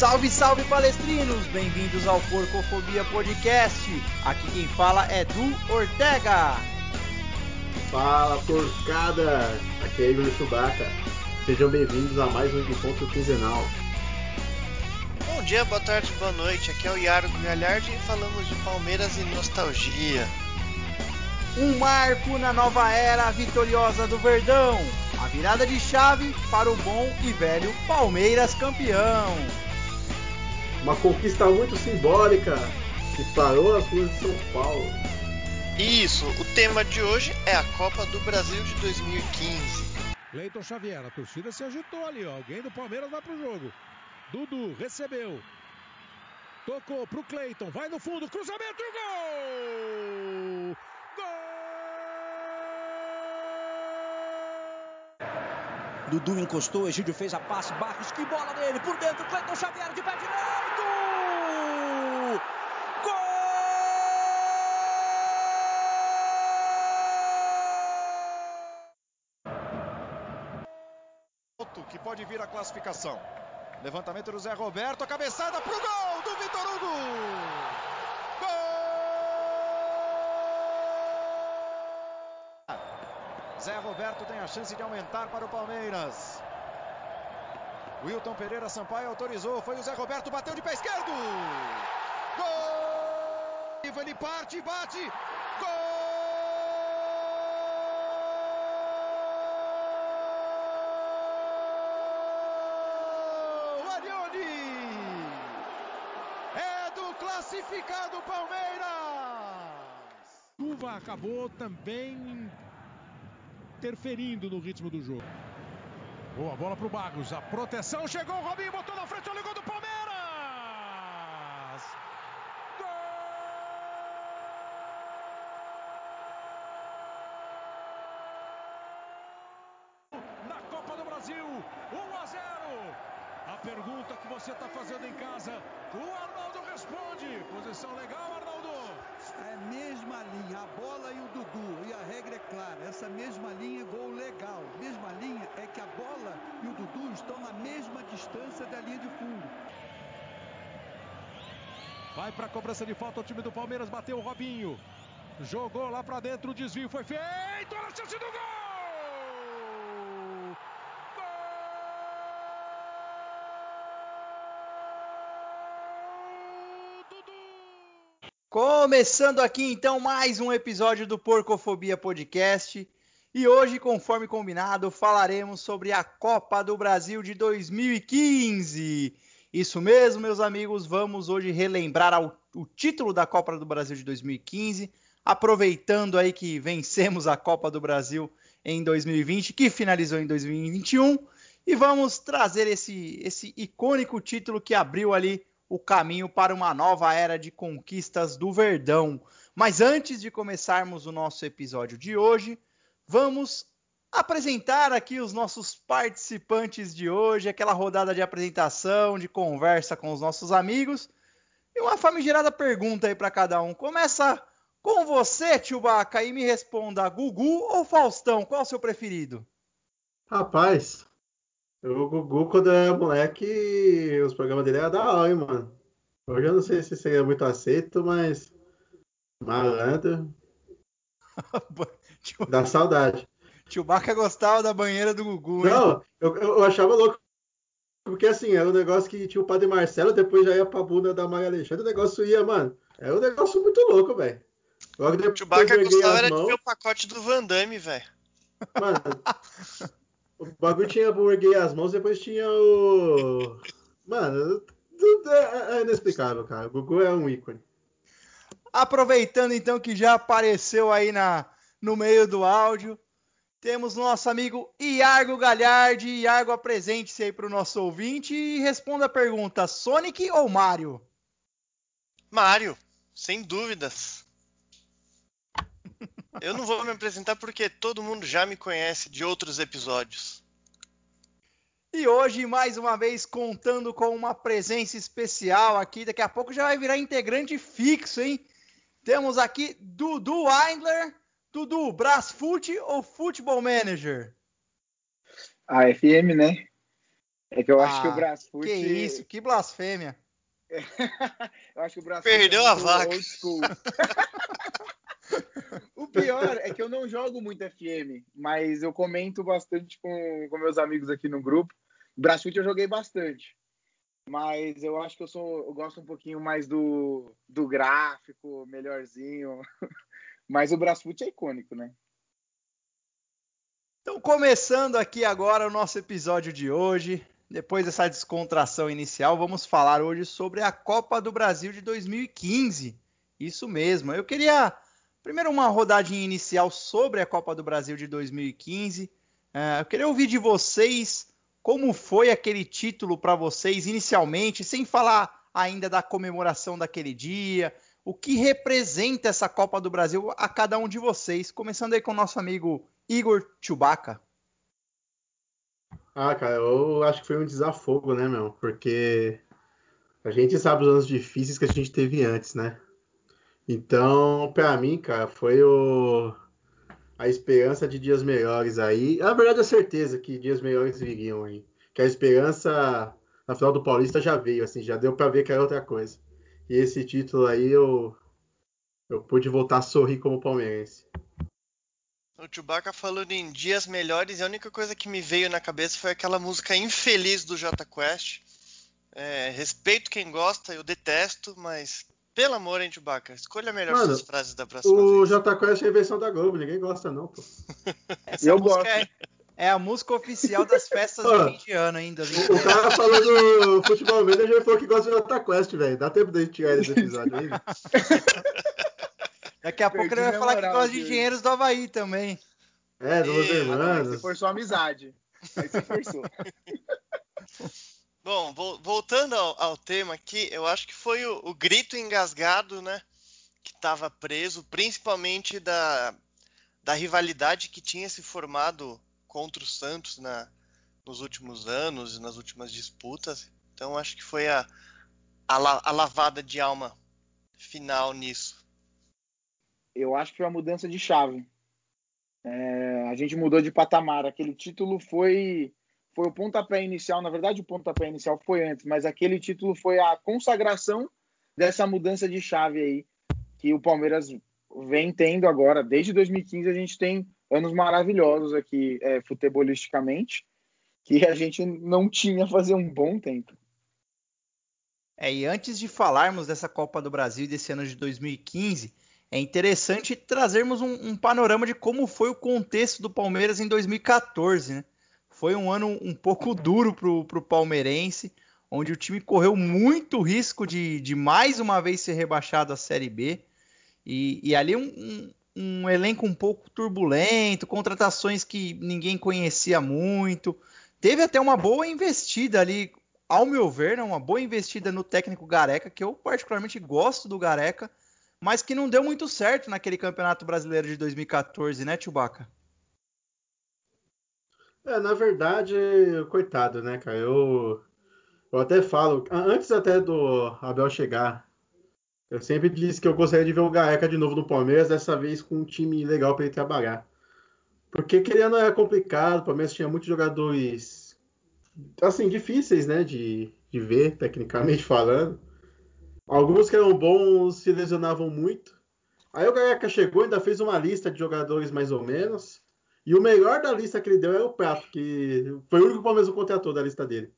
Salve, salve palestrinos! Bem-vindos ao Porcofobia Podcast. Aqui quem fala é Du Ortega. Fala, porcada! Aqui é Igor Chewbacca. Sejam bem-vindos a mais um encontro quinzenal. Bom dia, boa tarde, boa noite. Aqui é o Yaro Galhardi e falamos de Palmeiras e nostalgia. Um marco na nova era vitoriosa do Verdão. A virada de chave para o bom e velho Palmeiras campeão. Uma conquista muito simbólica que parou as ruas de São Paulo. Isso, o tema de hoje é a Copa do Brasil de 2015. Leiton Xavier, a torcida se agitou ali, ó. Alguém do Palmeiras vai pro jogo. Dudu recebeu. Tocou pro Cleiton, vai no fundo, cruzamento e gol! Dudu encostou, Egídio fez a passe, Barros, que bola dele, por dentro, Cleiton Xavier de pé direito! Gol! Que pode vir a classificação. Levantamento do Zé Roberto, a cabeçada pro gol do Vitor Hugo! Gol! Zé Roberto tem a chance de aumentar para o Palmeiras. Wilton Pereira Sampaio autorizou, foi o Zé Roberto, bateu de pé esquerdo! Gol! Ele parte, bate! Gol! classificado Palmeiras! Chuva acabou também interferindo no ritmo do jogo. Boa bola pro Barros, a proteção chegou, o Robinho botou na frente, olha o gol do Palmeiras! Gol! Na Copa do Brasil, 1 a 0. A pergunta que você está fazendo em casa, o Arnaldo responde. Posição legal, Arnaldo? É a mesma linha, a bola e o Dudu. E a regra é clara, essa mesma linha é gol legal. Mesma linha é que a bola e o Dudu estão na mesma distância da linha de fundo. Vai para a cobrança de falta o time do Palmeiras, bateu o Robinho. Jogou lá para dentro, o desvio foi feito, olha a chance do gol! Começando aqui então mais um episódio do Porcofobia Podcast. E hoje, conforme combinado, falaremos sobre a Copa do Brasil de 2015. Isso mesmo, meus amigos, vamos hoje relembrar ao, o título da Copa do Brasil de 2015, aproveitando aí que vencemos a Copa do Brasil em 2020, que finalizou em 2021, e vamos trazer esse, esse icônico título que abriu ali o caminho para uma nova era de conquistas do Verdão. Mas antes de começarmos o nosso episódio de hoje, vamos apresentar aqui os nossos participantes de hoje, aquela rodada de apresentação, de conversa com os nossos amigos. E uma famigerada pergunta aí para cada um. Começa com você, tio Baca, e me responda: Gugu ou Faustão? Qual é o seu preferido? Rapaz, o Gugu, quando era moleque, os programas dele eram da hora, hein, mano. Hoje eu não sei se seria muito aceito, mas. Malandro. Dá saudade. Tio Baca gostava da banheira do Gugu, hein? Não, eu, eu achava louco. Porque assim, era um negócio que tinha o Padre Marcelo, depois já ia pra bunda da Maria Alexandre, o negócio ia, mano. Era um negócio muito louco, velho. Logo depois. Chewbacca gostava era mãos, de ver o pacote do Van Damme, velho. Mano, o bagulho tinha o erguei as mãos, depois tinha o. Mano, é inexplicável, cara. O Gugu é um ícone. Aproveitando então que já apareceu aí na, no meio do áudio, temos nosso amigo Iargo Galhardi. Iargo, apresente-se aí para o nosso ouvinte e responda a pergunta: Sonic ou Mario? Mario, sem dúvidas. Eu não vou me apresentar porque todo mundo já me conhece de outros episódios. E hoje, mais uma vez, contando com uma presença especial aqui. Daqui a pouco já vai virar integrante fixo, hein? Temos aqui Dudu Eindler. Dudu, Brasfoot ou Football Manager? A FM, né? É que eu acho Ah, que o Brasfoot. Que isso, que blasfêmia. eu acho que o Brasfoot Perdeu é a vaca. old school. o pior é que eu não jogo muito FM, mas eu comento bastante com, com meus amigos aqui no grupo. Brasfoot eu joguei bastante. Mas eu acho que eu sou. Eu gosto um pouquinho mais do, do gráfico, melhorzinho. Mas o Brasfoot é icônico, né? Então, começando aqui agora o nosso episódio de hoje, depois dessa descontração inicial, vamos falar hoje sobre a Copa do Brasil de 2015. Isso mesmo. Eu queria primeiro uma rodadinha inicial sobre a Copa do Brasil de 2015. Eh, eu queria ouvir de vocês como foi aquele título para vocês inicialmente, sem falar ainda da comemoração daquele dia, o que representa essa Copa do Brasil a cada um de vocês, começando aí com o nosso amigo Igor Chewbacca. Ah, cara, eu acho que foi um desafogo, né, meu? Porque a gente sabe os anos difíceis que a gente teve antes, né? Então, pra mim, cara, foi o... a esperança de dias melhores aí. Na verdade, a certeza que dias melhores viriam aí. Que a esperança na final do Paulista já veio, assim, já deu pra ver que era outra coisa. E esse título aí eu, eu pude voltar a sorrir como palmeirense. O Chewbacca falando em dias melhores, e a única coisa que me veio na cabeça foi aquela música infeliz do Jota Quest. É, respeito quem gosta, eu detesto, mas pelo amor, hein, Chewbacca, escolha melhor Mano, suas frases da próxima O vez. J Quest é a versão da Globo, ninguém gosta não, pô. Essa Eu gosto. é, é a música oficial das festas de fim de ano ainda. O cara falou do futebol manager e falou que gosta de Jota Quest, velho. Dá tempo de tirar ele do episódio aí. Daqui a pouco Perdi ele vai falar que gosta de aqui. engenheiros do Havaí também. É, aí irmãos. se for só amizade. Aí você forçou. Bom, vo- voltando ao, ao tema aqui, eu acho que foi o, o grito engasgado, né, que estava preso, principalmente da, da rivalidade que tinha se formado contra o Santos na, nos últimos anos e nas últimas disputas. Então acho que foi a, a, a lavada de alma final nisso. eu acho que foi uma mudança de chave. É, a gente mudou de patamar. Aquele título foi foi o pontapé inicial. Na verdade, o pontapé inicial foi antes, mas aquele título foi a consagração dessa mudança de chave aí que o Palmeiras vem tendo agora. Desde 2015 a gente tem anos maravilhosos aqui é, futebolisticamente que a gente não tinha fazia um bom tempo. É, e antes de falarmos dessa Copa do Brasil e desse ano de 2015, é interessante trazermos um, um panorama de como foi o contexto do Palmeiras em 2014. Né? Foi um ano um pouco duro para o palmeirense, onde o time correu muito risco de, de mais uma vez ser rebaixado à Série B. E, e ali um, um, elenco um pouco turbulento, contratações que ninguém conhecia muito. Teve até uma boa investida ali ao meu ver, né, uma boa investida no técnico Gareca, que eu particularmente gosto do Gareca, mas que não deu muito certo naquele Campeonato Brasileiro de 2014, né, Chewbacca? É, na verdade, coitado, né, cara? Eu, eu até falo, antes até do Abel chegar, eu sempre disse que eu gostaria de ver o Gareca de novo no Palmeiras, dessa vez com um time legal para ele trabalhar. Porque querendo era complicado, o Palmeiras tinha muitos jogadores, assim, difíceis, né, de, de ver, tecnicamente falando. Alguns que eram bons se lesionavam muito. Aí o Gareca chegou ainda fez uma lista de jogadores mais ou menos. E o melhor da lista que ele deu é o Prato, que foi o único que Palmeiras não contratou da lista dele.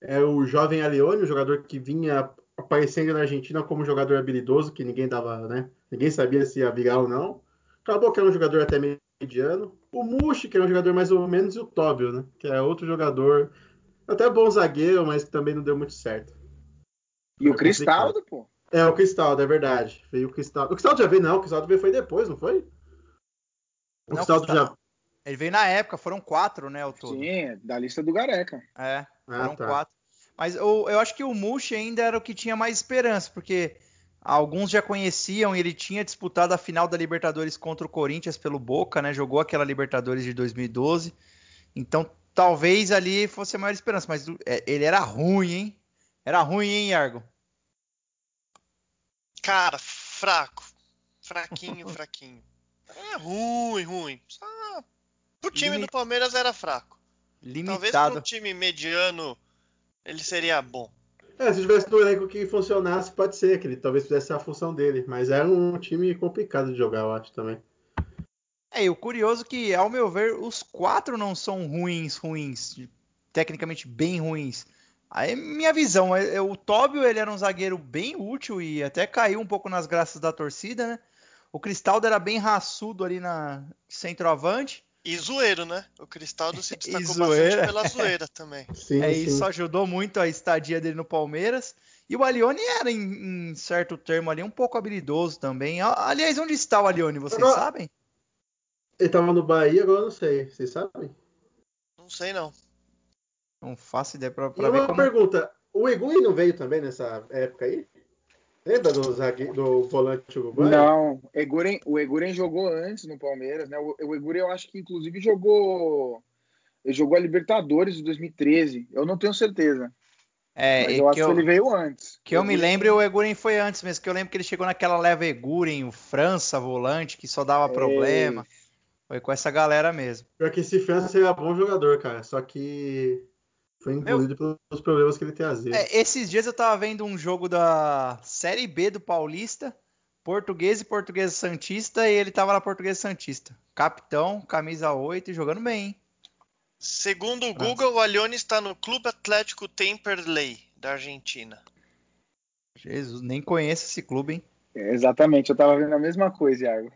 É o jovem Alione, um jogador que vinha aparecendo na Argentina como jogador habilidoso, que ninguém dava, né? Ninguém sabia se ia virar ou não. Acabou que era um jogador até mediano. O Mushi, que era um jogador mais ou menos, e o Tóbio, né? Que é outro jogador, até bom zagueiro, mas que também não deu muito certo. E o É Cristaldo, pô. É, o Cristaldo, é verdade. Veio o Cristaldo. O Cristaldo já veio, não. O Cristaldo veio foi depois, não foi? O Não, Cristaldo Cristaldo- já. Ele veio na época, foram quatro, né, ao todo. Sim, é da lista do Gareca. É, Ah, foram tá. quatro. Mas eu, eu acho que o Mushi ainda era o que tinha mais esperança, porque alguns já conheciam ele tinha disputado a final da Libertadores contra o Corinthians pelo Boca, né? Jogou aquela Libertadores de 2012. Então talvez ali fosse a maior esperança, mas é, ele era ruim, hein? Era ruim, hein, Argo? Cara, fraco. Fraquinho, fraquinho. É ruim, ruim. Só... Pro time Limi- do Palmeiras era fraco. Talvez Limitado. um time mediano ele seria bom. É, se tivesse um elenco que funcionasse, pode ser que ele talvez fizesse a função dele. Mas era um time complicado de jogar, eu acho também. É, e o curioso é que, ao meu ver, os quatro não são ruins, ruins, tecnicamente bem ruins. Aí minha visão, é, é, o Tóbio ele era um zagueiro bem útil e até caiu um pouco nas graças da torcida, né? O Cristaldo era bem raçudo ali na centroavante. E zoeiro, né? O Cristaldo se destacou bastante pela zoeira também. Sim, é, sim. Isso ajudou muito a estadia dele no Palmeiras. E o Alione era, em, em certo termo ali, um pouco habilidoso também. Aliás, onde está o Alione, vocês agora, sabem? Ele estava no Bahia, agora eu não sei. Vocês sabem? Não sei, não. Não faço ideia pra, pra e ver uma como... pergunta. O Egui não veio também nessa época aí? Lembra do, zague... do volante uruguaio? Não, Eguren, o Eguren jogou antes no Palmeiras, né? O, o Eguren eu acho que inclusive jogou ele jogou a Libertadores de 2013. Eu não tenho certeza. É, mas eu acho que, eu, que ele veio antes. Que eu me lembro, o Eguren foi antes mesmo, que eu lembro que ele chegou naquela leva Eguren, o França volante, que só dava é... problema. Foi com essa galera mesmo. Pior que esse França era bom jogador, cara. Só que foi engolido Meu, pelos problemas que ele tem às vezes. É, esses dias eu tava vendo um jogo da Série B do Paulista, português e português Santista, e ele tava na português Santista. Capitão, camisa 8 e jogando bem, hein? Segundo o Google, o Alione está no Clube Atlético Temperley, da Argentina. Jesus, nem conheço esse clube, hein? É, exatamente, eu tava vendo a mesma coisa, Iago.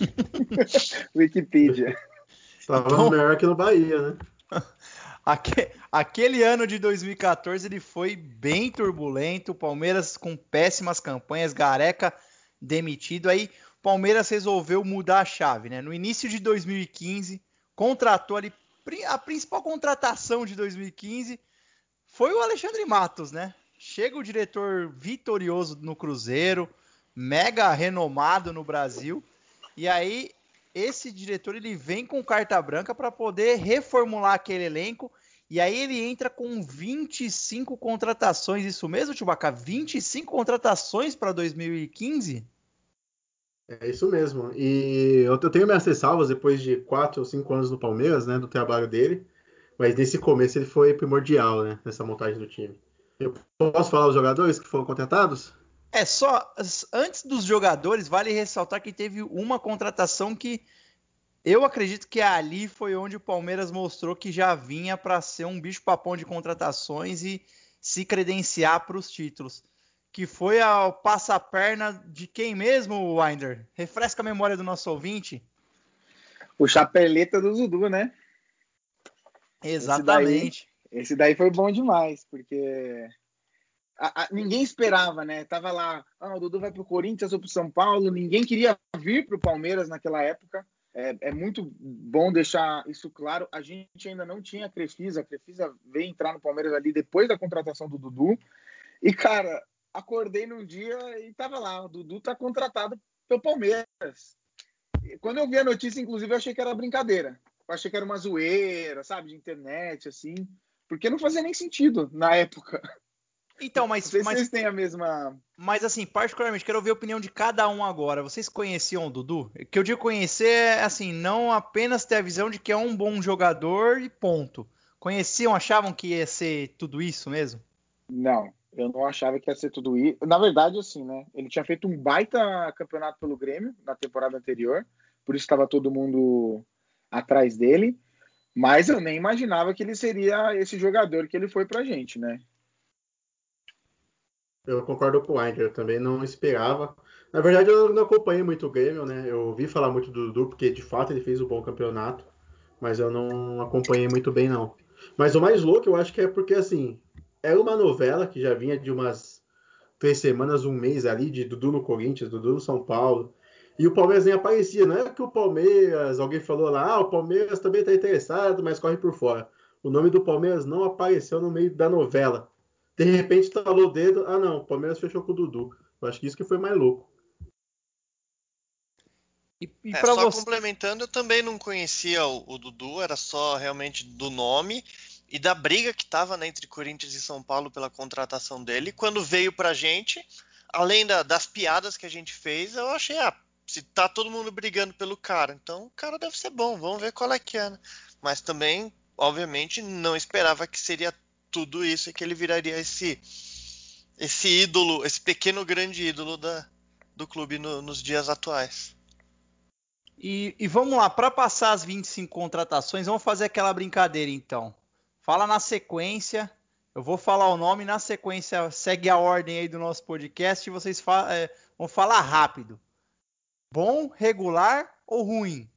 Wikipedia. Tava então, melhor que no Bahia, né? Aquele ano de 2014 ele foi bem turbulento. Palmeiras com péssimas campanhas, Gareca demitido. Aí Palmeiras resolveu mudar a chave, né? No início de 2015, contratou ali a principal contratação de 2015 foi o Alexandre Matos, né? Chega o diretor vitorioso no Cruzeiro, mega renomado no Brasil, e aí esse diretor ele vem com carta branca para poder reformular aquele elenco. E aí ele entra com 25 contratações, isso mesmo, Chewbacca? 25 contratações para 2015? É isso mesmo. E eu tenho minhas ressalvas depois de 4 ou 5 anos no Palmeiras, né, do trabalho dele. Mas nesse começo ele foi primordial, né, nessa montagem do time. Eu posso falar os jogadores que foram contratados? É só antes dos jogadores, vale ressaltar que teve uma contratação que eu acredito que ali foi onde o Palmeiras mostrou que já vinha para ser um bicho papão de contratações e se credenciar para os títulos. Que foi ao passa-perna de quem mesmo, Winder? Refresca a memória do nosso ouvinte. O chapeleta do Zudu, né? Exatamente. Esse daí, esse daí foi bom demais, porque a, a, ninguém esperava, né? Tava lá, ah, o Dudu vai para o Corinthians ou para o São Paulo, ninguém queria vir para o Palmeiras naquela época. É, é, muito bom deixar isso claro. A gente ainda não tinha a Crefisa, a Crefisa veio entrar no Palmeiras ali depois da contratação do Dudu. E, cara, acordei num dia e tava lá, o Dudu tá contratado pelo Palmeiras. E quando eu vi a notícia, inclusive, eu achei que era brincadeira. Eu achei que era uma zoeira, sabe, de internet, assim, porque não fazia nem sentido na época. Então, mas. Não sei mas, vocês têm a mesma. Mas, assim, particularmente, quero ouvir a opinião de cada um agora. Vocês conheciam o Dudu? O que eu digo conhecer é, assim, não apenas ter a visão de que é um bom jogador e ponto. Conheciam, achavam que ia ser tudo isso mesmo? Não, eu não achava que ia ser tudo isso. Na verdade, assim, né? Ele tinha feito um baita campeonato pelo Grêmio na temporada anterior, por isso estava todo mundo atrás dele. Mas eu nem imaginava que ele seria esse jogador que ele foi pra gente, né? Eu concordo com o Weinder, eu também não esperava. Na verdade, eu não acompanhei muito o Grêmio, né? Eu ouvi falar muito do Dudu, porque de fato ele fez um bom campeonato, mas eu não acompanhei muito bem, não. Mas o mais louco eu acho que é porque, assim, era uma novela que já vinha de umas três semanas, um mês ali, de Dudu no Corinthians, Dudu no São Paulo, e o Palmeiras nem aparecia. Não é que o Palmeiras, alguém falou lá, ah, o Palmeiras também está interessado, mas corre por fora. O nome do Palmeiras não apareceu no meio da novela. De repente talou o dedo, ah não, o Palmeiras fechou com o Dudu. Eu acho que isso que foi mais louco. E, e é, só você... complementando, eu também não conhecia o, o, Dudu, era só realmente do nome e da briga que estava entre Corinthians e São Paulo pela contratação dele. Quando veio pra gente, além da, das piadas que a gente fez, eu achei, ah, se tá todo mundo brigando pelo cara, então o cara deve ser bom, vamos ver qual é que é. Né? Mas também, obviamente, não esperava que seria tudo isso e que ele viraria esse esse ídolo, esse pequeno grande ídolo da, do clube no, nos dias atuais. E, e vamos lá, para passar as 25 contratações, vamos fazer aquela brincadeira então. Fala na sequência, eu vou falar o nome, na sequência segue a ordem aí do nosso podcast e vocês fa é, vão falar rápido. Bom, regular ou ruim?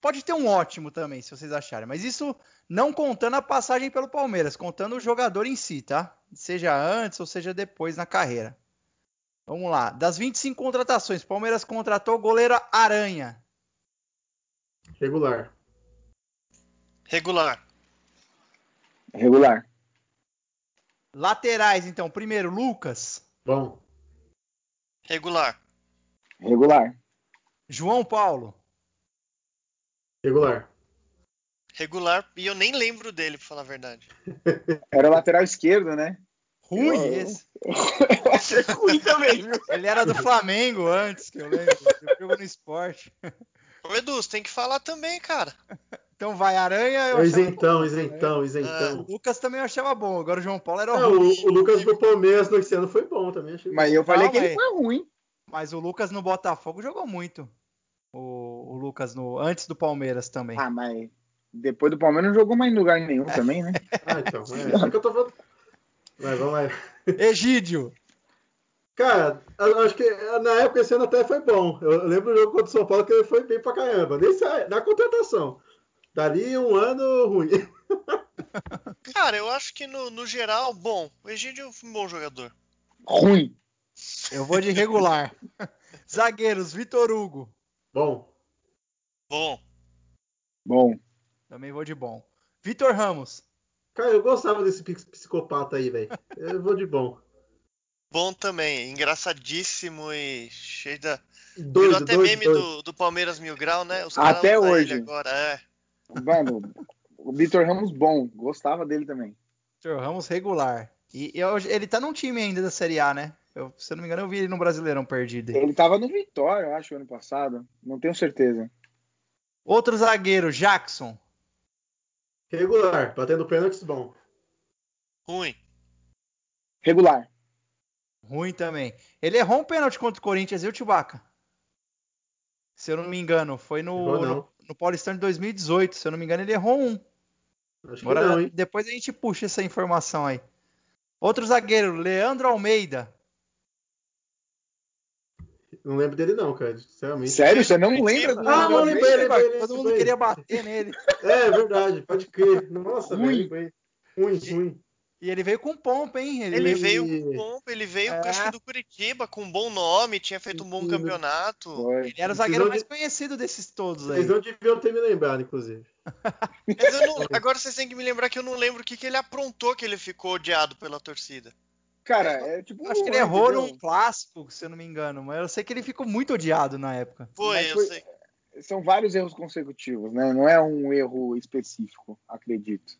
Pode ter um ótimo também, se vocês acharem, mas isso não contando a passagem pelo Palmeiras, contando o jogador em si, tá? Seja antes ou seja depois na carreira. Vamos lá. Das 25 contratações, Palmeiras contratou o goleiro Aranha. Regular. Regular. Regular. Laterais, então. Primeiro, Lucas. Bom. Regular. Regular. João Paulo. Regular. Regular. E eu nem lembro dele, pra falar a verdade. Era lateral esquerdo, né? Ruim Eu- esse. eu achei ruim também, viu? Ele era do Flamengo antes, que eu lembro. Ele jogou no esporte. Ô Edu, você tem que falar também, cara. Então vai, Aranha. É Eu o achava isentão, bom. isentão, O isentão. Lucas também eu achava bom. Agora o João Paulo era É, ruim. o, o Lucas do Palmeiras no esse ano foi bom também. Achei Mas eu falei Não, que ele mas- foi ruim. Mas o Lucas no Botafogo jogou muito. O, o Lucas no antes do Palmeiras também. Ah, mas depois do Palmeiras não jogou mais em lugar nenhum também, né? Ah, então. É, isso que eu tô falando. Mas vamos lá. Egídio. Cara, eu acho que na época esse ano até foi bom. Eu lembro do jogo contra o São Paulo que ele foi bem pra caramba. Nesse, na contratação. Dali um ano ruim. Cara, eu acho que no, no geral, bom. O Egídio é um bom jogador. Ruim. Eu vou de regular. Zagueiros, Vitor Hugo. Bom. Bom. Bom. Também vou de bom. Vitor Ramos. Cara, eu gostava desse psicopata aí, velho. Eu vou de bom. Bom também. Engraçadíssimo e cheio da. Virou Doido, até doido, meme doido. Do, do Palmeiras Mil Grau, né? Os caras Até hoje. agora, é. Mano, o Vitor Ramos, bom. Gostava dele também. Vitor Ramos regular. E eu- ele tá num time ainda da Série A, né? Eu, se eu não me engano, eu vi ele no Brasileirão perdido. Ele tava no Vitória, eu acho, ano passado. Não tenho certeza. Outro zagueiro, Jackson. Regular, batendo pênaltis, bom. Ruim. Regular. Ruim também. Ele errou um pênalti contra o Corinthians, viu, Chewbacca? Se eu não me engano, foi no, no, no Paulistão de 2018. Se eu não me engano, ele errou um. Acho que Agora, não, hein? depois a gente puxa essa informação aí. Outro zagueiro, Leandro Almeida. Não lembro dele não, cara. Sinceramente. Sério? Você não lembra do Ah, não, lembrei, Almeida? lembrei. Todo mundo lembrei. queria bater nele. É, verdade, pode crer. Nossa, Ruim. velho, foi ruim, ruim. E ele veio com pompa, hein? Ele, Ele veio com pompa, ele veio, É. acho que do Curitiba, com um bom nome, tinha feito um bom campeonato. Foi. ele era o zagueiro de- mais conhecido desses todos aí. Vocês não deviam ter me lembrado, inclusive. Mas eu não- agora vocês têm que me lembrar que eu não lembro o que, que ele aprontou que ele ficou odiado pela torcida. Cara, é tipo. Acho que ele errou entendeu? num clássico, se eu não me engano. Mas eu sei que ele ficou muito odiado na época. Foi, Mas eu foi- sei. São vários erros consecutivos, né? Não é um erro específico, acredito.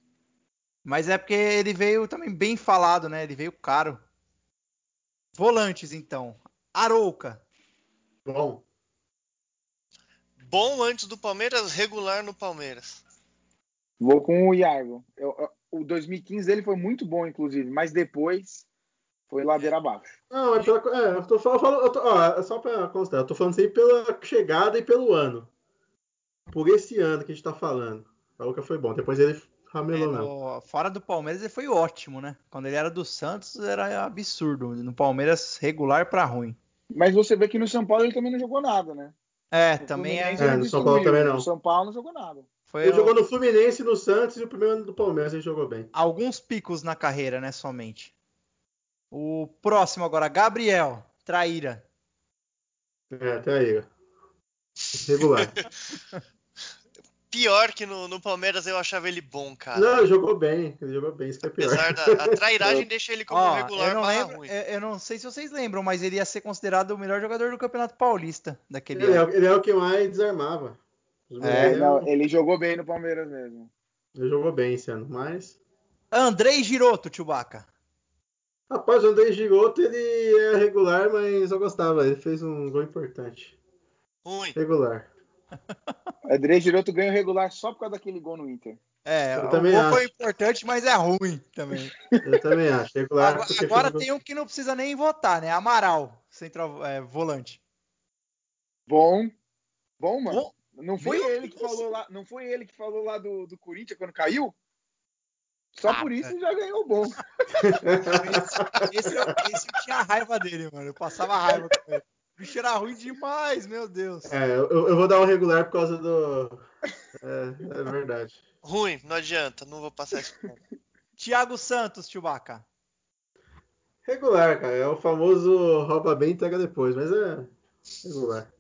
Mas é porque ele veio também bem falado, né? Ele veio caro. Volantes, então. Arouca. Bom, Bom antes do Palmeiras, regular no Palmeiras. Vou com o Iago. Eu- eu- o 2015 dele foi muito bom, inclusive, mas depois foi ladeira abaixo. Não, é pela. É, eu tô falando. Eu tô, ó, é só pra constar, eu tô falando sempre pela chegada e pelo ano. Por esse ano que a gente tá falando. A Luca foi bom. Depois ele É, ramelou, não. no- fora do Palmeiras ele foi ótimo, né? Quando ele era do Santos era absurdo. No Palmeiras regular pra ruim. Mas você vê que no São Paulo ele também não jogou nada, né? É, No também é, Fluminense É, no São Paulo também não. No São Paulo não jogou nada. foi Ele ó, jogou no Fluminense, no Santos e o primeiro ano do Palmeiras ele jogou bem. alguns picos na carreira, né? Somente. O próximo agora, Gabriel Traíra. É, até aí. ó. Regular. Pior que no, no Palmeiras eu achava ele bom, cara. Não, ele jogou bem. Ele jogou bem, isso que é pior. Apesar da a trairagem deixa ele como Ó, regular eu não lembro, ruim. eu, eu não sei se vocês lembram, mas ele ia ser considerado o melhor jogador do Campeonato Paulista daquele Ele é, ano. o- ele é o que mais desarmava. É, Não, ele jogou bem no Palmeiras mesmo. Ele jogou bem esse ano, mas. Andrei Giroto, Chewbacca. Rapaz, o André Giroto, ele é regular, mas eu gostava. Ele fez um gol importante. Ruim. Regular. André Giroto ganhou regular só por causa daquele gol no Inter. É, Eu o também gol foi acho. importante, mas é ruim também. Eu também acho. Regular, Agora, agora tem um que não precisa nem votar, né? Amaral, central, é, volante. Bom. Bom, mano. Bom. Não foi ele que falou lá, não foi ele que falou lá do, do Corinthians quando caiu? Só Ah, por isso já ganhou bom. Esse, esse eu, esse eu tinha raiva dele, mano. Eu passava raiva com ele. O bicho era ruim demais, meu Deus. É, eu, eu vou dar um regular por causa do. É, é verdade. Ruim, não adianta, não vou passar isso. Thiago Santos, Chewbacca. Regular, cara. É o famoso rouba bem e entrega depois, mas é regular.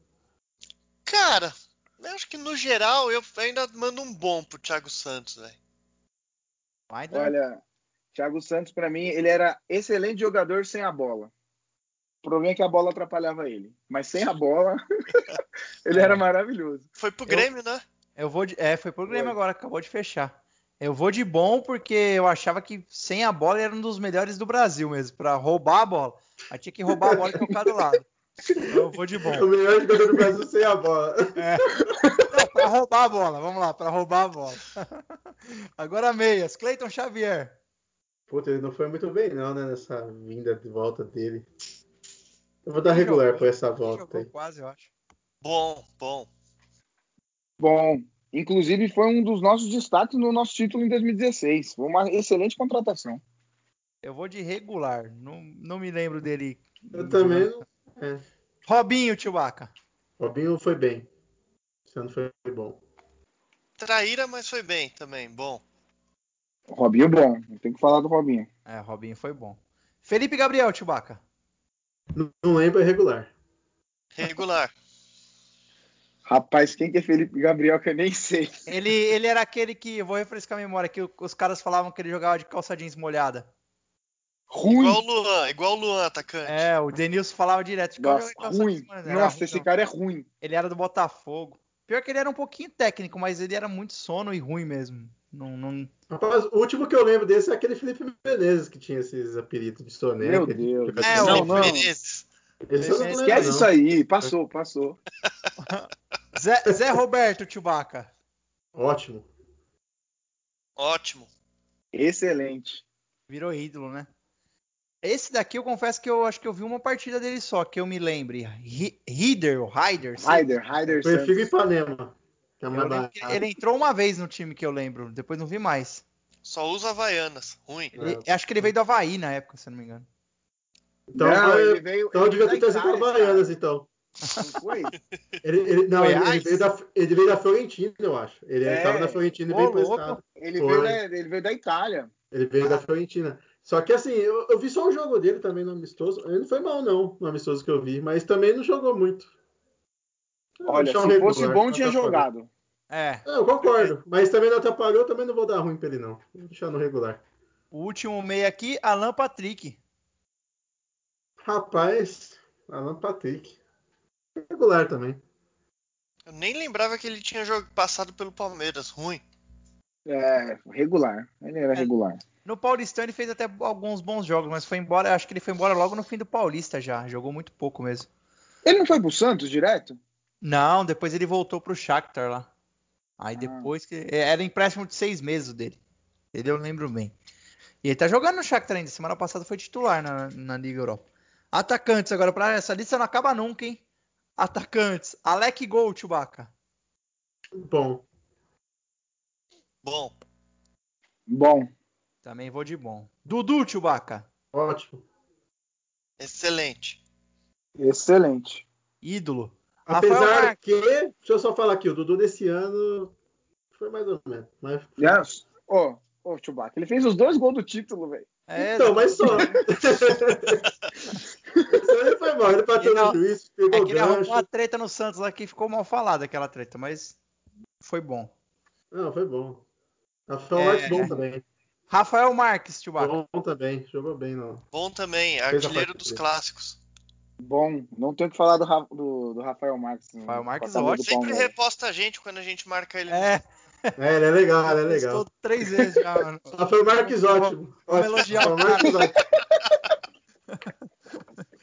Cara, eu acho que no geral eu ainda mando um bom pro Thiago Santos, velho. Vai, Dan. Olha, Thiago Santos, pra mim, ele era excelente jogador sem a bola. O problema é que a bola atrapalhava ele. Mas sem a bola, ele era maravilhoso. Foi pro Eu- Grêmio, né? Eu vou de. É, foi pro Grêmio Foi. agora, acabou de fechar. Eu vou de bom porque eu achava que sem a bola ele era um dos melhores do Brasil mesmo, pra roubar a bola. Aí tinha que roubar a bola e tocar do lado. Então eu vou de bom. O melhor jogador do Brasil sem a bola. Não, pra roubar a bola, vamos lá, pra roubar a bola. Agora meias, Cleiton Xavier. Puta, ele não foi muito bem, não, né? Nessa vinda de volta dele. Eu vou dar Ele regular jogou, por essa volta Jogou aí. quase, eu acho. Bom, bom. Bom, inclusive foi um dos nossos destaques no nosso título em 2016. Foi uma excelente contratação. Eu vou de regular. Não, não me lembro dele. Eu também não. É. Robinho, Chewbacca. Robinho foi bem. Esse ano foi bom. Traíra, mas foi bem também, bom. Robinho bom, tem que falar do Robinho. É, Robinho foi bom. Felipe Gabriel, Chewbacca. Não, não lembro, é regular. Regular. Rapaz, quem que é Felipe Gabriel que eu nem sei. Ele, ele era aquele que, eu vou refrescar a memória, que os caras falavam que ele jogava de calça jeans molhada. Ruim. Igual o Luan, igual o Luan, atacante. É, o Denilson falava direto. de Nossa, ruim. Nossa, ruim, esse não. cara é ruim. Ele era do Botafogo. Pior que ele era um pouquinho técnico, mas ele era muito sono e ruim mesmo. Não, não... Rapaz, o último que eu lembro desse é aquele Felipe Menezes que tinha esses apelidos de soneca. Meu de- Deus. de- É, Não, o não. Menezes. Lembro, Esquece não. isso aí. Passou, passou. Zé, Zé Roberto, Chewbacca. Ótimo. Ótimo. Excelente. Virou ídolo, né? Esse daqui eu confesso que eu acho que eu vi uma partida dele só, que eu me lembre. Ri- Rider, ou lá. Ryder, Ryder Prefiro. Ipanema. Que é que ele entrou uma vez no time que eu lembro, depois não vi mais. Só usa Havaianas. Ruim. Ele- acho que ele veio do Havaí na época, se eu não me engano. Então, Não, ele veio. então eu ele devia ter trazido Havaianas, então. Não foi? Ele, ele- não, ele, ele veio da, ele veio da Fiorentina, eu acho. Ele É. estava na Fiorentina e veio emprestado. Ele veio, da, ele veio da Itália. Ele veio Ah. da Fiorentina. Só que assim, eu, eu vi só o jogo dele também no amistoso. Ele não foi mal, não, no amistoso que eu vi, mas também não jogou muito. Vou Olha, se um regular, fosse bom, tinha atrapalhou. jogado. É, É, eu concordo, mas também não atrapalhou, também não vou dar ruim pra ele, não. Vou deixar no regular. o último meio aqui, Alan Patrick. Rapaz, Alan Patrick. Regular também. Eu nem lembrava que ele tinha jogo passado pelo Palmeiras. Ruim. É, regular. Ele era É. regular. No Paulistão ele fez até alguns bons jogos, mas foi embora, acho que ele foi embora logo no fim do Paulista já, jogou muito pouco mesmo. Ele não foi pro Santos direto? Não, depois ele voltou pro Shakhtar lá. Aí Ah. depois que era empréstimo de seis meses dele. Ele eu lembro bem. E ele tá jogando no Shakhtar ainda. Semana passada foi titular na, na Liga Europa. Atacantes agora para essa lista não acaba nunca, hein? Atacantes. Alec Gol, Chewbacca. Bom, Bom. Bom. Também vou de bom. Dudu, Chewbacca. ótimo. Excelente. Excelente. Ídolo. Rafael Apesar Marques. que, deixa eu só falar aqui, o Dudu desse ano foi mais ou menos. Mas... Yes. Ô, ô, Chewbacca, ele fez os dois gols do título, velho. É, então, mas só. Isso aí foi mal. Ele bateu Ele no juiz, É pegou que o ele arrumou uma treta no Santos lá que ficou mal falada aquela treta, mas foi bom. Não, foi bom. Rafael É. Marques bom também. Rafael Marques, Chewbacca. Bom também. Jogou bem, não. Bom também. Artilheiro dos dele. clássicos. Bom. Não tenho que falar do, do, do Rafael Marques. né? Rafael Marques camisa ótimo. Sempre reposta a gente quando a gente marca ele. É, É, ele é legal, ele é legal. Estou três vezes já, mano. Rafael Marques ótimo. elogiar o. Marques ótimo.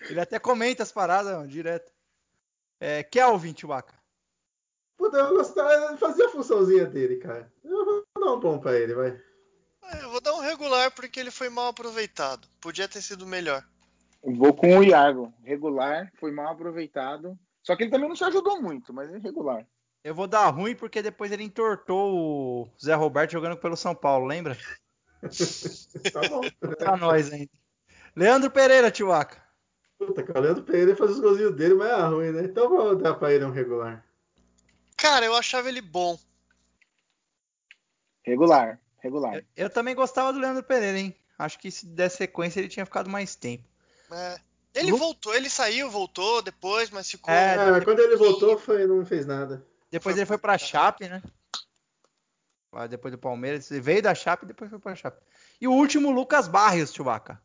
Ele até comenta as paradas, mano, direto. É, Kelvin, Chewbacca. Puta, eu gostava, fazia a funçãozinha dele, cara. Eu vou dar um bom pra ele, vai. É, Eu vou dar um regular porque ele foi mal aproveitado. Podia ter sido melhor. Vou com o Iago. Regular, foi mal aproveitado. Só que ele também não se ajudou muito, mas é regular. Eu vou dar ruim porque depois ele entortou o Zé Roberto jogando pelo São Paulo, lembra? Tá bom. Pra nós ainda. Leandro Pereira, Tiwaka. Puta, cara, o Leandro Pereira faz os golzinhos dele, mas é ruim, né? Então vou dar pra ele um regular. Cara, eu achava ele bom. Regular, regular. Eu, eu também gostava do Leandro Pereira, hein? Acho que se der sequência ele tinha ficado mais tempo. É. Ele Lu- voltou, ele saiu, voltou depois, mas ficou. É, É, mas quando ele voltou, foi, não fez nada. Depois ele foi pra Chape, né? Ah, Depois do Palmeiras. Ele veio da Chape e depois foi pra Chape. E o último, Lucas Barrios, Chewbacca.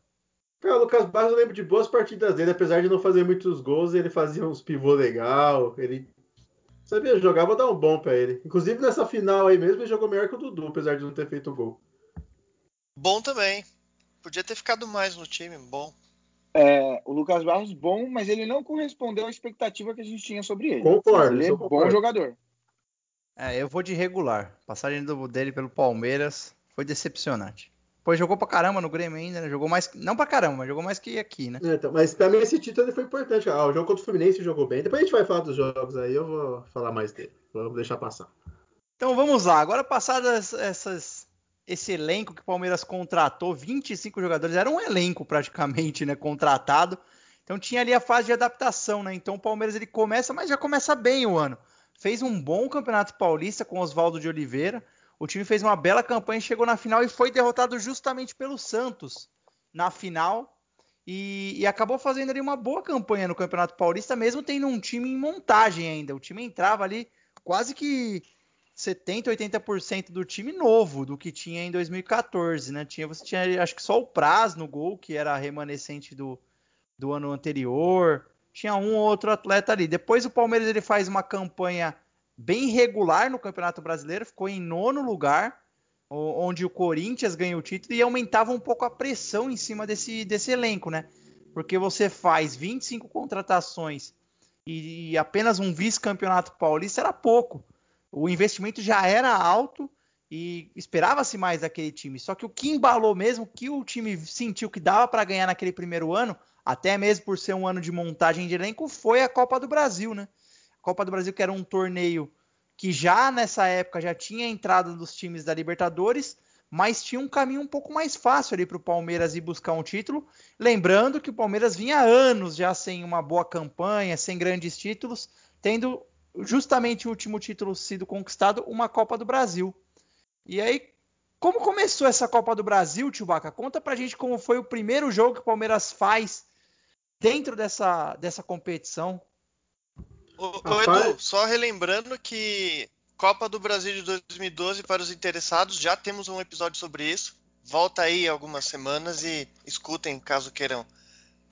Cara, o Lucas Barros eu lembro de boas partidas dele, apesar de não fazer muitos gols, ele fazia uns pivô legal, ele sabia jogar, vou dar um bom pra ele. Inclusive nessa final aí mesmo ele jogou melhor que o Dudu, apesar de não ter feito gol. Bom também. Podia ter ficado mais no time, bom. É, o Lucas Barros, bom, mas ele não correspondeu à expectativa que a gente tinha sobre ele. Concordo, Ele é eu bom concordo. jogador. É, eu vou de regular. Passagem do- dele pelo Palmeiras foi decepcionante. Depois jogou pra caramba no Grêmio ainda, né? Jogou mais. Não pra caramba, mas jogou mais que aqui, né? É, então, mas pra mim esse título foi importante. Ah, o jogo contra o Fluminense jogou bem. Depois a gente vai falar dos jogos aí, eu vou falar mais dele. Vamos deixar passar. Então vamos lá. Agora passadas essas. Esse elenco que o Palmeiras contratou, 25 jogadores, era um elenco praticamente, né? Contratado. Então tinha ali a fase de adaptação, né? Então o Palmeiras ele começa, mas já começa bem o ano. Fez um bom campeonato paulista com Oswaldo de Oliveira. O time fez uma bela campanha, chegou na final e foi derrotado justamente pelo Santos na final. E, e acabou fazendo ali uma boa campanha no Campeonato Paulista, mesmo tendo um time em montagem ainda. O time entrava ali quase que 70, 80% do time novo do que tinha em 2014, né? Tinha, você tinha acho que só o Praz no gol, que era remanescente do, do ano anterior. Tinha um ou outro atleta ali. Depois o Palmeiras ele faz uma campanha bem regular no Campeonato Brasileiro, ficou em nono lugar, onde o Corinthians ganhou o título e aumentava um pouco a pressão em cima desse, desse elenco, né? Porque você faz 25 contratações e, e apenas um vice-campeonato paulista era pouco. O investimento já era alto e esperava-se mais daquele time. Só que o que embalou mesmo, que o time sentiu que dava para ganhar naquele primeiro ano, até mesmo por ser um ano de montagem de elenco, foi a Copa do Brasil, né? Copa do Brasil que era um torneio que já nessa época já tinha entrado dos times da Libertadores, mas tinha um caminho um pouco mais fácil ali para o Palmeiras ir buscar um título. Lembrando que o Palmeiras vinha anos já sem uma boa campanha, sem grandes títulos, tendo justamente o último título sido conquistado, uma Copa do Brasil. E aí, como começou essa Copa do Brasil, Chewbacca? Conta pra gente como foi o primeiro jogo que o Palmeiras faz dentro dessa, dessa competição. Ô, Rapaz. Edu, só relembrando que Copa do Brasil de 2012 para os interessados, já temos um episódio sobre isso. Volta aí algumas semanas e escutem caso queiram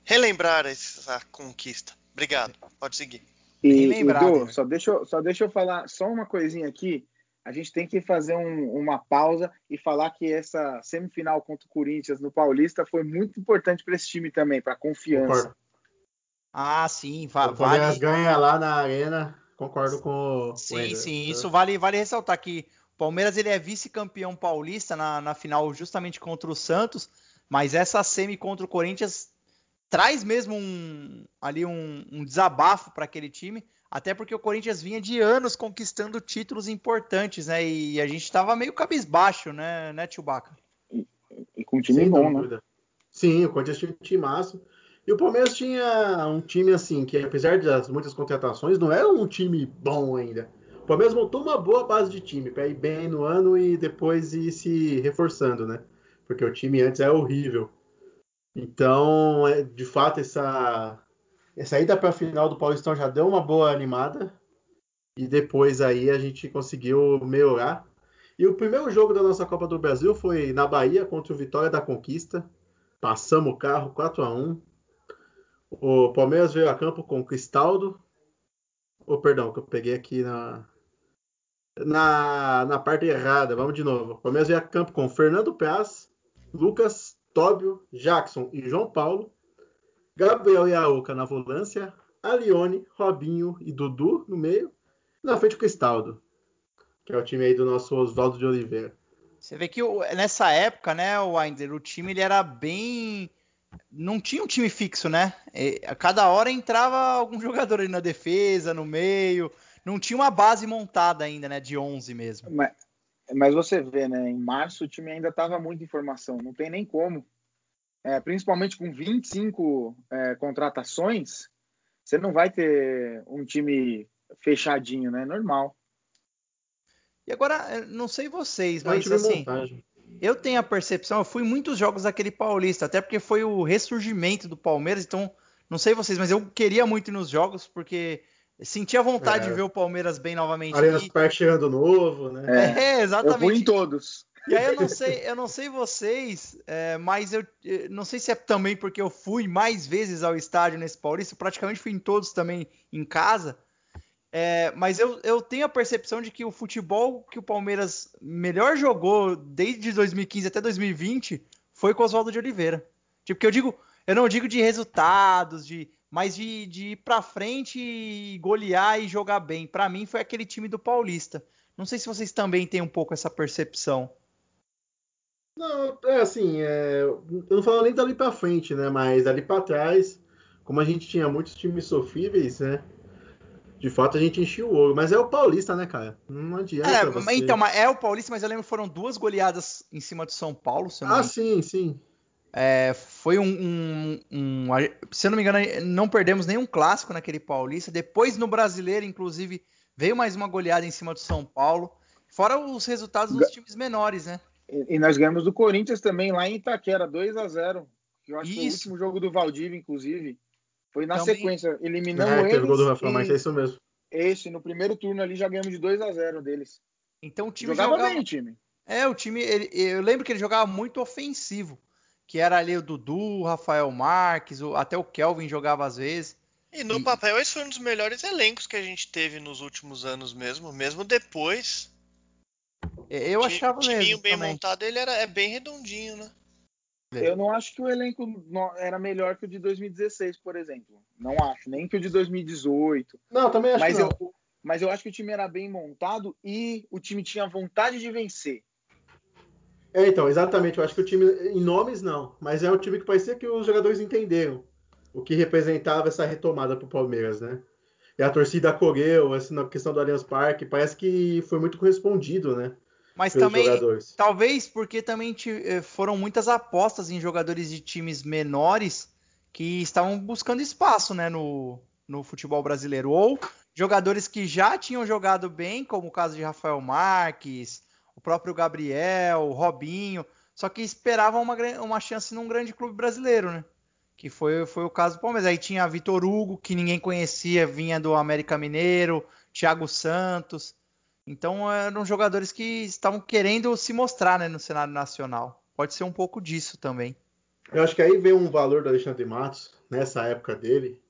relembrar essa conquista. Obrigado, pode seguir. E, Edu, né? só deixa, eu, só deixa eu falar só uma coisinha aqui. A gente tem que fazer um- uma pausa e falar que essa semifinal contra o Corinthians no Paulista foi muito importante para esse time também, para confiança. Concordo. Ah, sim, va- O Palmeiras vale. ganha lá na arena, concordo com o Sim, sim, isso vale, vale ressaltar que o Palmeiras ele é vice-campeão paulista na, na final justamente contra o Santos, mas essa semi contra o Corinthians traz mesmo um ali um, um desabafo para aquele time, até porque o Corinthians vinha de anos conquistando títulos importantes, né? E a gente estava meio cabisbaixo, né, né, Chewbacca? E com um time Sem bom, né? dúvida. Sim, o Corinthians tinha um timaço. E o Palmeiras tinha um time assim, que apesar das muitas contratações, não era um time bom ainda. O Palmeiras montou uma boa base de time para ir bem no ano e depois ir se reforçando, né? Porque o time antes era horrível. Então, é, de fato, essa, essa ida para a final do Paulistão já deu uma boa animada. E depois aí a gente conseguiu melhorar. E o primeiro jogo da nossa Copa do Brasil foi na Bahia contra o Vitória da Conquista. Passamos o carro 4 a 1 O Palmeiras veio a campo com Cristaldo. Oh, perdão, que eu peguei aqui na, na, na parte errada. Vamos de novo. O Palmeiras veio a campo com Fernando Praz, Lucas, Tóbio, Jackson e João Paulo. Gabriel e Aoka na volância. Alione, Robinho e Dudu no meio. Na frente o Cristaldo, que é o time aí do nosso Oswaldo de Oliveira. Você vê que o- nessa época, né, o o time ele era bem. Não tinha um time fixo, né? E a cada hora entrava algum jogador ali na defesa, no meio. Não tinha uma base montada ainda, né? De 11 mesmo. Mas, mas você vê, né? Em março o time ainda tava muita informação, não tem nem como. É, principalmente com 25 é, contratações, você não vai ter um time fechadinho, né? Normal. E agora, eu não sei vocês, É um mas assim, montagem. Eu tenho a percepção, eu fui em muitos jogos daquele Paulista, até porque foi o ressurgimento do Palmeiras, então, não sei vocês, mas eu queria muito ir nos jogos, porque sentia vontade É. de ver o Palmeiras bem novamente. Allianz E- Parque chegando novo, né? É, Eu fui em exatamente. todos. E aí eu não sei, eu não sei vocês, é, mas eu eh, não sei se é também porque eu fui mais vezes ao estádio nesse Paulista, praticamente fui em todos também em casa. É, mas eu, eu tenho a percepção de que o futebol que o Palmeiras melhor jogou desde 2015 até 2020 foi com o Oswaldo de Oliveira. Tipo, que eu digo, eu não digo de resultados, de, mas de, de ir pra frente e golear e jogar bem. Pra mim foi aquele time do Paulista. Não sei se vocês também têm um pouco essa percepção. Não, é assim, é, eu não falo nem dali pra frente, né? Mas dali pra trás, como a gente tinha muitos times sofríveis, né? De fato a gente enchia o ouro. Mas é o Paulista, né, cara? Não adianta É, você... mas então, é o Paulista, mas eu lembro que foram duas goleadas em cima do São Paulo, se eu não, Ah, sim, sim. É, foi um, um- um- Se eu não me engano, não perdemos nenhum clássico naquele Paulista. Depois no Brasileiro, inclusive, veio mais uma goleada em cima do São Paulo. Fora os resultados dos Ga- times menores, né? E, e nós ganhamos do Corinthians também lá em Itaquera, 2 a 0 que Eu acho que foi o Isso. último jogo do Valdívia, inclusive. Foi na Também. sequência. Eliminamos É, teve eles. gol do Rafael e Marques, é isso mesmo. Esse, no primeiro turno ali, já ganhamos de 2 a 0 deles. Então o time Jogava, jogava. bem o time. É, o time. ele- eu lembro que ele jogava muito ofensivo. Que era ali o Dudu, o Rafael Marques, o- até o Kelvin jogava às vezes. E no E- papel esse foi um dos melhores elencos que a gente teve nos últimos anos mesmo, mesmo depois. É, Eu achava mesmo. bem também. montado, ele era, é bem redondinho, né? É. Eu não acho que o elenco era melhor que o de 2016, por exemplo. Não acho, nem que o de 2018. Não, também acho Mas que não. eu, mas eu acho que o time era bem montado e o time tinha vontade de vencer. É, então, exatamente. Eu acho que o time, em nomes, não. Mas é um time que parecia que os jogadores entenderam o que representava essa retomada pro Palmeiras, né? E a torcida acolheu, assim, na questão do Allianz Parque, parece que foi muito correspondido, né? Mas também, jogadores. talvez porque também eh, foram muitas apostas em jogadores de times menores que estavam buscando espaço, né, no, no futebol brasileiro. Ou jogadores que já tinham jogado bem, como o caso de Rafael Marques, o próprio Gabriel, o Robinho, só que esperavam uma, uma chance num grande clube brasileiro, né? Que foi, foi o caso do Palmeiras. Aí tinha Vitor Hugo, que ninguém conhecia, vinha do América Mineiro, Thiago Santos. Então eram jogadores que estavam querendo se mostrar né, no cenário nacional. Pode ser um pouco disso também. Eu acho que aí veio um valor do Alexandre Matos, nessa época dele,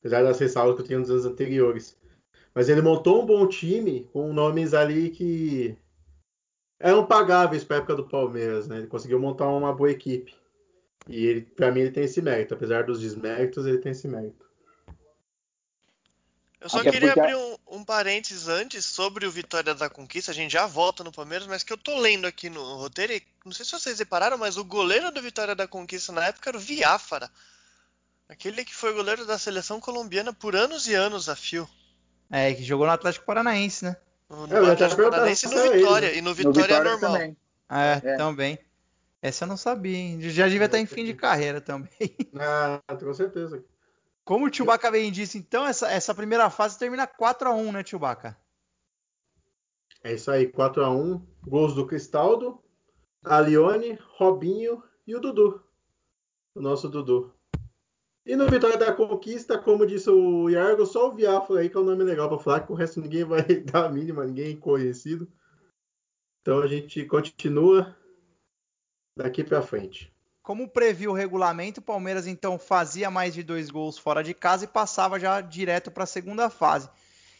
apesar das ressalvas que eu tinha nos anos anteriores. Mas ele montou um bom time com nomes ali que eram pagáveis para a época do Palmeiras, né? Ele conseguiu montar uma boa equipe. E ele, para mim ele tem esse mérito, apesar dos desméritos, ele tem esse mérito. Eu só Até queria porque- abrir um, um parênteses antes sobre o Vitória da Conquista. A gente já volta no Palmeiras, mas que eu tô lendo aqui no roteiro. E não sei se vocês repararam, mas o goleiro do Vitória da Conquista na época era o Viáfara. Aquele que foi goleiro da seleção colombiana por anos e anos a fio. É, que jogou no Atlético Paranaense, né? No, É, eu até Atlético Paranaense e no ele, Vitória. né? E no No Vitória, é Vitória normal. É, também. É. também. Essa eu não sabia, hein? Já devia estar em fim de carreira também. Ah, com certeza. Como o Chewbacca bem disse, então essa, essa primeira fase termina 4 a 1 né, Chewbacca? É isso aí, 4 a 1 Gols do Cristaldo, Alione, Robinho e o Dudu. O nosso Dudu. E no Vitória da Conquista, como disse o Iargo, só o Viáfora aí que é o nome legal para falar, que o resto ninguém vai dar a mínima, ninguém é conhecido. Então a gente continua daqui para frente. Como previu o regulamento, o Palmeiras então fazia mais de dois gols fora de casa e passava já direto para a segunda fase.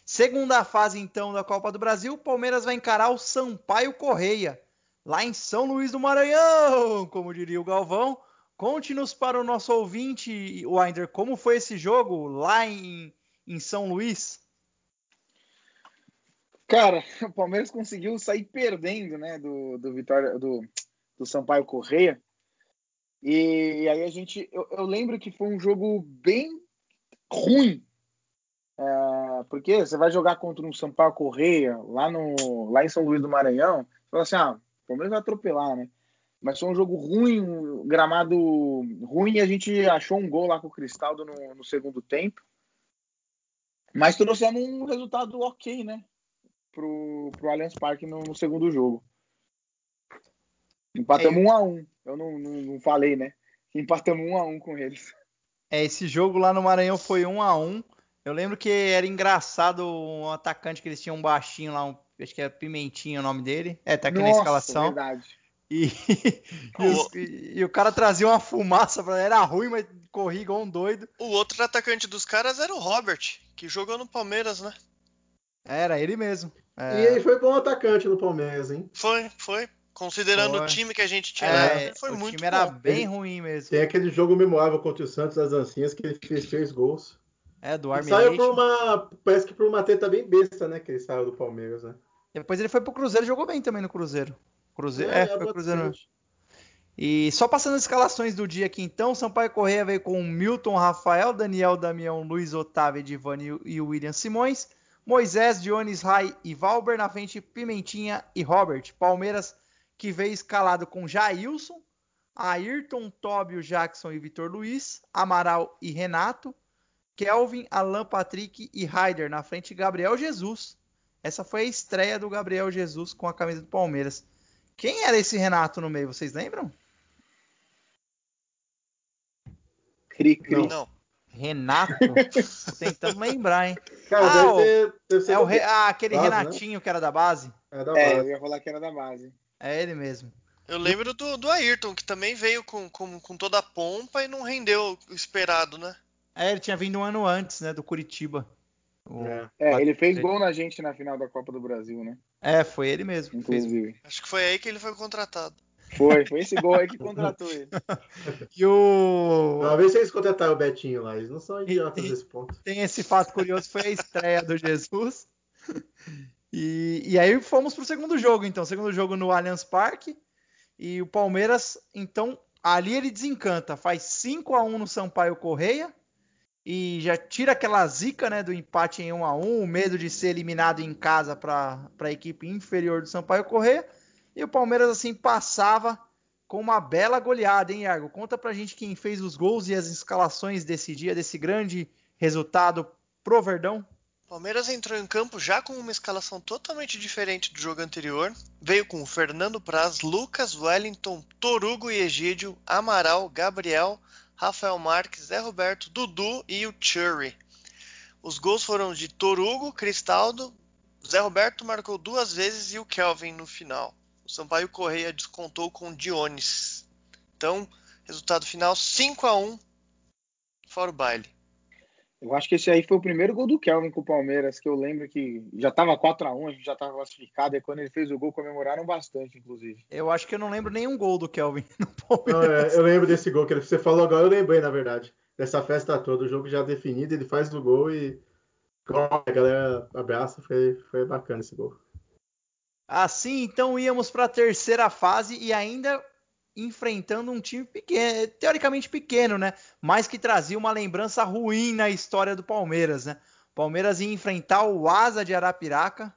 Segunda fase então da Copa do Brasil, o Palmeiras vai encarar o Sampaio Correia, lá em São Luís do Maranhão, como diria o Galvão. Conte-nos para o nosso ouvinte, Winder, como foi esse jogo lá em, em São Luís? Cara, o Palmeiras conseguiu sair perdendo, né, do, do Vitória, do, do Sampaio Correia. E, aí a gente, eu, eu, lembro que foi um jogo bem ruim, é, porque você vai jogar contra um Sampaio Correia lá no, lá em São Luís do Maranhão, você fala assim, ah, o Palmeiras vai atropelar, né? Mas foi um jogo ruim, um gramado ruim, e a gente achou um gol lá com o Cristaldo no, no segundo tempo. Mas trouxemos um resultado ok, né? Pro, pro Allianz Parque no, no segundo jogo. Empatamos é, um a um. Eu não, não, não, falei, né? Empatamos um a um com eles. É, esse jogo lá no Maranhão foi um a um. Eu lembro que era engraçado um atacante que eles tinham um baixinho lá, um, acho que era Pimentinho o nome dele. É, tá aqui Nossa, na escalação. Verdade. E, e, os, e, e, o cara trazia uma fumaça, era ruim, mas corria igual um doido. O outro atacante dos caras era o Robert, que jogou no Palmeiras, né? Era ele mesmo. É... E ele foi bom atacante no Palmeiras, hein? Foi, foi. Considerando foi. o time que a gente tinha, é, foi o muito time era bem ruim mesmo. Tem aquele jogo memorável contra o Santos das Ancinhas que ele fez três gols. É, do Armin Saiu por uma. Parece que por uma teta bem besta, né? Que ele saiu do Palmeiras, né? Depois ele foi pro Cruzeiro e jogou bem também no Cruzeiro. Cruzeiro, é, é foi Cruzeiro. E só passando as escalações do dia aqui então, Sampaio Correia veio com Milton, Rafael, Daniel, Damião, Luiz Otávio, Edivani e William Simões. Moisés, Dionis, Rai e Valber na frente, Pimentinha e Robert. Palmeiras que veio escalado com Jailson, Ayrton, Tóbio, Jackson e Vitor Luiz, Amaral e Renato, Kelvin, Alan Patrick e Ryder na frente, Gabriel Jesus. Essa foi a estreia do Gabriel Jesus com a camisa do Palmeiras. Quem era esse Renato no meio, vocês lembram? Cri, cri. Não. Renato? Tô tentando lembrar, hein? Cara, ah, deve ter, deve ser é o Re... ah, aquele base, né? Renatinho né? que era da base? É, da é, eu ia falar que era da base. É ele mesmo. Eu lembro do, do Ayrton, que também veio com, com, com toda a pompa e não rendeu o esperado, né? É, ele tinha vindo um ano antes, né, do Curitiba. O... É. é, ele fez gol na gente na final da Copa do Brasil, né? É, foi ele mesmo. Inclusive. Fez... Acho que foi aí que ele foi contratado. Foi, foi esse gol aí que contratou ele. e o. Talvez eles contrataram o Betinho lá, eles não são idiotas nesse ponto. Tem esse fato curioso, foi a estreia do Jesus. E, e aí fomos pro segundo jogo, então. Segundo jogo no Allianz Parque. E o Palmeiras, então, ali ele desencanta. Faz 5 a 1 no Sampaio Correia e já tira aquela zica né, do empate em 1 a 1 o medo de ser eliminado em casa para a equipe inferior do Sampaio Correr. E o Palmeiras assim passava com uma bela goleada, hein, Iago? Conta pra gente quem fez os gols e as escalações desse dia, desse grande resultado pro Verdão. Palmeiras entrou em campo já com uma escalação totalmente diferente do jogo anterior. Veio com Fernando Praz, Lucas, Wellington, Torugo e Egídio, Amaral, Gabriel, Rafael Marques, Zé Roberto, Dudu e o Churry. Os gols foram de Torugo, Cristaldo, Zé Roberto marcou duas vezes e o Kelvin no final. O Sampaio Correia descontou com Dionis. Então, resultado final 5 a 1 fora o baile. Eu acho que esse aí foi o primeiro gol do Kelvin com o Palmeiras, que eu lembro que já estava 4 a 1 a gente já estava classificado, e quando ele fez o gol comemoraram bastante, inclusive. Eu acho que eu não lembro nenhum gol do Kelvin no Palmeiras. Não, é, eu lembro desse gol que você falou agora, eu lembrei, na verdade. Dessa festa toda, o jogo já definido, ele faz do gol e a galera abraça, foi, foi bacana esse gol. Assim, então íamos para a terceira fase e ainda enfrentando um time pequeno, teoricamente pequeno, né? Mas que trazia uma lembrança ruim na história do Palmeiras, né? O Palmeiras ia enfrentar o Asa de Arapiraca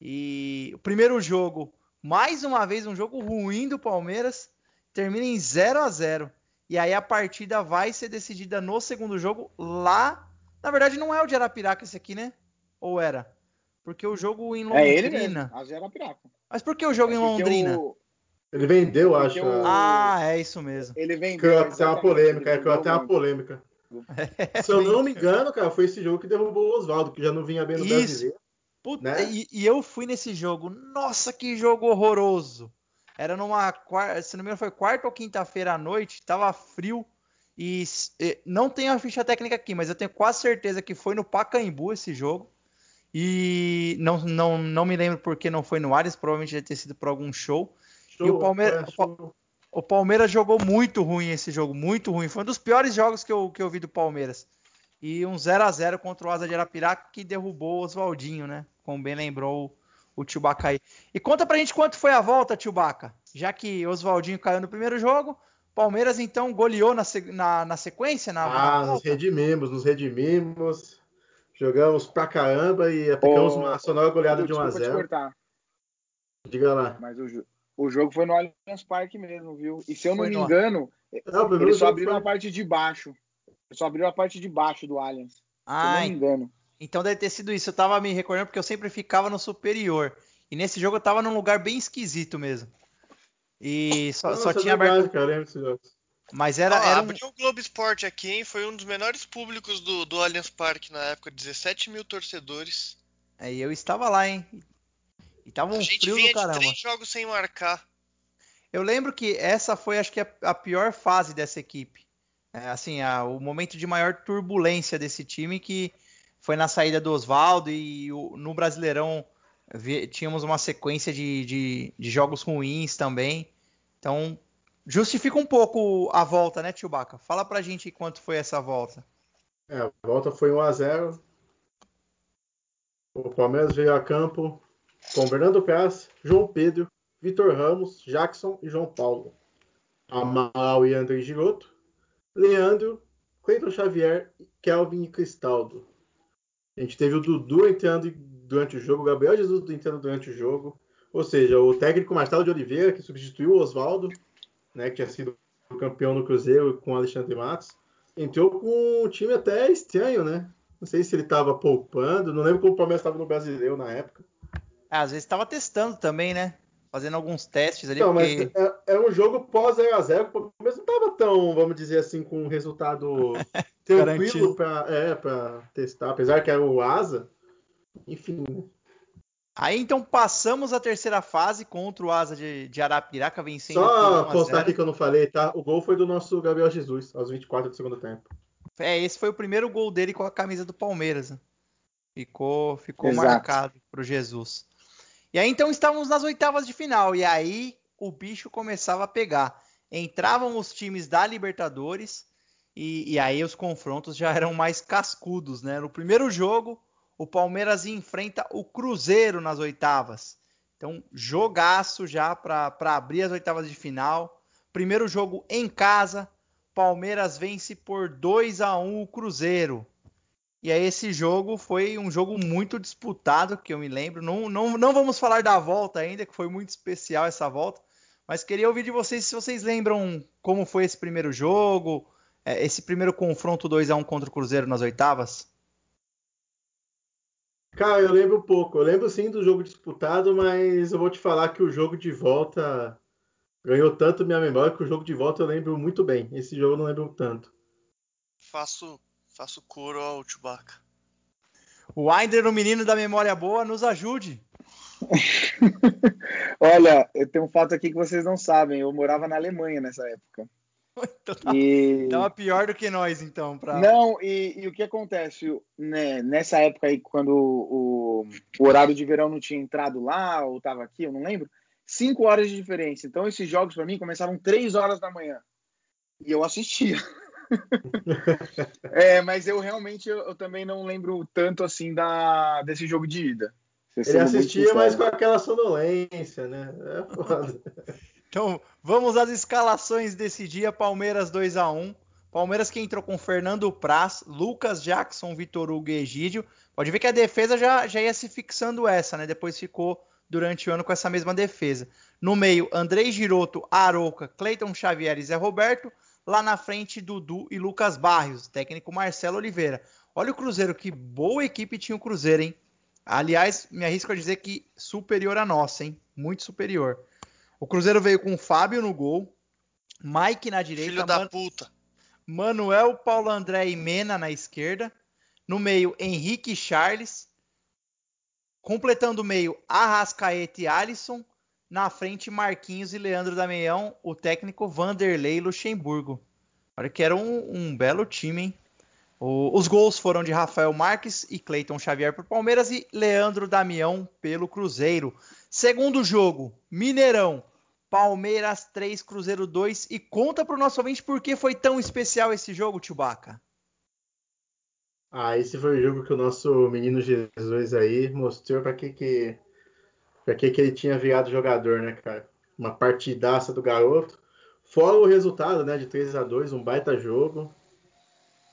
e o primeiro jogo, mais uma vez um jogo ruim do Palmeiras, termina em 0 a 0. E aí a partida vai ser decidida no segundo jogo lá. Na verdade não é o de Arapiraca esse aqui, né? Ou era? Porque o jogo em Londrina. É ele mesmo, Asa de Arapiraca. Mas por que o jogo é em Londrina? O... Ele vendeu, Porque acho. O... Ah, é isso mesmo. Ele vendeu. Criou até uma polêmica, é, criou até uma polêmica. É, Se eu não me engano, cara, foi esse jogo que derrubou o Oswaldo, que já não vinha bem no isso. brasileiro. Puta, né? e, e, eu fui nesse jogo. Nossa, que jogo horroroso. Era numa se não me engano, foi quarta ou quinta-feira à noite, tava frio. E, e não tenho a ficha técnica aqui, mas eu tenho quase certeza que foi no Pacaembu esse jogo. E não, não, não me lembro porque não foi no Ares, provavelmente deve ter sido por algum show. Show, e o Palmeiras, é, o Palmeiras jogou muito ruim esse jogo, muito ruim. Foi um dos piores jogos que eu, que eu vi do Palmeiras. E um 0 a 0 contra o Asa de Arapiraca que derrubou o Oswaldinho, né? Como bem lembrou o Chewbacca aí. E conta pra gente quanto foi a volta, Chewbacca. Já que Oswaldinho caiu no primeiro jogo, Palmeiras então goleou na, na, na sequência? Na, ah, na nos redimimos, nos redimimos. Jogamos pra caramba e aplicamos oh, uma sonora goleada de 1 a 0 Diga lá. Mas o, o jogo foi no Allianz Parque mesmo, viu? E se eu não foi me engano, não, ele só abriu foi... a parte de baixo. Ele só abriu a parte de baixo do Allianz. Ah, se eu não me engano. Então deve ter sido isso. Eu tava me recordando porque eu sempre ficava no superior. E nesse jogo eu tava num lugar bem esquisito mesmo. E só, só tinha aberto. Cara, Mas era. Ah, era um... Abriu o Globo Esporte aqui, hein? Foi um dos menores públicos do, do Allianz Parque na época, 17 mil torcedores. É, e eu estava lá, hein? E tava um a gente frio vinha do caramba. três jogos sem marcar. Eu lembro que essa foi, acho que, a, a pior fase dessa equipe. É, assim, a, o momento de maior turbulência desse time que foi na saída do Oswaldo e o, no Brasileirão vi, tínhamos uma sequência de, de, de, jogos ruins também. Então, justifica um pouco a volta, né, Tchubaca? Fala pra gente quanto foi essa volta. É, a volta foi 1 a 0 O Palmeiras veio a campo com Fernando Praz, João Pedro, Vitor Ramos, Jackson e João Paulo. Amaral e André Giroto, Leandro, Cleiton Xavier, Kelvin e Cristaldo. A gente teve o Dudu entrando durante o jogo, o Gabriel Jesus entrando durante o jogo. Ou seja, o técnico Marcelo de Oliveira, que substituiu o Oswaldo, né, que tinha sido campeão no Cruzeiro com o Alexandre Matos, entrou com um time até estranho, né? Não sei se ele estava poupando, não lembro como o Palmeiras estava no Brasileiro na época. É, às vezes estava testando também, né? Fazendo alguns testes ali. Não, porque... mas é, é, um jogo pós 0x0, o Palmeiras não estava tão, vamos dizer assim, com um resultado tranquilo para é, testar, apesar que era o Asa. Enfim. Né? Aí então passamos a terceira fase contra o Asa de, de Arapiraca vencendo. Só postar aqui que eu não falei, tá? O gol foi do nosso Gabriel Jesus, aos 24 do segundo tempo. É, esse foi o primeiro gol dele com a camisa do Palmeiras. Né? Ficou, ficou marcado pro Jesus. E aí então estávamos nas oitavas de final. E aí o bicho começava a pegar. Entravam os times da Libertadores. E, e aí os confrontos já eram mais cascudos, né? No primeiro jogo, o Palmeiras enfrenta o Cruzeiro nas oitavas. Então, jogaço já para abrir as oitavas de final. Primeiro jogo em casa, Palmeiras vence por 2 a 1 o Cruzeiro. E aí esse jogo foi um jogo muito disputado, que eu me lembro. Não, não, não vamos falar da volta ainda, que foi muito especial essa volta. Mas queria ouvir de vocês se vocês lembram como foi esse primeiro jogo, é, esse primeiro confronto 2 a 1 contra o Cruzeiro nas oitavas. Cara, eu lembro pouco. Eu lembro sim do jogo disputado, mas eu vou te falar que o jogo de volta ganhou tanto minha memória que o jogo de volta eu lembro muito bem. Esse jogo eu não lembro tanto. Faço, faço coro ao Chewbacca. O Winder, o menino da memória boa, nos ajude. Olha, eu tenho um fato aqui que vocês não sabem. Eu morava na Alemanha nessa época. então, tá, e... Tava pior do que nós, então. Pra... Não, e, e, o que acontece né, nessa época aí, quando o, o, horário de verão não tinha entrado lá, ou tava aqui, eu não lembro, cinco horas de diferença. Então, esses jogos para mim começavam três horas da manhã. E eu assistia. é, mas eu realmente eu, eu, também não lembro tanto assim da, desse jogo de ida. Ele assistia, mas com aquela sonolência, né? É foda. Então, vamos às escalações desse dia. Palmeiras 2 a 1 Palmeiras que entrou com Fernando Praz, Lucas Jackson, Vitor Hugo e Egídio. Pode ver que a defesa já, já ia se fixando essa, né? Depois ficou durante o ano com essa mesma defesa. No meio, Andrei Giroto, Aroca, Cleiton Xavier e Zé Roberto. Lá na frente, Dudu e Lucas Barrios, técnico Marcelo Oliveira. Olha o Cruzeiro, que boa equipe tinha o Cruzeiro, hein? Aliás, me arrisco a dizer que superior a nossa, hein? Muito superior. O Cruzeiro veio com o Fábio no gol, Mike na direita, Filho da Man puta. Manuel, Paulo André e Mena na esquerda. No meio, Henrique e Charles. Completando o meio, Arrascaeta e Alisson. Na frente, Marquinhos e Leandro Damião, o técnico Vanderlei Luxemburgo. Olha que era um, um belo time, hein? O, os gols foram de Rafael Marques e Cleiton Xavier para o Palmeiras e Leandro Damião pelo Cruzeiro. Segundo jogo, Mineirão, Palmeiras 3, Cruzeiro 2. E conta para o nosso ouvinte por que foi tão especial esse jogo, Tchubaca. Ah, esse foi o jogo que o nosso menino Jesus aí mostrou para que, que Pra que que ele tinha virado jogador, né, cara? Uma partidaça do garoto. Fora o resultado, né, de 3 a 2 um baita jogo.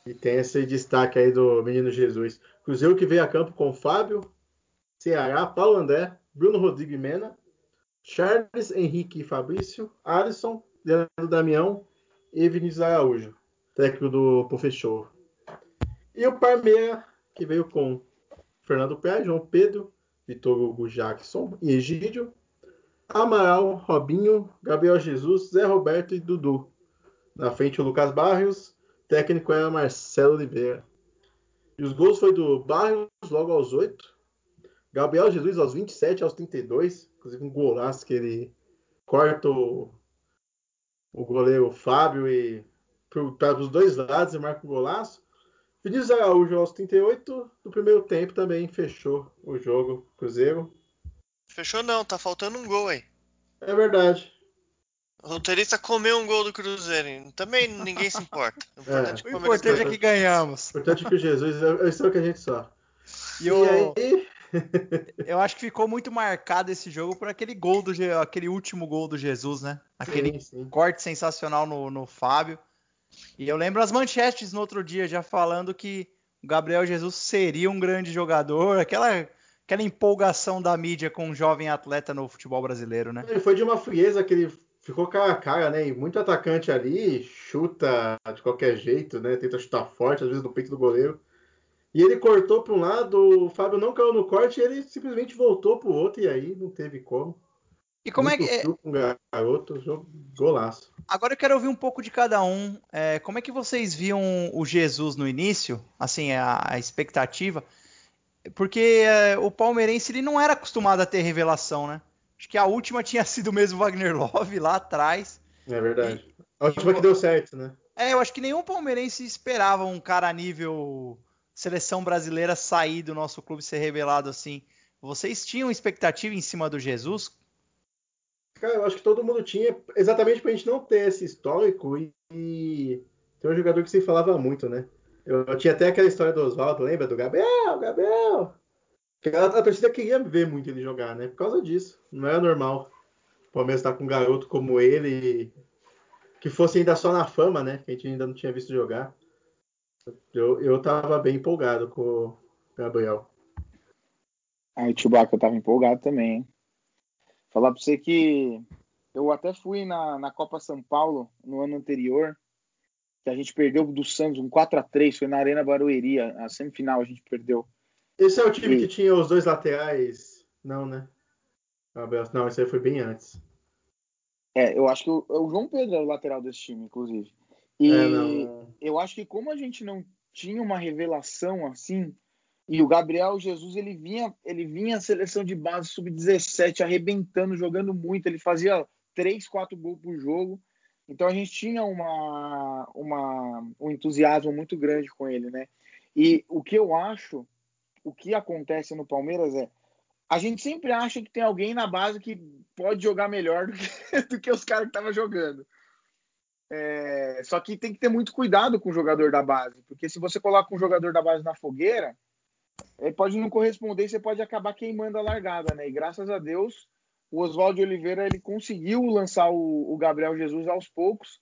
E tem esse destaque aí do menino Jesus. Cruzeiro que veio a campo com Fábio, Ceará, Paulo André, Bruno Rodrigo e Mena, Charles, Henrique e Fabrício, Alisson, Leandro Damião e Vinícius Araújo, técnico do Professor. E o Parmeira, que veio com Fernando Pé, João Pedro, Vitor Hugo Jackson e Egídio, Amaral, Robinho, Gabriel Jesus, Zé Roberto e Dudu. Na frente o Lucas Barrios, técnico era Marcelo Oliveira. E os gols foi do Barrios logo aos 8, Gabriel Jesus aos 27, aos 32, inclusive um golaço que ele corta o, o goleiro Fábio e para os dois lados e marca o golaço. Vinícius Araújo aos 38 do primeiro tempo também fechou o jogo Cruzeiro. Fechou não, tá faltando um gol aí. É verdade. O roteirista comeu um gol do Cruzeiro. Também ninguém se importa. O importante é, O importante é que ganhamos. O importante é que o Jesus é isso é o que a gente só. E, E aí, eu acho que ficou muito marcado esse jogo por aquele gol do aquele último gol do Jesus, né? Aquele sim, sim. corte sensacional no, no Fábio. E eu lembro as manchetes no outro dia já falando que o Gabriel Jesus seria um grande jogador, aquela, aquela empolgação da mídia com um jovem atleta no futebol brasileiro, né? Ele foi de uma frieza que ele ficou cara a cara, né? E muito atacante ali, chuta de qualquer jeito, né? Tenta chutar forte, às vezes no peito do goleiro. E ele cortou para um lado, o Fábio não caiu no corte e ele simplesmente voltou para o outro, e aí não teve como. E como é Muito que. com o garoto, jogo- golaço. Agora eu quero ouvir um pouco de cada um. É, como é que vocês viam o Jesus no início? Assim, a, a expectativa. Porque é, o palmeirense ele não era acostumado a ter revelação, né? Acho que a última tinha sido mesmo Wagner Love lá atrás. É verdade. A última que deu certo, né? É, eu acho que nenhum palmeirense esperava um cara a nível seleção brasileira sair do nosso clube e ser revelado assim. Vocês tinham expectativa em cima do Jesus? Cara, eu acho que todo mundo tinha, exatamente pra gente não ter esse histórico e, tem um jogador que se falava muito, né? Eu, eu tinha até aquela história do Oswaldo, lembra? Do Gabriel, Gabriel! A, a torcida queria ver muito ele jogar, né? Por causa disso. Não era normal. O Palmeiras estar com um garoto como ele, que fosse ainda só na fama, né? Que a gente ainda não tinha visto jogar. Eu, eu tava bem empolgado com o Gabriel. Aí o Chewbacca tava empolgado também, hein? Falar pra você que eu até fui na, na Copa São Paulo no ano anterior, que a gente perdeu do Santos um 4 a 3 foi na Arena Barueri, a, semifinal a gente perdeu. Esse é o time E- que tinha os dois laterais. Não, né? Não, esse aí foi bem antes. É, eu acho que o, o João Pedro era o lateral desse time, inclusive. E É, não. eu acho que como a gente não tinha uma revelação assim, e o Gabriel Jesus ele vinha, ele vinha à seleção de base sub-17 arrebentando, jogando muito, ele fazia 3, 4 gols por jogo. Então a gente tinha uma, uma um entusiasmo muito grande com ele, né? E o que eu acho, o que acontece no Palmeiras é a gente sempre acha que tem alguém na base que pode jogar melhor do que, do que os caras que estavam jogando. É, só que tem que ter muito cuidado com o jogador da base, porque se você coloca um jogador da base na fogueira, ele pode não corresponder você pode acabar queimando a largada, né? E graças a Deus, o Oswaldo Oliveira ele conseguiu lançar o, o Gabriel Jesus aos poucos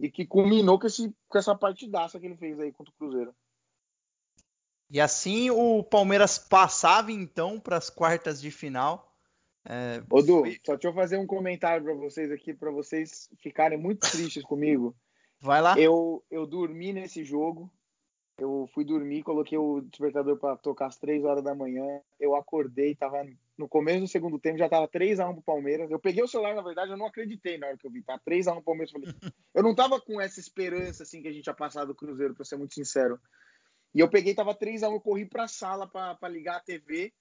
e que culminou com, esse, com essa partidaça que ele fez aí contra o Cruzeiro. E assim o Palmeiras passava então para as quartas de final. É, Ô, Du, foi- só deixa eu fazer um comentário para vocês aqui, para vocês ficarem muito tristes comigo. vai lá. Eu, eu dormi nesse jogo. Eu fui dormir, coloquei o despertador para tocar às 3 horas da manhã. Eu acordei, tava no começo do segundo tempo, já tava 3 a 1 pro Palmeiras. Eu peguei o celular, na verdade, eu não acreditei na hora que eu vi, tá 3 a 1 pro Palmeiras. Eu, falei, eu não tava com essa esperança assim que a gente tinha passado do Cruzeiro, para ser muito sincero. E eu peguei, tava 3 a 1 eu corri pra sala para ligar a TV.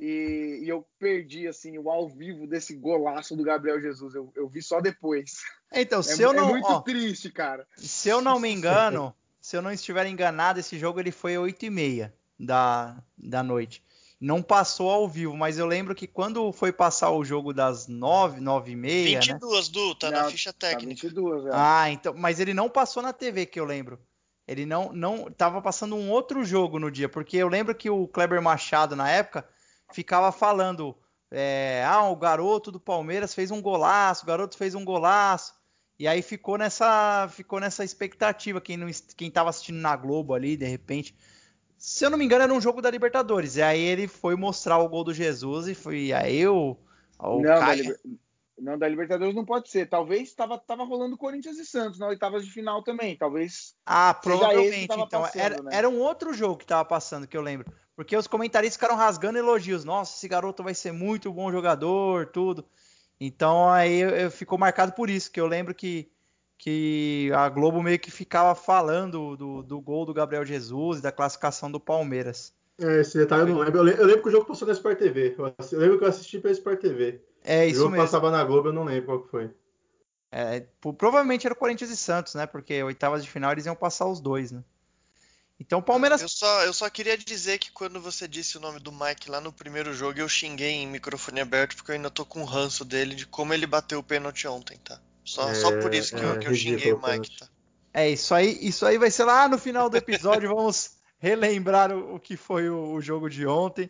E, e eu perdi assim o ao vivo desse golaço do Gabriel Jesus. Eu, eu vi só depois. Então, É, se eu é não, muito ó, triste, cara. se eu não me engano, se eu não estiver enganado, esse jogo ele foi 8 e meia da, da noite. Não passou ao vivo, mas eu lembro que quando foi passar o jogo das 9, 9 e meia, né? 22, Du, tá na Não, ficha Tá técnica. 22, é. Ah, então, mas ele não passou na TV que eu lembro. Ele não não tava passando um outro jogo no dia, porque eu lembro que o Kleber Machado na época ficava falando é, ah, o garoto do Palmeiras fez um golaço, o garoto fez um golaço. E aí ficou nessa, ficou nessa expectativa quem não, quem estava assistindo na Globo ali, de repente. Se eu não me engano, era um jogo da Libertadores. E aí ele foi mostrar o gol do Jesus e foi aí o Não, da, Liber- não, da Libertadores não pode ser. Talvez estava tava rolando Corinthians e Santos na oitavas de final também. Talvez. Ah, provavelmente. tava Então, passando, era, né? era um outro jogo que tava passando, que eu lembro. Porque os comentaristas ficaram rasgando elogios. Nossa, esse garoto vai ser muito bom jogador, tudo. Então aí eu, eu- ficou marcado por isso, que eu lembro que, que a Globo meio que ficava falando do, do gol do Gabriel Jesus e da classificação do Palmeiras. É, esse detalhe eu não lembro. Eu le- eu lembro que o jogo passou na Sport TV. Eu lembro que eu assisti pela Sport TV. É o isso jogo mesmo. passava na Globo, eu não lembro qual que foi. É, pro- provavelmente era o Corinthians e Santos, né? Porque oitavas de final eles iam passar os dois, né? Então o Palmeiras Eu só, eu só queria dizer que quando você disse o nome do Mike lá no primeiro jogo, eu xinguei em microfone aberto, porque eu ainda tô com um ranço dele de como ele bateu o pênalti ontem, tá? Só, É, só por isso que, eu, é, que eu xinguei o o Mike, tá? É, isso aí, isso aí vai ser lá no final do episódio. vamos relembrar o, o que foi o, o jogo de ontem.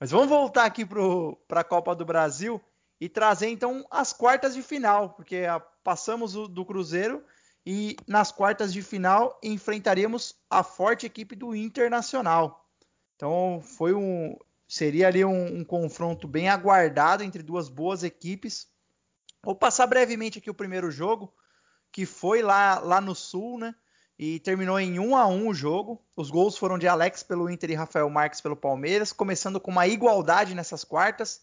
Mas vamos voltar aqui para a Copa do Brasil e trazer então as quartas de final, porque ah, passamos o- do Cruzeiro e nas quartas de final enfrentaríamos a forte equipe do Internacional. Então foi um seria ali um, um confronto bem aguardado entre duas boas equipes. Vou passar brevemente aqui o primeiro jogo que foi lá, lá no Sul, né? E terminou em 1 a 1 o jogo. Os gols foram de Alex pelo Inter e Rafael Marques pelo Palmeiras, começando com uma igualdade nessas quartas.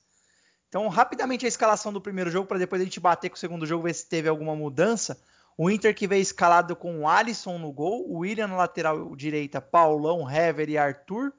Então, rapidamente a escalação do primeiro jogo, para depois a gente bater com o segundo jogo, ver se teve alguma mudança. O Inter que veio escalado com o Alisson no gol, o William na lateral direita, Paulão, Hever e Arthur.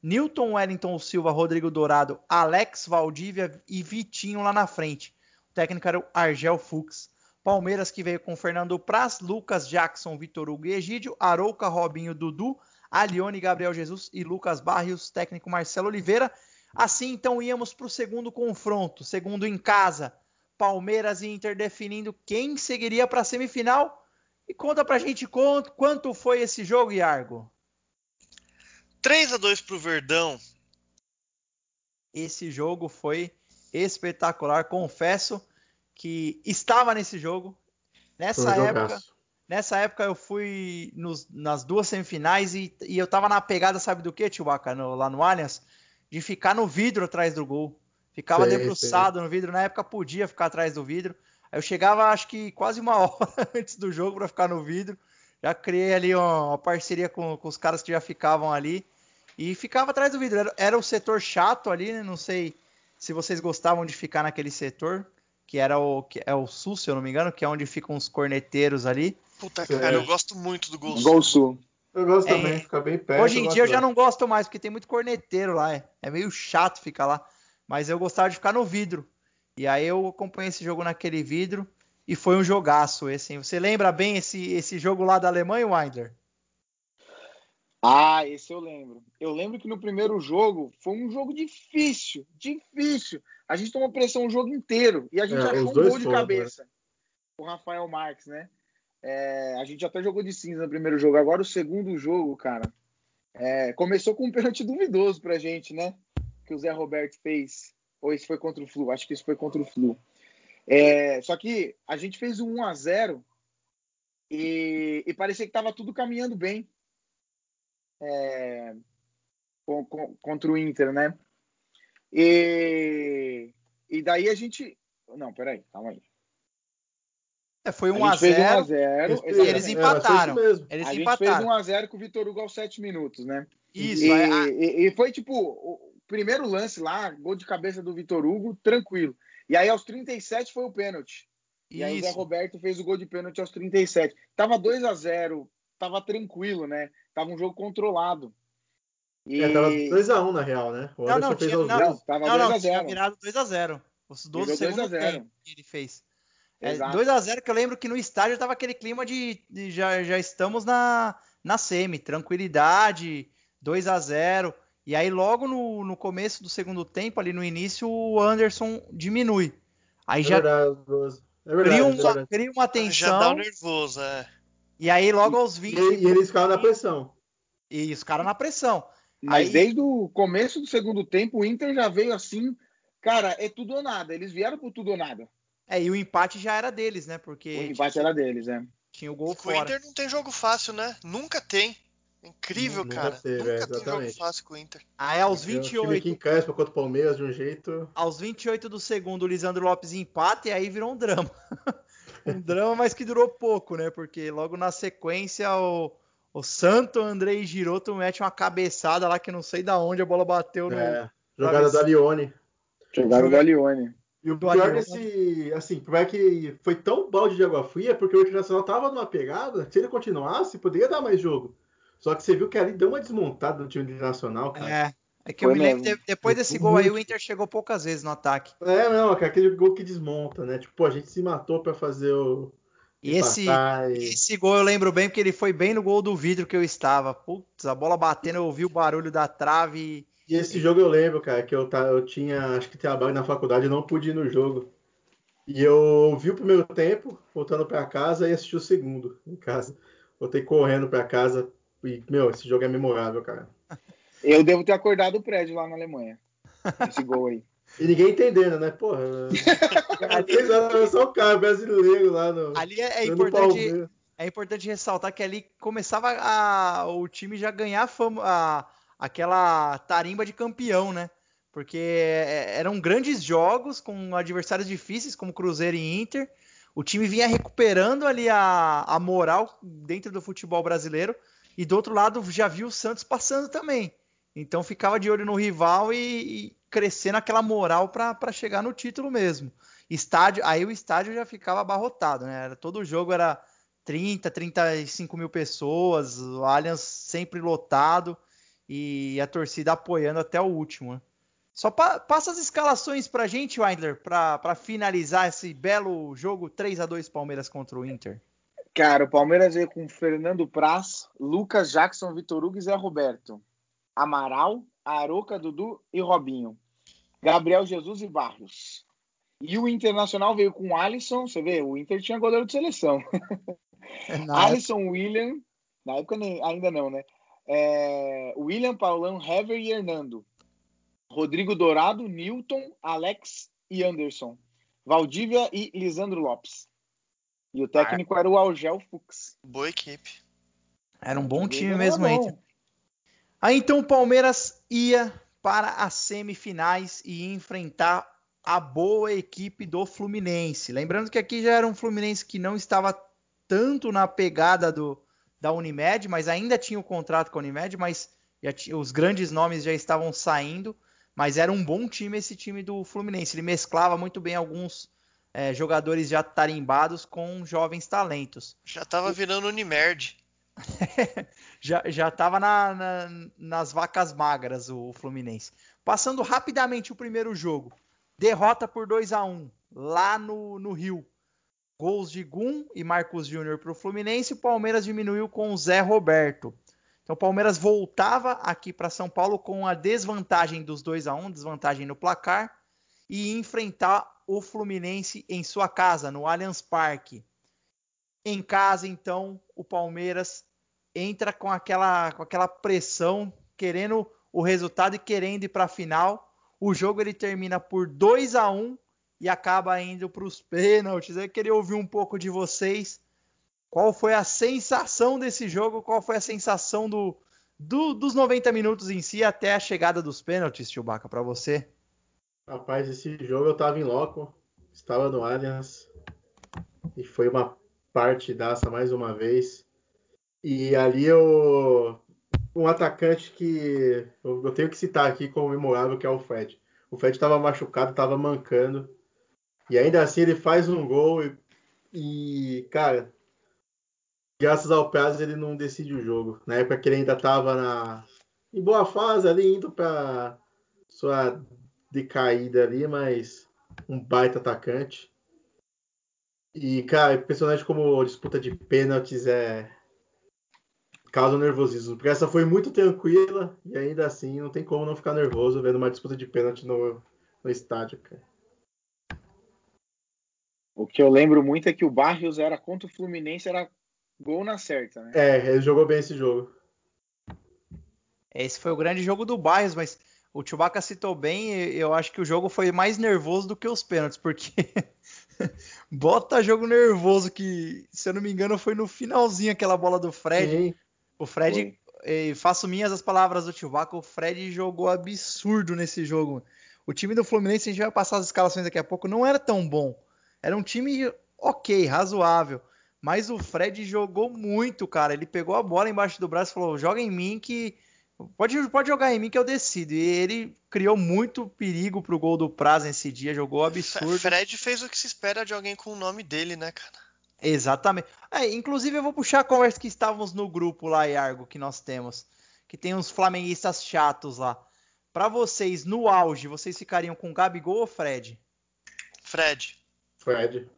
Newton, Wellington Silva, Rodrigo Dourado, Alex Valdívia e Vitinho lá na frente. O técnico era o Argel Fux. Palmeiras que veio com Fernando Praz, Lucas Jackson, Vitor Hugo e Egídio, Arouca, Robinho, Dudu, Alione, Gabriel Jesus e Lucas Barrios, técnico Marcelo Oliveira. Assim, então, íamos para o segundo confronto, segundo em casa. Palmeiras e Inter definindo quem seguiria para a semifinal. E conta pra gente quanto, quanto foi esse jogo, Iargo. 3 a 2 pro Verdão. Esse jogo foi espetacular, confesso que estava nesse jogo. Nessa um época, jogaço. nessa época eu fui nos- nas duas semifinais e, e eu tava na pegada, sabe do que, no- lá no Allianz? De ficar no vidro atrás do gol. Ficava Sei, debruçado no vidro. Na época podia ficar atrás do vidro. Aí eu chegava, acho que quase uma hora antes do jogo para ficar no vidro. Já criei ali uma, parceria com, com os caras que já ficavam ali. E ficava atrás do vidro. Era, era o setor chato ali, né? Não sei se vocês gostavam de ficar naquele setor. Que era o, que é o Sul, se eu não me engano, que é onde ficam os corneteiros ali. Puta, É. cara, eu gosto muito do Gol Sul. Gol Sul. Eu gosto É, também, fica bem perto. Hoje em dia eu já não gosto mais, porque tem muito corneteiro lá. É, é meio chato ficar lá. Mas eu gostava de ficar no vidro. E aí eu acompanhei esse jogo naquele vidro. E foi um jogaço esse. hein? Você lembra bem esse, esse jogo lá da Alemanha, Winder? Ah, esse eu lembro. Eu lembro que no primeiro jogo foi um jogo difícil, difícil. A gente tomou pressão o jogo inteiro e a gente É, achou um gol de foram, cabeça. O Rafael Marques, né? É, a gente até jogou de cinza no primeiro jogo. Agora o segundo jogo, cara, é, começou com um pênalti duvidoso pra gente, né? Que o Zé Roberto fez. Ou esse foi contra o Flu? Acho que esse foi contra o Flu. É, só que a gente fez um 1 a 0 e, e parecia que tava tudo caminhando bem é, com- com- contra o Inter, né? E, e daí a gente. Não, peraí, calma aí. É, foi A 1 a gente fez 1 a 0 0 Eles, e eles empataram. Isso. Eles a gente empataram. fez 1 a 0 com o Vitor Hugo aos 7 minutos, né? Isso, e, é, a- e- e foi tipo primeiro lance lá, gol de cabeça do Vitor Hugo, tranquilo. E aí aos 37 foi o pênalti. E aí o Zé. Roberto fez o gol de pênalti aos 37. Tava 2 a 0 tava tranquilo, né? Tava um jogo controlado. E... É, tava 2x1 na real, né? O Não, não, fez tinha- não, dois. tava Não, 2 não, a tinha 0 virado 2 a 0 Os 12 Virou do segundo 2 a 0. tempo que ele fez. É, Exato. 2 a 0 que eu lembro que no estádio tava aquele clima de, de já, já estamos na, na semi, tranquilidade, 2 a 0 E aí logo no, no começo do segundo tempo, ali no início, o Anderson diminui. Aí É já verdade. É verdade, cria, é uma, verdade. cria uma Já dá o tensão. nervoso, é. E aí logo aos 20, E, e eles ficaram na pressão. e os caras na pressão. Mas Aí- desde o começo do segundo tempo, o Inter já veio assim, Cara, é tudo ou nada. Eles vieram por tudo ou nada. É, e o empate já era deles, né? Porque O empate era deles, né? tinha o gol O fora. Inter não tem jogo fácil, né? Nunca tem. Incrível, Nunca cara. teve, Nunca é, tem jogo exatamente. fácil com o Inter. Aí aos É um time 28, que encrespa contra o Palmeiras de um jeito. aos 28 do segundo, o Lisandro Lopes empata e aí virou um drama. um drama, mas que durou pouco, né? Porque logo na sequência o, o Santo Andrei Giroto mete uma cabeçada lá que não sei da onde a bola bateu no. É, jogada do Alione. Jogaram Joga- o Galeone. E o pior desse, assim, pior que foi tão balde de água fria, porque o Internacional tava numa pegada, se ele continuasse, poderia dar mais jogo. Só que você viu que ali deu uma desmontada no time internacional, cara. É. É que eu Foi me lembro, mesmo. de- depois desse Foi gol aí, o. Inter chegou poucas vezes no ataque. É, não, cara, aquele gol que desmonta, né? Tipo, pô, a gente se matou pra fazer o. E esse, e- esse gol eu lembro bem porque ele foi bem no gol do vidro que eu estava. Putz, a bola batendo, eu ouvi o barulho da trave e E esse jogo eu lembro, cara, que eu, tá, eu tinha, acho que trabalho na faculdade, eu não pude ir no jogo. E eu vi o primeiro tempo, voltando pra casa, e assisti o segundo em casa. Voltei correndo pra casa. E, meu, esse jogo é memorável, cara. Eu devo ter acordado o prédio lá na Alemanha. Esse gol aí. E ninguém entendendo, né? Porra. Aqueles eram só o cara brasileiro lá no. ali é, é importante é importante ressaltar que ali começava a- o time já ganhar fama, a- aquela tarimba de campeão, né? Porque é- eram grandes jogos com adversários difíceis como Cruzeiro e Inter. O time vinha recuperando ali a, a moral dentro do futebol brasileiro e do outro lado já viu o Santos passando também. Então ficava de olho no rival e, e crescendo aquela moral para chegar no título mesmo. Estádio, aí o estádio já ficava abarrotado, né? Era- Todo jogo era 30, 35 mil pessoas, o Allianz sempre lotado e a torcida apoiando até o último. né? Só pa- passa as escalações pra gente, Weidler, para finalizar esse belo jogo 3 a 2 Palmeiras contra o Inter. Cara, o Palmeiras veio com Fernando Praz, Lucas Jackson, Vitor Hugo e Zé Roberto. Amaral, Aroca, Dudu e Robinho. Gabriel Jesus e Barros. E o Internacional veio com Alisson, você vê, o Inter tinha goleiro de seleção. Na Alisson William, na época nem- ainda não, né? É, William, Paulão, Hever e Hernando. Rodrigo Dourado, Newton, Alex e Anderson. Valdívia e Lisandro Lopes. E o técnico era o Algel Fux. Boa equipe. Era um bom O time mesmo, bom. Aí então o Palmeiras ia para as semifinais e ia enfrentar a boa equipe do Fluminense. Lembrando que aqui já era um Fluminense que não estava tanto na pegada do, da Unimed, mas ainda tinha o contrato com a Unimed, mas já tinha- os grandes nomes já estavam saindo. Mas era um bom time esse time do Fluminense. Ele mesclava muito bem alguns eh, jogadores já tarimbados com jovens talentos Já tava virando Unimerd. já, já tava na- na- nas vacas magras o Fluminense. Passando rapidamente o primeiro jogo. Derrota por 2 a 1 lá no, no Rio. Gols de Gum e Marcos Júnior para o Fluminense. O Palmeiras diminuiu com o Zé Roberto. Então o Palmeiras voltava aqui para São Paulo com a desvantagem dos 2 a 1 desvantagem no placar, e enfrentar o Fluminense em sua casa, no Allianz Parque. Em casa, então, o Palmeiras entra com aquela, com aquela pressão, querendo o resultado e querendo ir para a final. O jogo ele termina por 2 a 1 e acaba indo para os pênaltis. Eu queria ouvir um pouco de vocês. Qual foi a sensação desse jogo? Qual foi a sensação do, do- dos 90 minutos em si até a chegada dos pênaltis, Chewbacca, para você? Rapaz, esse jogo eu tava em loco, estava no Allianz e foi uma partidaça mais uma vez. E ali eu um atacante que eu, tenho que citar aqui como memorável que é o Fred. O Fred estava machucado, estava mancando e ainda assim ele faz um gol e, e, cara, graças ao prazo ele não decide o jogo. Na época que ele ainda estava na em boa fase ali indo para sua decaída ali, mas um baita atacante. E, cara, impressionante como disputa de pênaltis é. causa nervosismo. Porque essa foi muito tranquila e ainda assim não tem como não ficar nervoso vendo uma disputa de pênalti no, no estádio, cara. O que eu lembro muito é que o Barrios era contra o Fluminense, era gol na certa, né? É, ele jogou bem esse jogo. Esse foi o grande jogo do Barrios, mas o Chewbacca citou bem, eu acho que o jogo foi mais nervoso do que os pênaltis, porque bota jogo nervoso que, se eu não me engano, foi no finalzinho aquela bola do Fred. Sim. O Fred, eh, faço minhas as palavras do Chewbacca, o Fred jogou absurdo nesse jogo. O time do Fluminense, a gente vai passar as escalações daqui a pouco, não era tão bom. Era um time ok, razoável. Mas o Fred jogou muito, cara. Ele pegou a bola embaixo do braço e falou: joga em mim que Pode, pode jogar em mim que eu decido. E ele criou muito perigo pro gol do Praz nesse dia, jogou absurdo. Fred fez o que se espera de alguém com o nome dele, né, cara? Exatamente. É, inclusive, eu vou puxar a conversa que estávamos no grupo lá, Iargo, que nós temos. Que tem uns flamenguistas chatos lá. Para vocês, no auge, vocês ficariam com Gabigol ou Fred? Fred. Fred.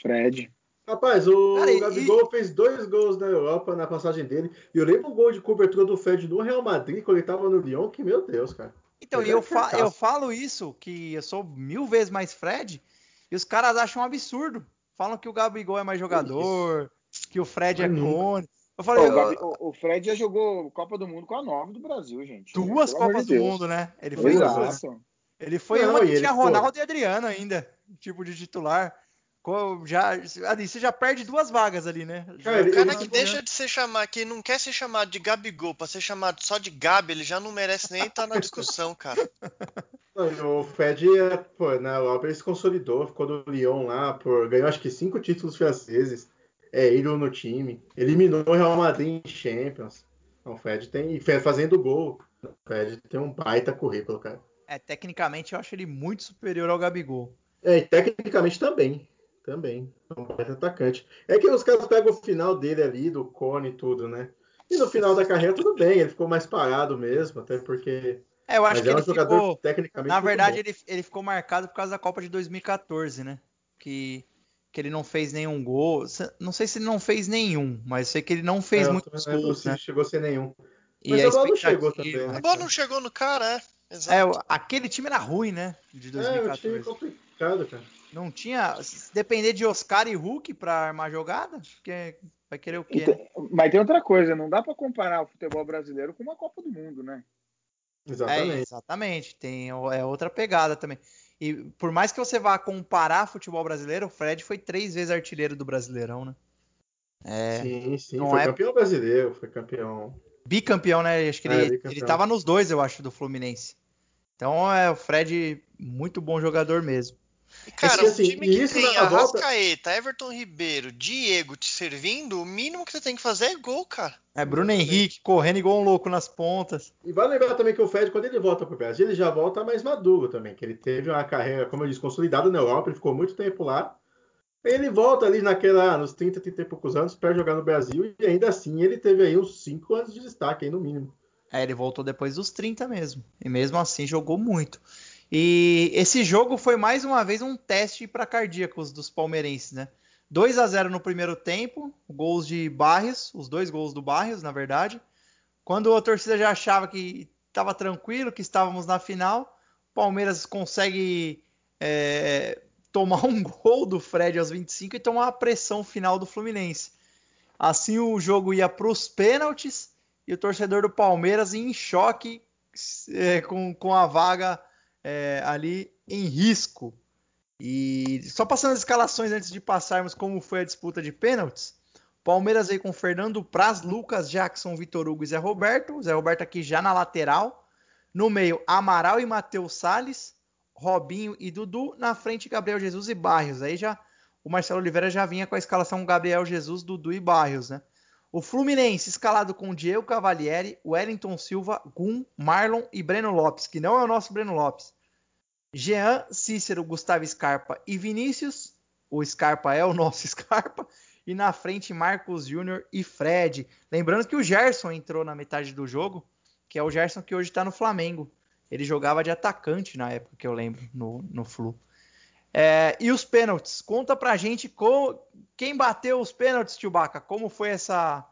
Fred. Rapaz, o Cara, Gabigol e... fez dois gols na Europa na passagem dele. E eu lembro o gol de cobertura do Fred no Real Madrid, quando ele tava no Lyon, que meu Deus, cara. Então, e eu, fa eu falo isso, que eu sou mil vezes mais Fred, e os caras acham um absurdo. Falam que o Gabigol é mais jogador, que o Fred é cone. Eu falei, o, Gabi, o, o, Fred já jogou Copa do Mundo com a 9 do Brasil, gente. Duas Copas do Mundo, né? Ele foi Exato. Ele foi Não, uma que tinha Ronaldo e Adriano ainda, tipo de titular. Já, ali, você já perde duas vagas ali, né? Cara, o cara que deixa de ser chamado, que não quer ser chamado de Gabigol pra ser chamado só de Gabi, ele já não merece nem estar na discussão, cara. O Fred, pô, na Europa ele se consolidou, ficou no Lyon lá, por, ganhou acho que cinco títulos franceses, é ídolo no time, eliminou o Real Madrid em Champions. O Fred tem, fazendo gol, o Fred tem um baita currículo, cara. É, tecnicamente eu acho ele muito superior ao Gabigol. É, e tecnicamente também. Também. É um baita atacante. É que os caras pegam o final dele ali, do Cone e tudo, né? E no final da carreira, tudo bem, ele ficou mais parado mesmo, até porque. É, eu acho Mas que é um ele jogador ficou, tecnicamente. Na verdade, ele, ele ficou marcado por causa da Copa de 2014, né? Que, que ele não fez nenhum gol. Não sei se ele não fez nenhum, mas sei que ele não fez é, muitos gols. Né? chegou sem nenhum. Mas e a bola não chegou também. Né? A bola não chegou no cara, é. Exato. É, aquele time era ruim, né? De 2014. É, um time complicado, cara. Não tinha. Se depender de Oscar e Hulk para armar jogada, porque vai querer o quê? Né? Mas tem outra coisa, não dá para comparar o futebol brasileiro com uma Copa do Mundo, né? Exatamente. É, exatamente. Tem é outra pegada também. E por mais que você vá comparar futebol brasileiro, o Fred foi três vezes artilheiro do Brasileirão, né? É, sim, sim. Não foi é... campeão brasileiro, foi campeão. Bicampeão, né? Acho que é, ele, ele tava nos dois, eu acho, do Fluminense. Então é o Fred, muito bom jogador mesmo. Cara, assim, um time que tem Arrascaeta, volta... Everton Ribeiro, Diego te servindo, o mínimo que você tem que fazer é gol, cara. É Bruno Henrique correndo igual um louco nas pontas. E vale lembrar também que o Fred, quando ele volta pro Brasil, ele já volta mais maduro também, que ele teve uma carreira, como eu disse, consolidada na Europa, ele ficou muito tempo lá. Ele volta ali naquela, nos 30, 30 e poucos anos para jogar no Brasil e ainda assim ele teve aí uns 5 anos de destaque aí no mínimo. É, ele voltou depois dos 30 mesmo. E mesmo assim jogou muito. E esse jogo foi mais uma vez um teste para cardíacos dos palmeirenses, né? 2 a 0 no primeiro tempo, gols de Barrios, os dois gols do Barrios, na verdade. Quando a torcida já achava que estava tranquilo, que estávamos na final, o Palmeiras consegue é, tomar um gol do Fred aos 25 e tomar a pressão final do Fluminense. Assim o jogo ia para os pênaltis e o torcedor do Palmeiras em choque é, com, com a vaga é, ali em risco. E só passando as escalações antes de passarmos como foi a disputa de pênaltis. Palmeiras veio com Fernando Praz, Lucas Jackson, Vitor Hugo e Zé Roberto. Zé Roberto aqui já na lateral. No meio, Amaral e Matheus Salles. Robinho e Dudu. Na frente, Gabriel Jesus e Barrios. Aí já o Marcelo Oliveira já vinha com a escalação Gabriel Jesus, Dudu e Barrios, né? O Fluminense escalado com Diego Cavalieri, Wellington Silva, Gum, Marlon e Breno Lopes, que não é o nosso Breno Lopes. Jean, Cícero, Gustavo Scarpa e Vinícius. O Scarpa é o nosso Scarpa. E na frente, Marcos Júnior e Fred. Lembrando que o Gerson entrou na metade do jogo, que é o Gerson que hoje está no Flamengo. Ele jogava de atacante na época que eu lembro, no, no Flu. É, e os pênaltis? Conta pra gente quem bateu os pênaltis, Chewbacca. Como foi essa.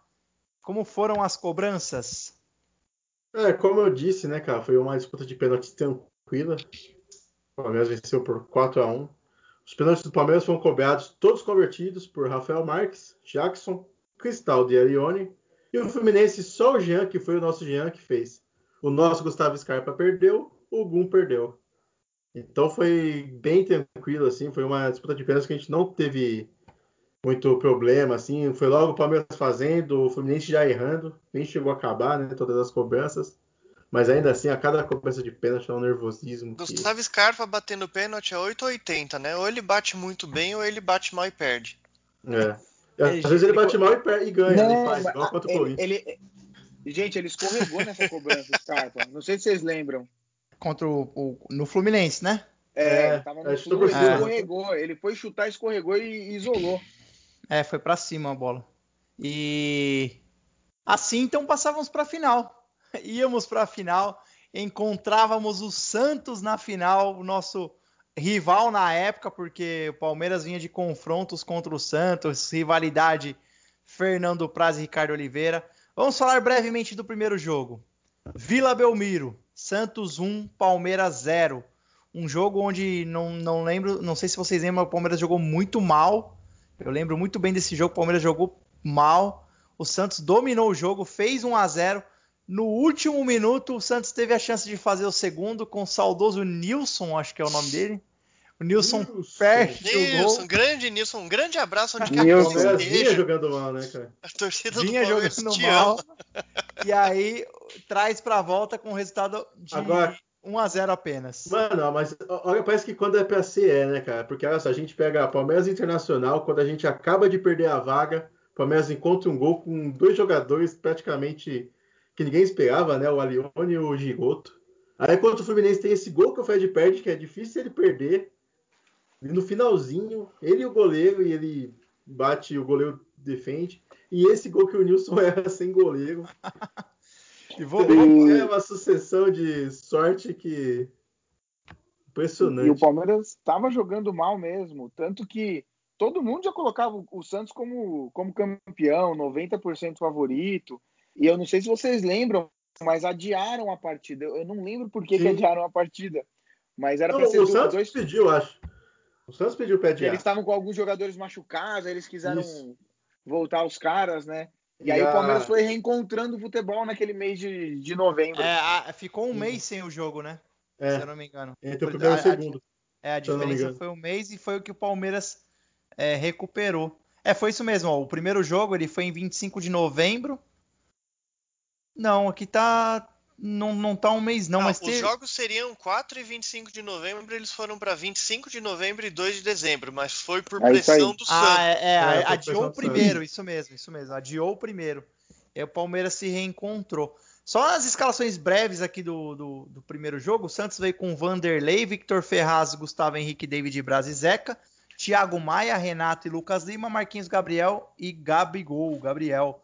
Como foram as cobranças? É, como eu disse, né, cara, foi uma disputa de pênaltis tranquila. O Palmeiras venceu por 4 a 1 Os pênaltis do Palmeiras foram cobrados, todos convertidos por Rafael Marques, Jackson, Cristal e Arione. E o Fluminense, só o Jean, que foi o nosso Jean, que fez. O nosso Gustavo Scarpa perdeu o Gum perdeu. Então foi bem tranquilo, assim, foi uma disputa de pênaltis que a gente não teve muito problema, assim, foi logo o Palmeiras fazendo, o Fluminense já errando, nem chegou a acabar, né, todas as cobranças, mas ainda assim, a cada cobrança de pênalti é um nervosismo. Que... Gustavo Scarpa batendo pênalti é 8,80, né, ou ele bate muito bem ou ele bate mal e perde. É. Às vezes ele bate mal e, perde, e ganha, Não, ele faz, igual contra o ele, Corinthians. ele- Gente, ele escorregou nessa cobrança, Scarpa. Não sei se vocês lembram. Contra o, o- no Fluminense, né? É, É, ele tava no acho que tô flu, por ele cima. escorregou. Ele foi chutar, escorregou e isolou. É, foi pra cima a bola. E assim então passávamos pra final. Íamos pra final, encontrávamos o Santos na final, o nosso rival na época, porque o Palmeiras vinha de confrontos contra o Santos, rivalidade Fernando Praz e Ricardo Oliveira. Vamos falar brevemente do primeiro jogo. Vila Belmiro, Santos 1, Palmeiras 0. Um jogo onde não, não lembro, não sei se vocês lembram, o Palmeiras jogou muito mal. Eu lembro muito bem desse jogo, o Palmeiras jogou mal. O Santos dominou o jogo, fez 1 a 0. No último minuto, o Santos teve a chance de fazer o segundo com o saudoso Nilson, acho que é o nome dele. O Nilson Nilson. perde o Nilson, gol. grande Nilson, um grande abraço onde quer que você Palmeiras vinha esteja. jogando mal, né, cara? A torcida do Vinha Palmeiras jogando mal. E aí traz pra volta com o resultado de Agora- 1 a 0 apenas. Mano, mas olha, parece que quando é pra ser, é, né, cara? Porque olha só, a gente pega Palmeiras Internacional, quando a gente acaba de perder a vaga, o Palmeiras encontra um gol com dois jogadores praticamente que ninguém esperava, né? O Alione e o Giroto. Aí contra o Fluminense tem esse gol que o Fred perde, que é difícil ele perder. E no finalzinho, ele e o goleiro, e ele bate, o goleiro defende. E esse gol que o Nilson erra sem goleiro. E vou, É uma sucessão de sorte que. Impressionante. E o Palmeiras estava jogando mal mesmo. Tanto que todo mundo já colocava o- Santos como, como campeão, 90% favorito. E eu não sei se vocês lembram, mas adiaram a partida. Eu não lembro por que, que adiaram a partida. Mas era para ser o Santos dois. pediu, acho. O Santos pediu o pé de Eles estavam com alguns jogadores machucados, aí eles quiseram Isso. voltar os caras, né? E E aí a- o Palmeiras foi reencontrando o futebol naquele mês de, de novembro. é, a- ficou um mês sem o jogo, né? Se eu É, não me engano. entre o primeiro e o A- a- segundo. É, a diferença foi um mês e foi o que o Palmeiras é, recuperou. É, foi isso mesmo. Ó, o primeiro jogo ele foi em 25 de novembro. Não, aqui tá. Não, não tá um mês, não, Ah, mas os teve- jogos seriam 4 e 25 de novembro, eles foram para 25 de novembro e 2 de dezembro, mas foi por É aí. pressão do Ah, Santos. é, é, É, foi adiou o primeiro, isso mesmo, isso mesmo. Adiou o primeiro. E aí o Palmeiras se reencontrou. Só as escalações breves aqui do, do, do primeiro jogo. O Santos veio com Vanderlei, Victor Ferraz, Gustavo Henrique, David Braz e Zeca. Thiago Maia, Renato e Lucas Lima, Marquinhos Gabriel e Gabigol, Gabriel.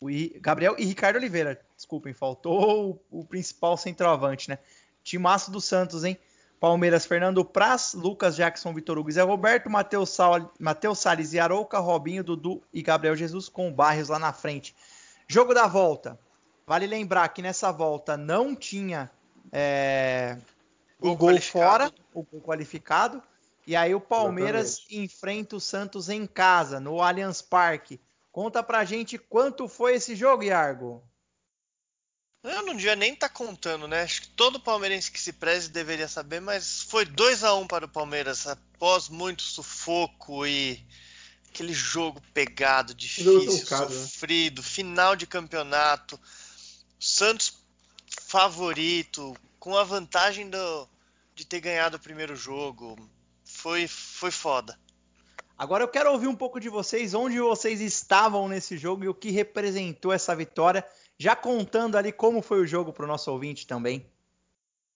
O Gabriel e Ricardo Oliveira. Desculpem, faltou o, principal centroavante, né? Timaço do Santos, hein? Palmeiras, Fernando Praz, Lucas Jackson, Vitor Hugo e Zé Roberto, Matheus Sal- Matheus Salles e Arouca, Robinho, Dudu e Gabriel Jesus com o Barrios lá na frente. Jogo da volta. Vale lembrar que nessa volta não tinha é, o Gol fora, o gol qualificado. E aí o Palmeiras enfrenta o Santos em casa, no Allianz Parque. Conta pra gente quanto foi esse jogo, Iargo. Eu não devia nem estar contando, né? Acho que todo palmeirense que se preze deveria saber, mas foi 2 a 1 para o Palmeiras após muito sufoco e aquele jogo pegado, difícil, né? sofrido, final de campeonato. Santos favorito, com a vantagem do, de ter ganhado o primeiro jogo. Foi, foi foda. Agora eu quero ouvir um pouco de vocês, onde vocês estavam nesse jogo e o que representou essa vitória, já contando ali como foi o jogo para o nosso ouvinte também.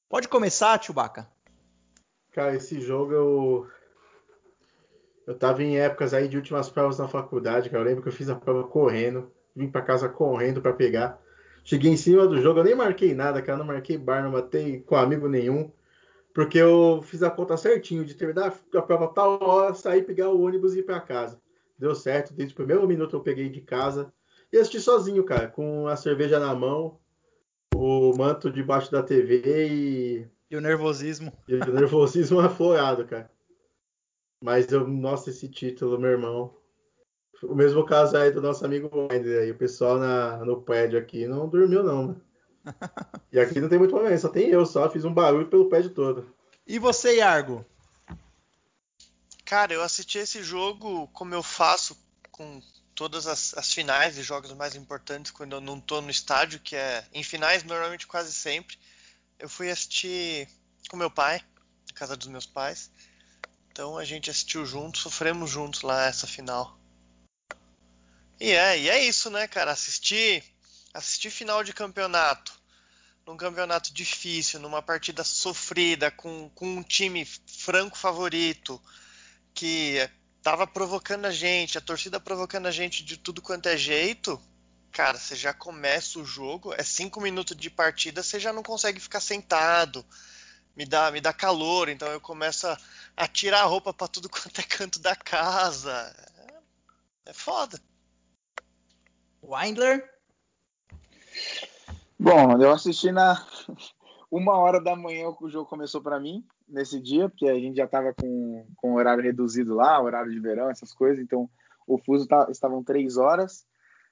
Pode começar, Chewbacca. Cara, esse jogo eu. Eu tava em épocas aí de últimas provas na faculdade, cara. Eu lembro que eu fiz a prova correndo, vim pra casa correndo pra pegar. Cheguei em cima do jogo, eu nem marquei nada, cara. Não marquei bar, não matei com amigo nenhum. Porque eu fiz a conta certinho de terminar a prova tal hora, sair, pegar o ônibus e ir pra casa. Deu certo, desde o primeiro minuto eu peguei de casa. E assisti sozinho, cara, com a cerveja na mão, o manto debaixo da TV e E o nervosismo. e o nervosismo aflorado, cara. Mas eu, nossa, esse título, meu irmão. O mesmo caso aí do nosso amigo Wender aí. O pessoal na, no prédio aqui não dormiu, não, né? e aqui não tem muito problema, só tem eu só, fiz um barulho pelo pé de todo. E você, Yargo? Cara, eu assisti esse jogo como eu faço com todas as, as finais e jogos mais importantes quando eu não tô no estádio, que é em finais normalmente quase sempre. Eu fui assistir com meu pai, na casa dos meus pais. Então a gente assistiu juntos, sofremos juntos lá essa final. E é, e é isso, né, cara? Assistir, assistir final de campeonato, num campeonato difícil, numa partida sofrida, com, com um time franco favorito, que tava provocando a gente, a torcida provocando a gente de tudo quanto é jeito. Cara, você já começa o jogo, é cinco minutos de partida, você já não consegue ficar sentado. Me dá, me dá calor, então eu começo a, a tirar a roupa para tudo quanto é canto da casa. É, é foda. Windler? Bom, eu assisti na uma hora da manhã que o jogo começou para mim nesse dia, porque a gente já estava com, com horário reduzido lá, horário de verão, essas coisas, então o fuso tá, estavam três horas,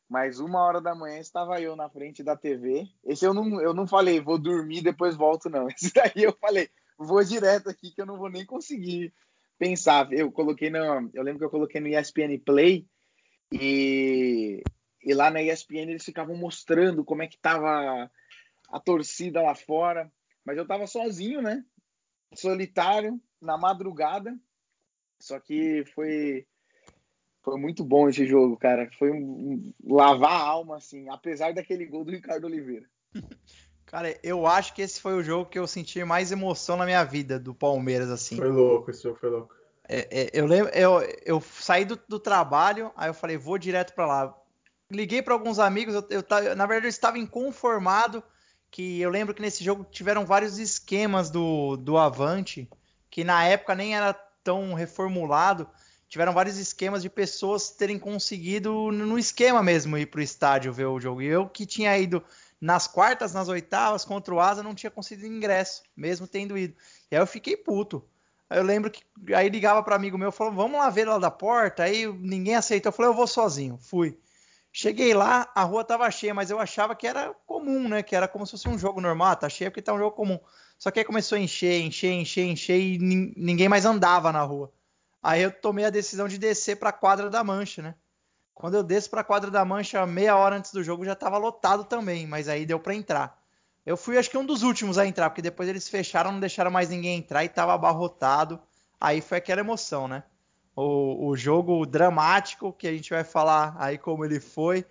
mas uma hora da manhã estava eu na frente da TV. Esse eu não, eu não falei, vou dormir depois volto, não. Esse daí eu falei, vou direto aqui que eu não vou nem conseguir pensar. Eu coloquei no, eu lembro que eu coloquei no ESPN Play e e lá na ESPN eles ficavam mostrando como é que tava a torcida lá fora. Mas eu tava sozinho, né? Solitário, na madrugada. Só que foi foi muito bom esse jogo, cara. Foi um, um lavar a alma, assim, apesar daquele gol do Ricardo Oliveira. Cara, eu acho que esse foi o jogo que eu senti mais emoção na minha vida do Palmeiras, assim. Foi louco, esse jogo foi louco. É, é, eu lembro, eu, eu saí do, do, trabalho, aí eu falei, vou direto para lá liguei para alguns amigos, eu, eu, na verdade eu estava inconformado que eu lembro que nesse jogo tiveram vários esquemas do, do Avante, que na época nem era tão reformulado, tiveram vários esquemas de pessoas terem conseguido no esquema mesmo ir para o estádio ver o jogo. E eu que tinha ido nas quartas, nas oitavas contra o Asa, não tinha conseguido ingresso, mesmo tendo ido. E aí eu fiquei puto. Aí eu lembro que aí ligava para amigo meu, falou: "Vamos lá ver lá da porta". Aí ninguém aceitou. Eu falei: "Eu vou sozinho". Fui. Cheguei lá, a rua tava cheia, mas eu achava que era comum, né? Que era como se fosse um jogo normal, tá cheio porque tá um jogo comum. Só que aí começou a encher, encher, encher, encher e ninguém mais andava na rua. Aí eu tomei a decisão de descer para a quadra da Mancha, né? Quando eu desço para a quadra da Mancha, meia hora antes do jogo já estava lotado também, mas aí deu para entrar. Eu fui acho que um dos últimos a entrar, porque depois eles fecharam, não deixaram mais ninguém entrar e estava abarrotado. Aí foi aquela emoção, né? O, o jogo dramático que a gente vai falar aí como ele foi.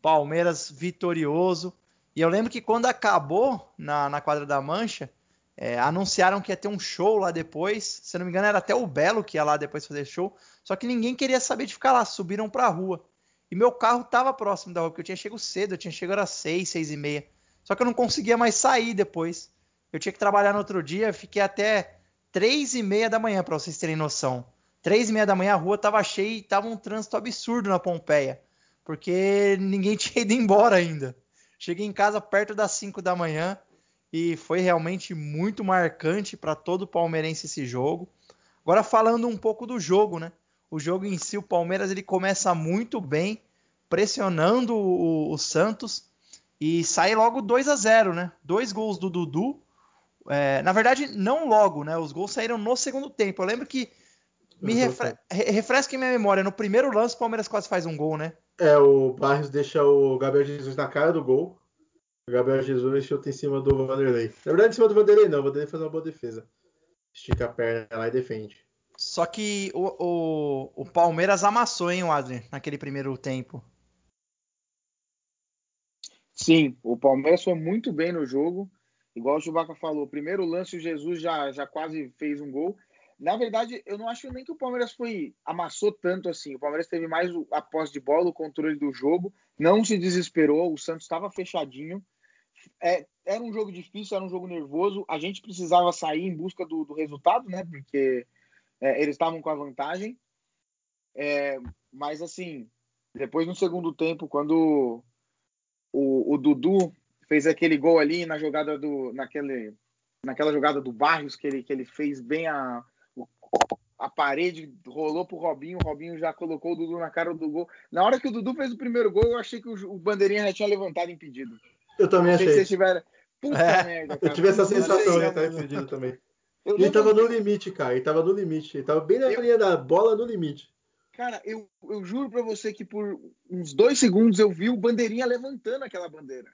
Palmeiras vitorioso. E eu lembro que quando acabou na, na quadra da Mancha, é, anunciaram que ia ter um show lá depois. Se não me engano, era até o Belo que ia lá depois fazer show. Só que ninguém queria saber de ficar lá, subiram pra rua. E meu carro tava próximo da rua, porque eu tinha chegado cedo, eu tinha chegado às seis, seis e meia. Só que eu não conseguia mais sair depois. Eu tinha que trabalhar no outro dia, fiquei até três e meia da manhã, para vocês terem noção. Três e meia da manhã a rua tava cheia e tava um trânsito absurdo na Pompeia, porque ninguém tinha ido embora ainda. Cheguei em casa perto das 5 da manhã e foi realmente muito marcante para todo palmeirense esse jogo. Agora falando um pouco do jogo, né? O jogo em si, o Palmeiras ele começa muito bem, pressionando o, o Santos e sai logo 2 a 0, né? Dois gols do Dudu. É, na verdade, não logo, né? Os gols saíram no segundo tempo. Eu lembro que me refre... refresca minha memória. No primeiro lance, o Palmeiras quase faz um gol, né? É, o Barros deixa o Gabriel Jesus na cara do gol. O Gabriel Jesus chuta em cima do Vanderlei. Na verdade, em cima do Vanderlei não. O Vanderlei faz uma boa defesa. Estica a perna lá e defende. Só que o, o, o Palmeiras amassou, hein, Adler, naquele primeiro tempo. Sim, o Palmeiras foi muito bem no jogo. Igual o Chewbacca falou, primeiro lance o Jesus já, já quase fez um gol. Na verdade, eu não acho nem que o Palmeiras foi amassou tanto assim. O Palmeiras teve mais a posse de bola, o controle do jogo, não se desesperou. O Santos estava fechadinho. É, era um jogo difícil, era um jogo nervoso. A gente precisava sair em busca do, do resultado, né? Porque é, eles estavam com a vantagem. É, mas assim, depois no segundo tempo, quando o, o Dudu fez aquele gol ali na jogada do naquele naquela jogada do Barrios que ele, que ele fez bem a, a parede rolou pro Robinho, o Robinho já colocou o Dudu na cara do gol. Na hora que o Dudu fez o primeiro gol, eu achei que o, Bandeirinha já tinha levantado impedido. Eu também Não sei se achei. vocês tiveram. Puta É, merda, Eu cara. tive essa sensação de cara. estar impedido também. Eu ele tava no limite, cara. Ele tava no limite. Ele tava bem na Eu- linha da bola no limite. Cara, eu, eu juro pra você que por uns dois segundos eu vi o bandeirinha levantando aquela bandeira.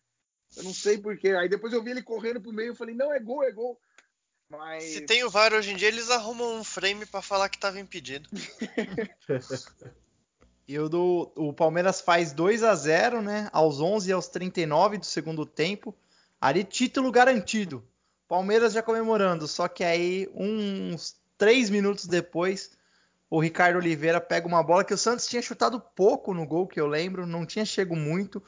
Eu não sei porquê. Aí depois eu vi ele correndo pro meio e falei, não, é gol, é gol. Mas. Se tem o VAR hoje em dia, eles arrumam um frame pra falar que tava impedido. E o, do, o Palmeiras faz 2 a 0 né? Aos 11 e aos 39 do segundo tempo. Ali, título garantido. Palmeiras já comemorando. Só que aí, uns 3 minutos depois, o Ricardo Oliveira pega uma bola que o Santos tinha chutado pouco no gol, que eu lembro. Não tinha chego muito.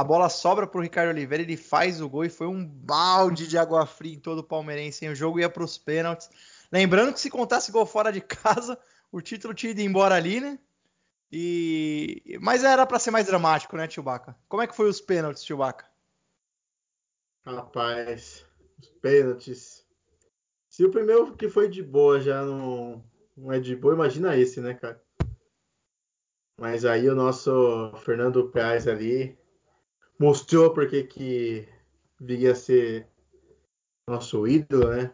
A bola sobra pro Ricardo Oliveira, ele faz o gol e foi um balde de água fria em todo o palmeirense. hein? O jogo ia para os pênaltis. Lembrando que se contasse gol fora de casa, o título tinha ido embora ali, né? E... Mas era para ser mais dramático, né, Chewbacca? Como é que foi os pênaltis, Chewbacca? Rapaz, os pênaltis. Se o primeiro que foi de boa já não, não é de boa, imagina esse, né, cara? Mas aí o nosso Fernando Praz ali mostrou porque que viria a ser nosso ídolo, né?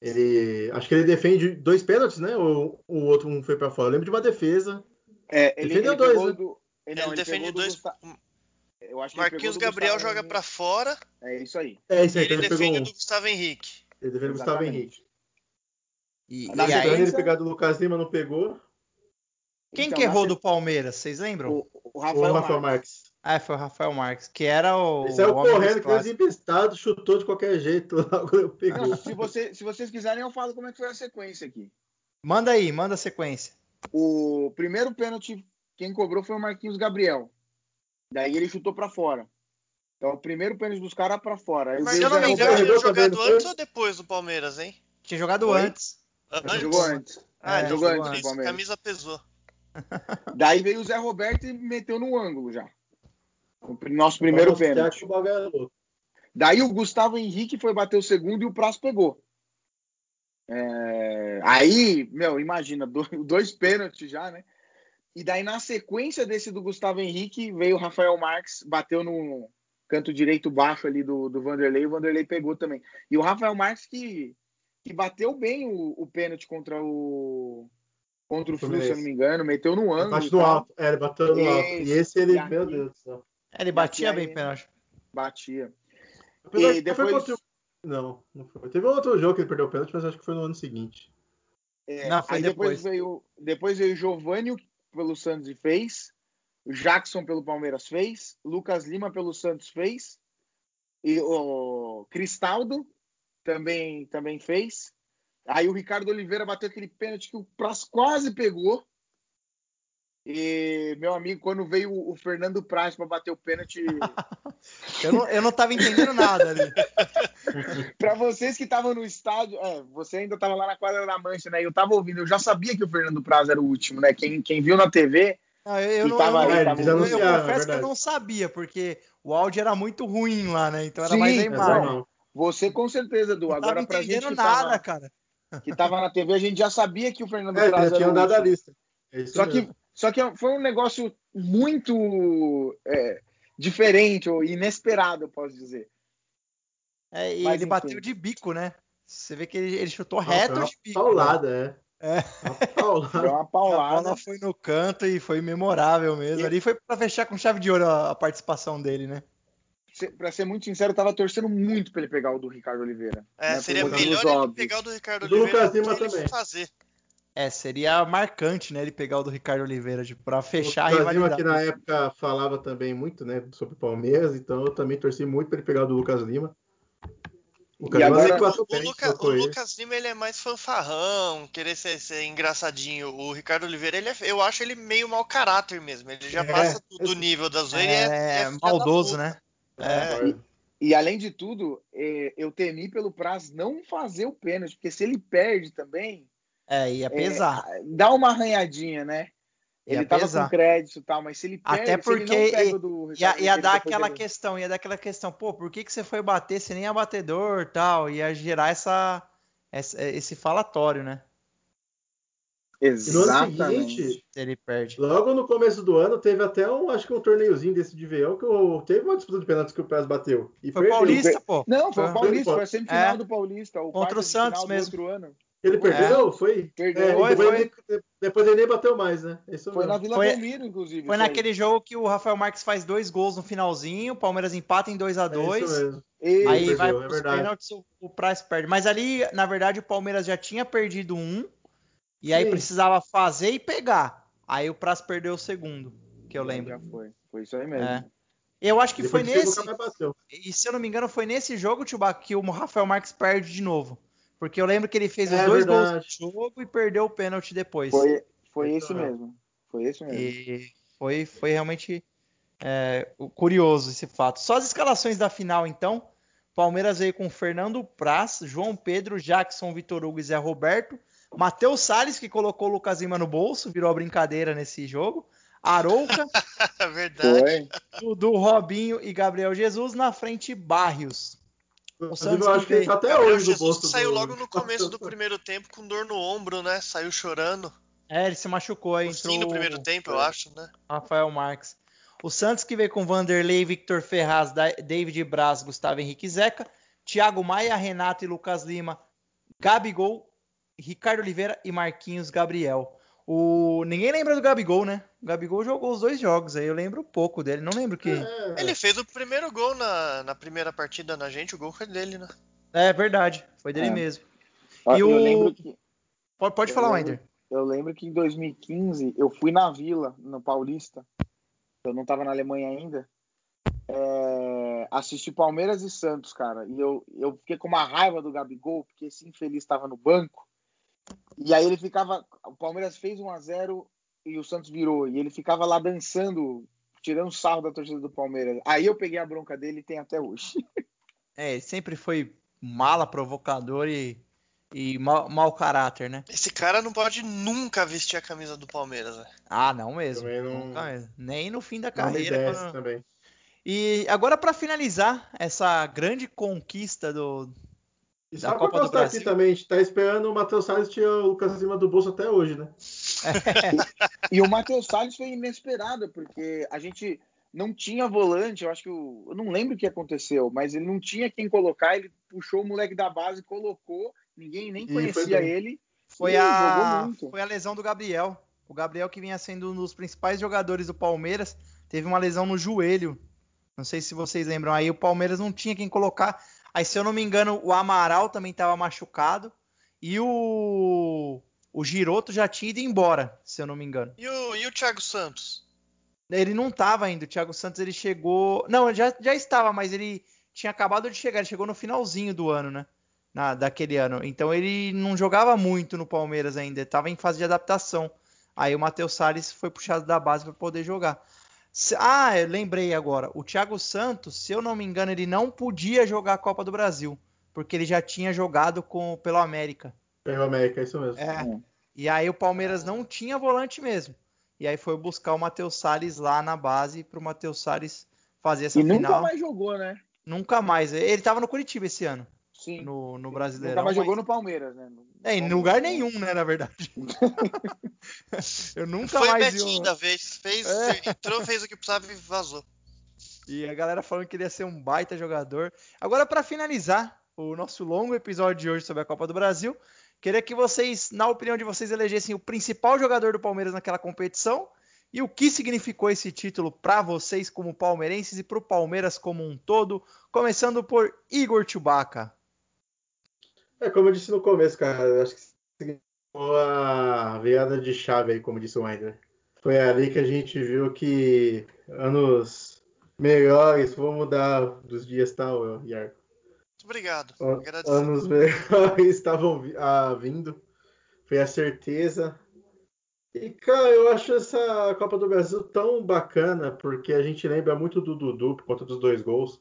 Ele, acho que ele defende dois pênaltis, né? Ou o outro um foi pra fora. Eu lembro de uma defesa. É, ele, Defendeu ele dois, pegou né? do. Ele, não, ele defende pegou do dois. Gusta- Eu acho que ele Marquinhos pegou do Gabriel Gustavo joga pra fora É isso aí. É isso aí, ele então ele pegou defende um. o do Gustavo Henrique. Ele defende o Gustavo. Henrique. E, Na e aí, ele pegar do Lucas Lima, não pegou. quem Então, que errou do Palmeiras? Vocês lembram? O, o O Rafael, Rafael Marques. Marques. Ah, foi o Rafael Marques, que era o. Ele saiu o correndo, que desempestado, chutou de qualquer jeito. Pegou. Não, se, você, se vocês quiserem, eu falo como é que foi a sequência aqui. Manda aí, manda a sequência. O primeiro pênalti, quem cobrou foi o Marquinhos Gabriel. Daí ele chutou pra fora. Então, o primeiro pênalti dos caras pra fora. Aí Mas eu não me engano, Roberto. tinha jogado foi? antes ou depois do Palmeiras, hein? Tinha jogado Oi? antes. Antes. Jogou antes. Ah, É, ele jogou jogou antes, antes. do Palmeiras. camisa pesou. Daí veio o Zé Roberto e meteu no ângulo já. O nosso primeiro pênalti. o louco. Daí o Gustavo Henrique foi bater o segundo e o Prazo pegou. É, Aí, meu, imagina, do- dois pênaltis já, né? E daí na sequência desse do Gustavo Henrique veio o Rafael Marques, bateu no canto direito baixo ali do, do Vanderlei, o Vanderlei pegou também. E o Rafael Marques que, que bateu bem o, o pênalti contra o contra o Flu, se eu não me engano, meteu no ângulo. bate no alto. É, ele bateu no alto. E Esse. esse ele, E aqui- meu Deus do céu. É, Ele batia bem pênalti. Batia. Apesar E depois- contra Não, não foi. Teve outro jogo que ele perdeu o pênalti, mas acho que foi no ano seguinte. É, Não, foi aí depois. depois veio depois veio o Giovanni pelo Santos e fez, o Jackson pelo Palmeiras fez, Lucas Lima pelo Santos fez e o Cristaldo também também fez. Aí o Ricardo Oliveira bateu aquele pênalti que o Praz quase pegou. E meu amigo, quando veio o Fernando Praz para bater o pênalti, Eu não, eu não tava entendendo nada ali. para vocês que estavam no estádio, é, você ainda estava lá na quadra da Mancha, né? Eu tava ouvindo, eu já sabia que o Fernando Praz era o último, né? Quem, quem viu na TV, Não, eu, eu não, tava eu, não- tava eu- eu é confesso que eu verdade. não sabia, porque o áudio era muito ruim lá, né? Então era Sim, mais a é imagem. você com certeza, Edu. Não Agora tava pra gente entendendo que nada, tava, cara. que tava na TV, a gente já sabia que o Fernando É, Praz já era tinham o dado a lista. É isso Só que, mesmo. Só que foi um negócio muito é, diferente ou inesperado, eu posso dizer. É, e Mas, ele enfim. bateu de bico, né? Você vê que ele, ele chutou Nossa, reto foi uma de bico. né? paulada, é. É. Uma paulada. Deu uma A paulada. bola foi no canto e foi memorável mesmo. E- Ali foi pra fechar com chave de ouro a, a participação dele, né? Pra ser muito sincero, eu tava torcendo muito pra ele pegar o do Ricardo Oliveira. É, né, seria melhor ele pegar o do Ricardo O do Oliveira Lucas do Lima que ele também. fazer. É, seria marcante, né? Ele pegar o do Ricardo Oliveira, tipo, pra fechar a o Lucas Lima, rivalidade. que na época falava também muito, né, sobre o Palmeiras, então eu também torci muito para ele pegar o do Lucas Lima. O Lucas E Lima agora- O, Luca- o. Lucas Lima ele é mais fanfarrão, querer ser, ser engraçadinho. O Ricardo Oliveira, ele é- eu acho ele meio mau caráter mesmo. Ele já É, passa do, do nível da zoeira e é, É, é maldoso, né? É. E além de tudo, eu temi pelo Praz não fazer o pênalti, porque se ele perde também, É, ia pesar. é, dá uma arranhadinha, né? Ia Ele tava pesar. com crédito e tal, mas se ele perde, Até se ele porque não pega o do Ia, ia dar aquela questão, ia dar aquela questão, pô, por que, que você foi bater se nem é batedor tal? Ia gerar essa, essa- esse falatório, né? No ano Exatamente. seguinte, Ele perde. logo no começo do ano, teve até um, acho que um torneiozinho desse de veião que o- teve uma disputa de pênaltis que o Pérez bateu. E Foi perdeu. Paulista, pô. Não, foi o. Paulista, foi a semifinal É. do Paulista. O Contra o Santos final do mesmo. outro ano. Ele perdeu? Foi? Perdeu. É, Foi, depois, foi. Ele, depois ele nem bateu mais, né? Isso Foi na mesmo. Vila Foi- Belmiro, inclusive. Foi isso aí. naquele jogo que o Rafael Marques faz dois gols no finalzinho, o Palmeiras empata em 2 a É 2 isso mesmo. E- Aí perdeu, vai é pros verdade. pênaltis, o, o Praz perde. Mas ali, na verdade, o Palmeiras já tinha perdido um, e aí Sim. precisava fazer e pegar. Aí o Praz perdeu o segundo, que eu lembro. Já foi. Foi isso aí mesmo. É. Eu acho que Depois foi nesse, e se eu não me engano, foi nesse jogo, Tchubaca, que o Rafael Marques perde de novo. Porque eu lembro que ele fez os É dois verdade. gols no jogo e perdeu o pênalti depois. Foi, foi é. mesmo. Foi esse mesmo. E foi, foi realmente é, curioso esse fato. Só as escalações da final, então. Palmeiras veio com Fernando Praz, João Pedro, Jackson, Vitor Hugo e Zé Roberto. Matheus Salles, que colocou o Lucas Lima no bolso, virou a brincadeira nesse jogo. Arouca, É verdade. Dudu, Robinho e Gabriel Jesus. Na frente, Barrios. Inclusive, Santos eu que acho que tá até Gabriel hoje no Jesus bolso saiu do- logo no começo do primeiro tempo com dor no ombro, né? Saiu chorando. É, ele se machucou aí. No Entrou do primeiro tempo, eu acho, né? Rafael Marques. O Santos que veio com Vanderlei, Victor Ferraz, Da- David Braz, Gustavo Henrique Zeca, Thiago Maia, Renato e Lucas Lima, Gabigol, Ricardo Oliveira e Marquinhos Gabriel. O... Ninguém lembra do Gabigol, né? O Gabigol jogou os dois jogos aí, eu lembro pouco dele, não lembro que. É, Ele fez o primeiro gol na, na primeira partida na gente, o gol foi dele, né? É verdade, foi dele É. mesmo. Ó, E eu o- lembro que Pode, pode Eu falar, lembro- Winder. eu lembro que em 2015 eu fui na Vila, no Paulista. Eu não estava na Alemanha ainda. É, assisti Palmeiras e Santos, cara. E eu, eu fiquei com uma raiva do Gabigol, porque esse infeliz estava no banco. E aí ele ficava. O Palmeiras fez 1 a 0 e o Santos virou. E ele ficava lá dançando, tirando sarro da torcida do Palmeiras. Aí eu peguei a bronca dele e tem até hoje. É, ele sempre foi mala, provocador e, e mau, mau caráter, né? Esse cara não pode nunca vestir a camisa do Palmeiras, né? Ah, não mesmo. Também não- Nunca mesmo. Nem no fim da carreira. desce quando- também. E agora, para finalizar essa grande conquista do. E Da só Copa pra do constar aqui Brasil. também, a gente tá esperando o Matheus Salles tirar o Lucas Lima do bolso até hoje, né? E o Matheus Salles foi inesperado, porque a gente não tinha volante, eu acho que o, eu não lembro o que aconteceu, mas ele não tinha quem colocar, ele puxou o moleque da base, colocou, ninguém nem foi conhecia bem. ele. Foi a, foi a lesão do Gabriel. O Gabriel, que vinha sendo um dos principais jogadores do Palmeiras, teve uma lesão no joelho. Não sei se vocês lembram. Aí o Palmeiras não tinha quem colocar. Aí, se eu não me engano, o Amaral também estava machucado. E o, o Giroto já tinha ido embora, se eu não me engano. E o, e o Thiago Santos? Ele não estava ainda. O Thiago Santos ele chegou. Não, já, já estava, mas ele tinha acabado de chegar. Ele chegou no finalzinho do ano, né? Na, daquele ano. Então ele não jogava muito no Palmeiras ainda. Estava em fase de adaptação. Aí o Matheus Salles foi puxado da base para poder jogar. Ah, eu lembrei agora. O Thiago Santos, se eu não me engano, ele não podia jogar a Copa do Brasil. Porque ele já tinha jogado com, pelo América. Pegou o América, é isso mesmo. É. E aí o Palmeiras não tinha volante mesmo. E aí foi buscar o Matheus Salles lá na base para o Matheus Salles fazer essa E nunca final. mais jogou, né? Nunca mais. Ele estava no Curitiba esse ano, Sim. no, no. Brasileirão. Nunca mais jogou mas- no Palmeiras, né? No- É, em lugar nenhum, né, na verdade. Eu nunca Foi mais vi Betinho da vez. Fez, É. entrou, fez o que precisava e vazou. E a galera falando que ele ia ser um baita jogador. Agora, para finalizar o nosso longo episódio de hoje sobre a Copa do Brasil, queria que vocês, na opinião de vocês, elegessem o principal jogador do Palmeiras naquela competição e o que significou esse título para vocês como palmeirenses e para o Palmeiras como um todo, começando por Igor Chewbacca. É, como eu disse no começo, cara, acho que significou a virada de chave aí, como disse o Wender. Foi ali que a gente viu que anos melhores vão mudar dos dias tal, Yarko. Obrigado. Agradeço. Anos melhores estavam ah, vindo. Foi a certeza. E, cara, eu acho essa Copa do Brasil tão bacana, porque a gente lembra muito do Dudu por conta dos dois gols.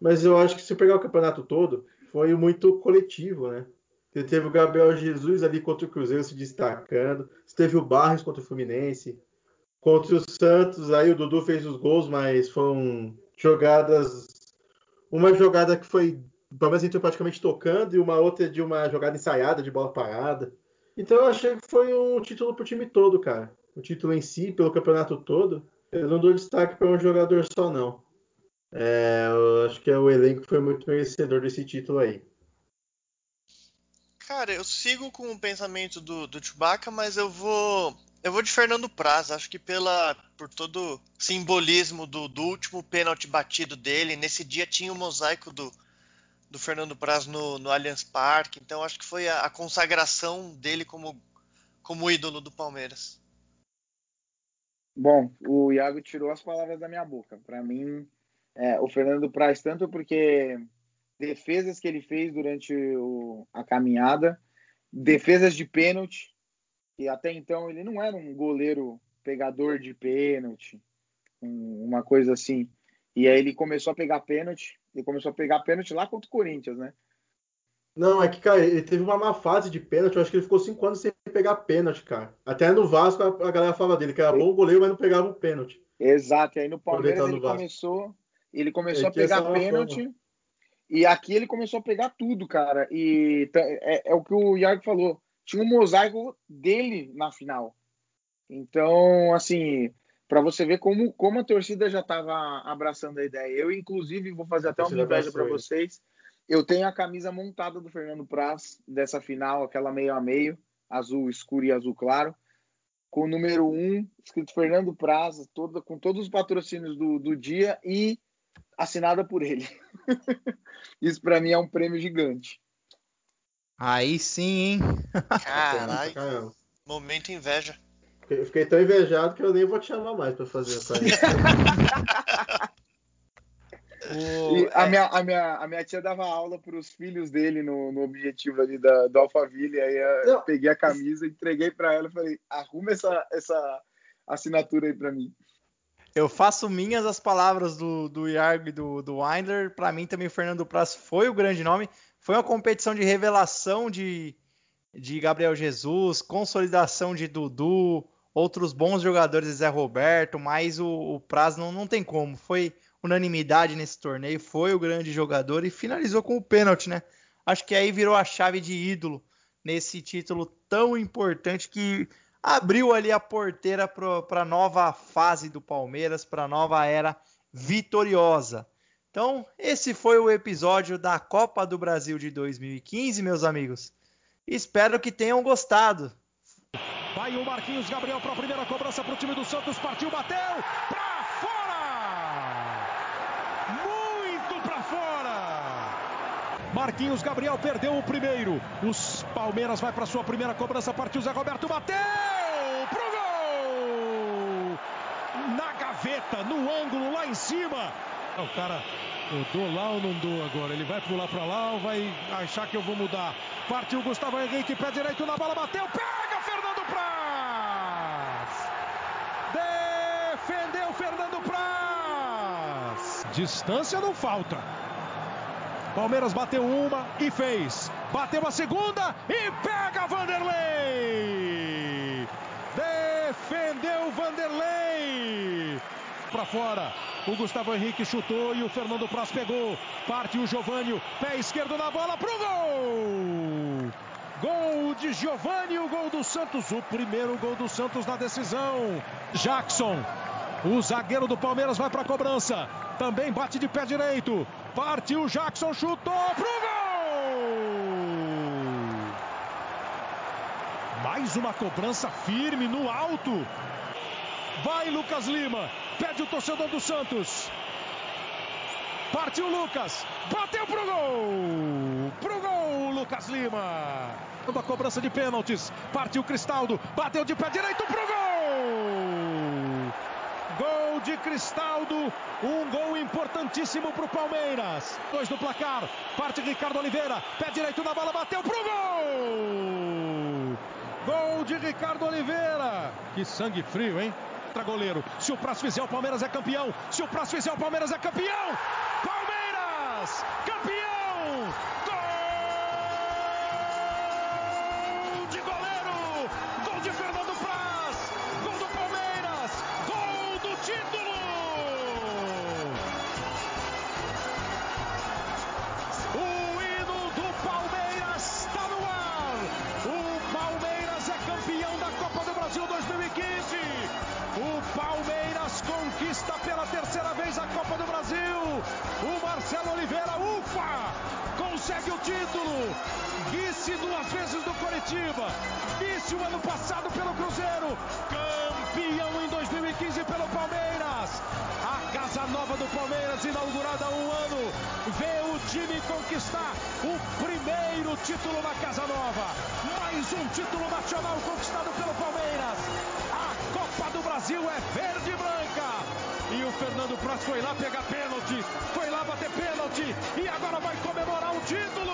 Mas eu acho que se pegar o campeonato todo, foi muito coletivo, né? Você teve o Gabriel Jesus ali contra o Cruzeiro se destacando. Você teve o Barros contra o Fluminense. Contra o Santos, aí o Dudu fez os gols, mas foram jogadas. Uma jogada que foi o Palmeiras entrou praticamente tocando e uma outra de uma jogada ensaiada de bola parada. Então eu achei que foi um título pro time todo, cara. O título em si, pelo campeonato todo. Eu não dou destaque para um jogador só, não. É, eu acho que o elenco foi muito merecedor desse título aí. Cara, eu sigo com o pensamento do, do Chewbacca, mas eu vou. Eu vou de Fernando Praz. Acho que pela, por todo o simbolismo do, do último pênalti batido dele. Nesse dia tinha o mosaico do, do Fernando Praz no, no Allianz Parque. Então acho que foi a, a consagração dele como, como ídolo do Palmeiras. Bom, o Iago tirou as palavras da minha boca. Para mim, é, o Fernando Praz, tanto porque defesas que ele fez durante o, a caminhada, defesas de pênalti, e até então ele não era um goleiro pegador de pênalti, um, uma coisa assim. E aí ele começou a pegar pênalti, ele começou a pegar pênalti lá contra o Corinthians, né? Não, é que, cara, ele teve uma má fase de pênalti. Eu acho que ele ficou cinco anos sem pegar pênalti, cara. Até no Vasco a, galera falava dele, que era bom goleiro, mas não pegava o pênalti. Exato, e aí no Palmeiras ele, começou, ele começou ele a pegar pênalti. E aqui ele começou a pegar tudo, cara. E é, é o que o Iago falou. Tinha um mosaico dele na final. Então, assim, para você ver como, como a torcida já estava abraçando a ideia. Eu, inclusive, vou fazer a até uma inveja para vocês. Eu tenho a camisa montada do Fernando Praz dessa final, aquela meio a meio, azul escuro e azul claro, com o número 1, um, escrito Fernando Praz, toda, com todos os patrocínios do, do dia e assinada por ele. Isso para mim é um prêmio gigante. Aí sim, hein? Caralho. Momento inveja. Eu fiquei tão invejado que eu nem vou te chamar mais para fazer essa E a, é. minha, a, minha, a minha tia dava aula para os filhos dele no, no objetivo ali da, do Alphaville. Aí eu Não. peguei a camisa, entreguei para ela e falei: arruma essa, essa assinatura aí para mim. Eu faço minhas as palavras do, do Yarg e do, do Winder. Para mim também o Fernando Praz foi o grande nome. Foi uma competição de revelação de, de Gabriel Jesus, consolidação de Dudu, outros bons jogadores, Zé Roberto, mas o, o Praz não, não tem como. Foi unanimidade nesse torneio, foi o grande jogador e finalizou com o pênalti, né? Acho que aí virou a chave de ídolo nesse título tão importante que abriu ali a porteira para a nova fase do Palmeiras, para a nova era vitoriosa. Então, esse foi o episódio da Copa do Brasil de 2015, meus amigos. Espero que tenham gostado. Vai o Marquinhos Gabriel para a primeira cobrança para o time do Santos, partiu, bateu, para fora! Muito para fora! Marquinhos Gabriel perdeu o primeiro. Os Palmeiras vai para sua primeira cobrança, partiu Zé Roberto, bateu! na gaveta, no ângulo, lá em cima. O cara, eu dou lá ou não dou agora? Ele vai pular para lá ou vai achar que eu vou mudar? Partiu Gustavo Henrique, pé direito na bola, bateu, pega Fernando Praz! Defendeu Fernando Praz! Distância não falta. Palmeiras bateu uma e fez. Bateu a segunda e pega Vanderlei! Defendeu Vanderlei. Para fora. O Gustavo Henrique chutou e o Fernando Praz pegou. Parte o Giovânio. Pé esquerdo na bola pro gol. Gol de Giovani, o gol do Santos. O primeiro gol do Santos na decisão. Jackson. O zagueiro do Palmeiras vai para a cobrança. Também bate de pé direito. Partiu Jackson, chutou pro gol. Mais uma cobrança firme no alto. Vai Lucas Lima. Pede o torcedor do Santos. Partiu Lucas. Bateu pro gol. Pro gol, Lucas Lima. A cobrança de pênaltis. Partiu Cristaldo. Bateu de pé direito pro gol. Gol de Cristaldo, um gol importantíssimo para o Palmeiras. Dois no placar, parte Ricardo Oliveira, pé direito na bola, bateu pro gol! Gol de Ricardo Oliveira. Que sangue frio, hein? Contra goleiro. Se o Praz fizer, o Palmeiras é campeão. Se o Praz fizer, o Palmeiras é campeão. Palmeiras, campeão! O título. Vice duas vezes do Coritiba. Vice o ano passado pelo Cruzeiro. Campeão em 2015 pelo Palmeiras. A casa nova do Palmeiras, inaugurada há um ano, vê o time conquistar o primeiro título na casa nova. Mais um título nacional conquistado pelo Palmeiras. A Copa do Brasil é verde e branca. E o Fernando Praz foi lá pegar pênalti, foi lá bater pênalti e agora vai comemorar o título.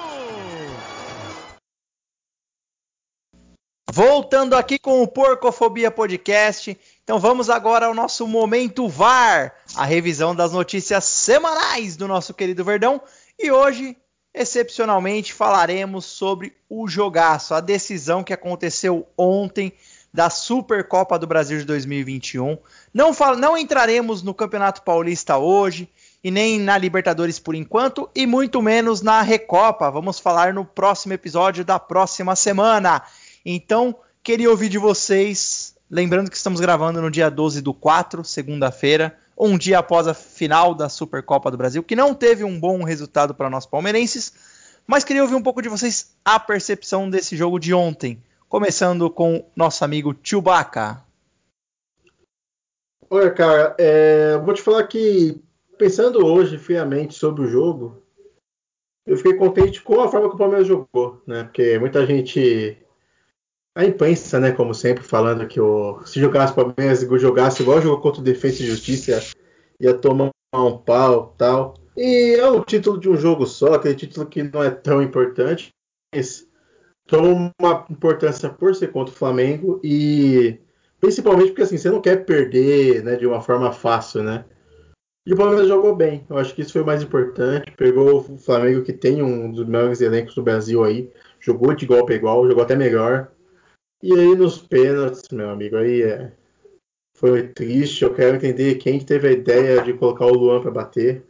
Voltando aqui com o Porcofobia Podcast. Então vamos agora ao nosso momento VAR, a revisão das notícias semanais do nosso querido Verdão. E hoje, excepcionalmente, falaremos sobre o jogaço, a decisão que aconteceu ontem da Supercopa do Brasil de 2021. Não, não entraremos no Campeonato Paulista hoje e nem na Libertadores por enquanto e muito menos na Recopa. Vamos falar no próximo episódio da próxima semana. Então, queria ouvir de vocês, lembrando que estamos gravando no dia 12 do 4, segunda-feira, um dia após a final da Supercopa do Brasil, que não teve um bom resultado para nós palmeirenses, mas queria ouvir um pouco de vocês a percepção desse jogo de ontem, começando com nosso amigo Chewbacca. Olha, cara, é, vou te falar que pensando hoje friamente sobre o jogo, eu fiquei contente com a forma que o Palmeiras jogou, né? Porque muita gente a imprensa, né, como sempre, falando que o, se jogasse o Palmeiras jogasse igual jogou contra o Defesa e Justiça, ia tomar um pau tal. E é o título de um jogo só, aquele título que não é tão importante, mas toma uma importância por ser contra o Flamengo e principalmente porque assim, você não quer perder né, de uma forma fácil, né? E o Palmeiras jogou bem, eu acho que isso foi o mais importante. Pegou o Flamengo, que tem um dos melhores elencos do Brasil aí, jogou de igual para igual, jogou até melhor. E aí nos pênaltis, meu amigo, aí é... foi triste. Eu quero entender quem teve a ideia de colocar o Luan para bater.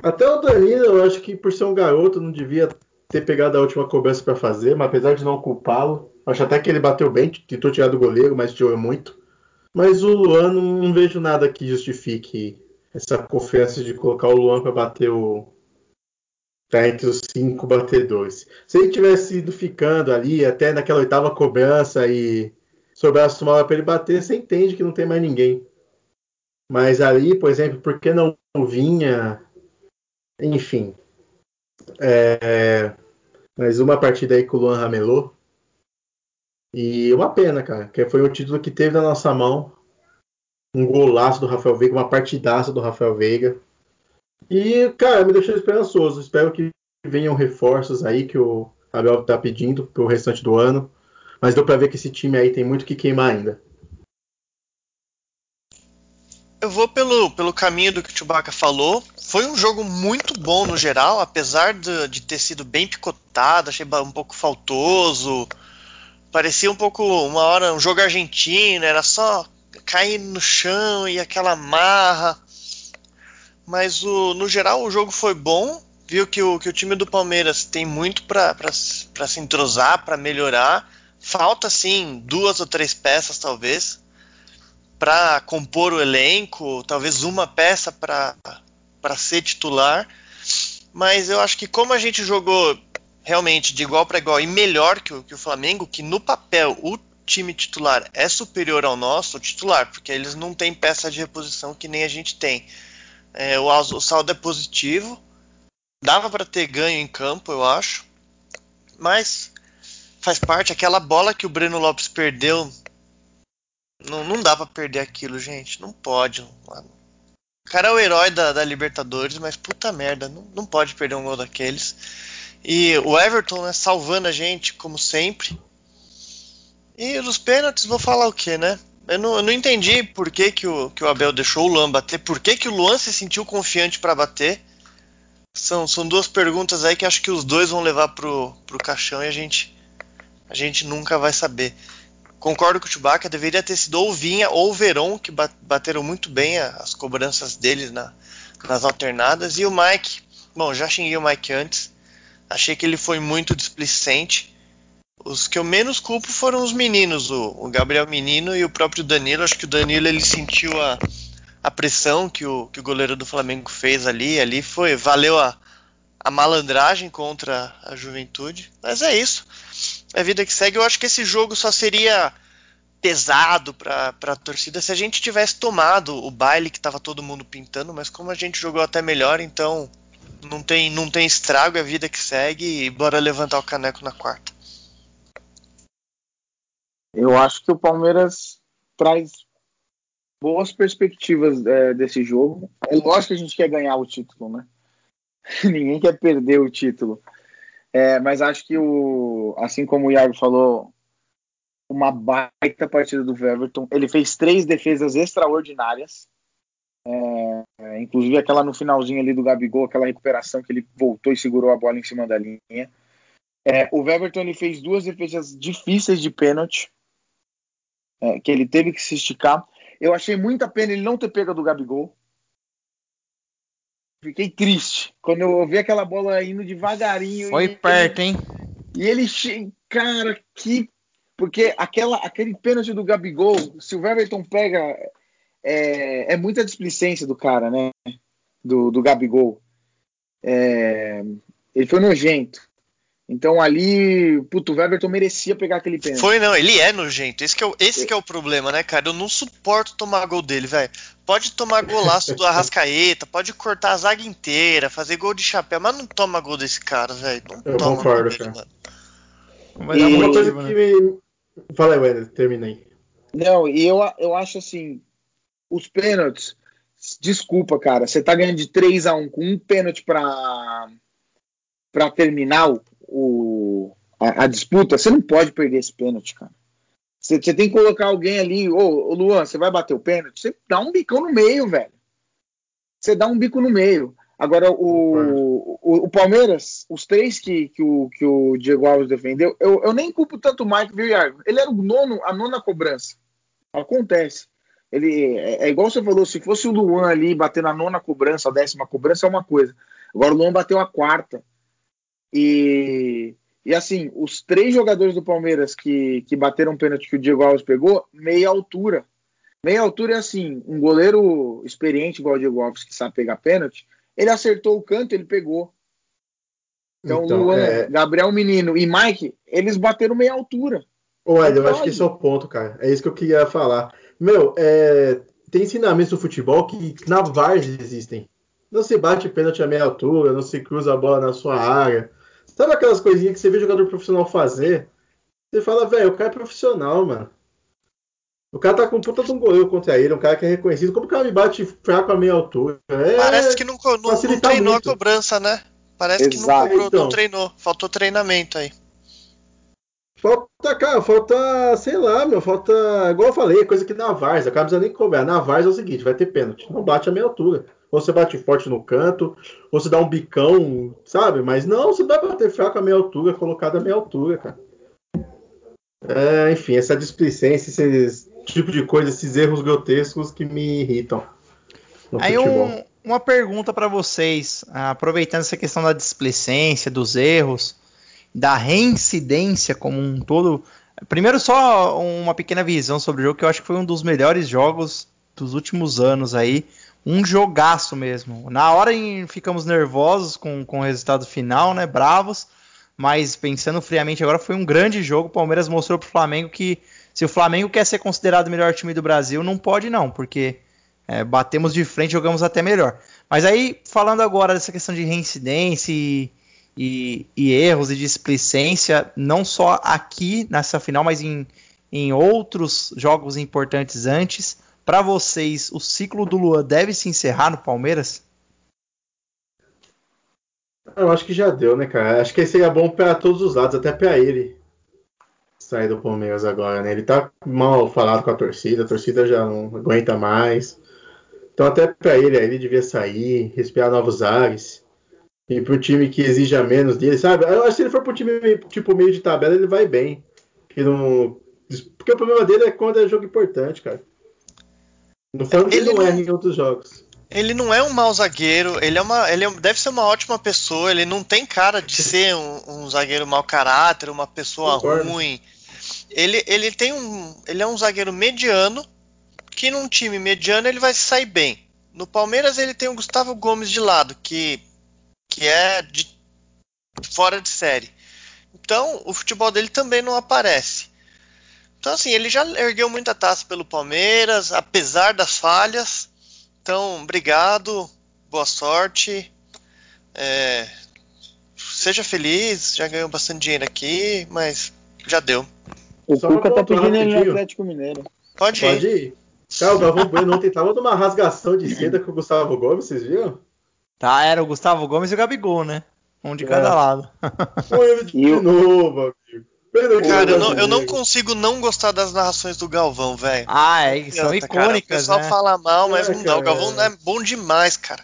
Até o Danilo, eu acho que por ser um garoto não devia ter pegado a última cobrança para fazer, mas apesar de não culpá-lo, acho até que ele bateu bem, tentou tirar do goleiro, mas tirou muito. Mas o Luan não, vejo nada que justifique essa confiança de colocar o Luan para bater o, tá entre os cinco batedores. Se ele tivesse ido ficando ali até naquela oitava cobrança e sobrasse uma hora para ele bater, você entende que não tem mais ninguém. Mas ali, por exemplo, por que não vinha? Enfim. É... Mais uma partida aí com o Luan ramelou. E uma pena, cara, que foi o título que teve na nossa mão. Um golaço do Rafael Veiga, uma partidaça do Rafael Veiga. E, cara, me deixou esperançoso. Espero que venham reforços aí que o Abel tá pedindo pro restante do ano. Mas deu para ver que esse time aí tem muito que queimar ainda. Eu vou pelo, pelo caminho do que o Chewbacca falou. Foi um jogo muito bom no geral, apesar de, de ter sido bem picotado, achei um pouco faltoso. Parecia um pouco uma hora um jogo argentino, era só cair no chão e aquela marra. Mas o, no geral o jogo foi bom. Viu que o, que o time do Palmeiras tem muito para se entrosar, para melhorar. Falta sim duas ou três peças talvez para compor o elenco, talvez uma peça para ser titular. Mas eu acho que como a gente jogou realmente de igual para igual e melhor que o, que o Flamengo, que no papel o time titular é superior ao nosso, titular, porque eles não têm peça de reposição que nem a gente tem. É, o, o, saldo é positivo. Dava para ter ganho em campo, eu acho. Mas faz parte. Aquela bola que o Breno Lopes perdeu. Não, não dá para perder aquilo, gente. Não pode. O cara é o herói da, da Libertadores, mas puta merda. Não, não, pode perder um gol daqueles. E o Everton, né, salvando a gente, como sempre. E dos pênaltis, vou falar o que, né? Eu não, eu não, entendi por que, que, o, que o Abel deixou o Luan bater, por que, que o Luan se sentiu confiante para bater. São, são duas perguntas aí que acho que os dois vão levar pro, pro caixão e a gente, a gente nunca vai saber. Concordo com o Chewbacca, deveria ter sido ou Vinha ou o Veron, que bateram muito bem as cobranças deles na, nas alternadas. E o Mike, bom, já xinguei o Mike antes, achei que ele foi muito displicente. Os que eu menos culpo foram os meninos, o, o, Gabriel Menino e o próprio Danilo. Acho que o Danilo ele sentiu a, a pressão que o, que o goleiro do Flamengo fez ali. Ali foi, valeu a, a malandragem contra a juventude. Mas é isso. É a vida que segue. Eu acho que esse jogo só seria pesado para a torcida se a gente tivesse tomado o baile que estava todo mundo pintando, mas como a gente jogou até melhor, então não tem, não tem estrago, é a vida que segue e bora levantar o caneco na quarta. Eu acho que o Palmeiras traz boas perspectivas é, desse jogo. É lógico que a gente quer ganhar o título, né? Ninguém quer perder o título. É, mas acho que o, assim como o Iago falou, uma baita partida do Everton. Ele fez três defesas extraordinárias. É, inclusive aquela no finalzinho ali do Gabigol, aquela recuperação que ele voltou e segurou a bola em cima da linha. É, o Everton ele fez duas defesas difíceis de pênalti, é, que ele teve que se esticar. Eu achei muita pena ele não ter pego do Gabigol. Fiquei triste quando eu vi aquela bola indo devagarinho. Foi perto, hein? E ele, cara, que porque aquela, aquele pênalti do Gabigol, se o Everton pega, é, é muita displicência do cara, né? Do, do Gabigol. É, ele foi nojento. Então ali, puto, o Everton merecia pegar aquele pênalti. Foi não, ele é nojento. Esse, que é, o, esse que é o problema, né, cara? Eu não suporto tomar gol dele, velho. Pode tomar golaço do Arrascaeta, pode cortar a zaga inteira, fazer gol de chapéu, mas não toma gol desse cara, velho. Não Eu toma concordo, gol dele, cara. mano. Mas E- Uma coisa que me. Fala aí, Wender, terminei. Não, e eu, eu acho assim, os pênaltis, desculpa, cara, você tá ganhando de 3 a 1 com um pênalti pra, pra terminar o, a, a disputa, você não pode perder esse pênalti, cara. Você, você tem que colocar alguém ali, ô, ô Luan, você vai bater o pênalti? Você dá um bicão no meio, velho. Você dá um bico no meio. Agora, o, o, o Palmeiras, os três que, que, o, que o Diego Alves defendeu, eu, eu nem culpo tanto o Mike, viu, Iago? Ele era o nono, a nona cobrança. Acontece. Ele é, é igual você falou, se fosse o Luan ali batendo a nona cobrança, a décima cobrança, é uma coisa. Agora o Luan bateu a quarta. E, e assim, os três jogadores do Palmeiras que, que bateram o pênalti que o Diego Alves pegou, meia altura. Meia altura é assim, um goleiro experiente igual o Diego Alves, que sabe pegar pênalti, ele acertou o canto, ele pegou. Então, Então, Luan, é- Gabriel Menino e Mike, eles bateram meia altura. Ô, Ed, eu Não acho que esse é o ponto, cara. É isso que eu queria falar. Meu, é, tem ensinamentos do futebol que na várzea existem. Não se bate pênalti a meia altura, não se cruza a bola na sua área. Sabe aquelas coisinhas que você vê jogador profissional fazer? Você fala, velho, o cara é profissional, mano. O cara tá com um puta de um goleiro contra ele, um cara que é reconhecido. Como o cara me bate fraco a meia altura? É, Parece que não, não- não treinou muito. a cobrança, né? Parece que não, Exato. cobrou, Então. não treinou. Faltou treinamento aí. Falta, cara, falta, sei lá, meu, falta, igual eu falei, coisa que na Várzea, cara, não precisa nem cobrar. Na Várzea é o seguinte, vai ter pênalti, não bate a meia altura. Ou você bate forte no canto, ou você dá um bicão, sabe? Mas não, você vai bater fraco a meia altura, colocado a meia altura, cara. É, enfim, essa displicência, esse tipo de coisa, esses erros grotescos que me irritam Aí um- uma pergunta para vocês, aproveitando essa questão da displicência, dos erros, da reincidência como um todo. Primeiro só uma pequena visão sobre o jogo que eu acho que foi um dos melhores jogos dos últimos anos aí, um jogaço mesmo. Na hora em- ficamos nervosos com, com o resultado final, né, bravos, mas pensando friamente agora foi um grande jogo. O Palmeiras mostrou pro Flamengo que se o Flamengo quer ser considerado o melhor time do Brasil, não pode não, porque é, batemos de frente, jogamos até melhor. Mas aí, falando agora dessa questão de reincidência e, e- e erros e displicência, não só aqui nessa final, mas em, em outros jogos importantes antes, para vocês, o ciclo do Luan deve se encerrar no Palmeiras? Eu acho que já deu, né, cara? Acho que seria bom para todos os lados, até para ele sair do Palmeiras agora, né? Ele tá mal falado com a torcida, a torcida já não aguenta mais. Então até para ele, ele devia sair, respirar novos ares. E pro time que exija menos dele, sabe? Eu acho que se ele for pro time meio- tipo meio de tabela, ele vai bem. Que não... Porque o problema dele é quando é jogo importante, cara. Não falando que ele não não- erra em outros jogos. Ele não é um mau zagueiro, ele é uma, ele é- deve ser uma ótima pessoa, ele não tem cara de ser um, um zagueiro mau caráter, uma pessoa Concordo. ruim. Ele, ele tem um, ele é um zagueiro mediano, que num time mediano ele vai sair bem. No Palmeiras ele tem o Gustavo Gomes de lado, que, que é de fora de série. Então, o futebol dele também não aparece. Então, assim, ele já ergueu muita taça pelo Palmeiras, apesar das falhas. Então, obrigado, boa sorte. É, seja feliz, já ganhou bastante dinheiro aqui, mas já deu. O Só Cuca tá pedindo ele no. Atlético Mineiro. Pode, Pode ir. ir. Cara, o Galvão Bueno ontem tava numa rasgação de seda com o Gustavo Gomes, vocês viram? Tá, era o Gustavo Gomes e o Gabigol, né? Um de cada É. lado. Foi ele de novo, amigo. Cara, eu não, eu não consigo não gostar das narrações do Galvão, velho. Ah, é, são Adianta, cara. O icônicas, pessoal né? fala mal, mas É, não dá. O Galvão é. é bom demais, cara.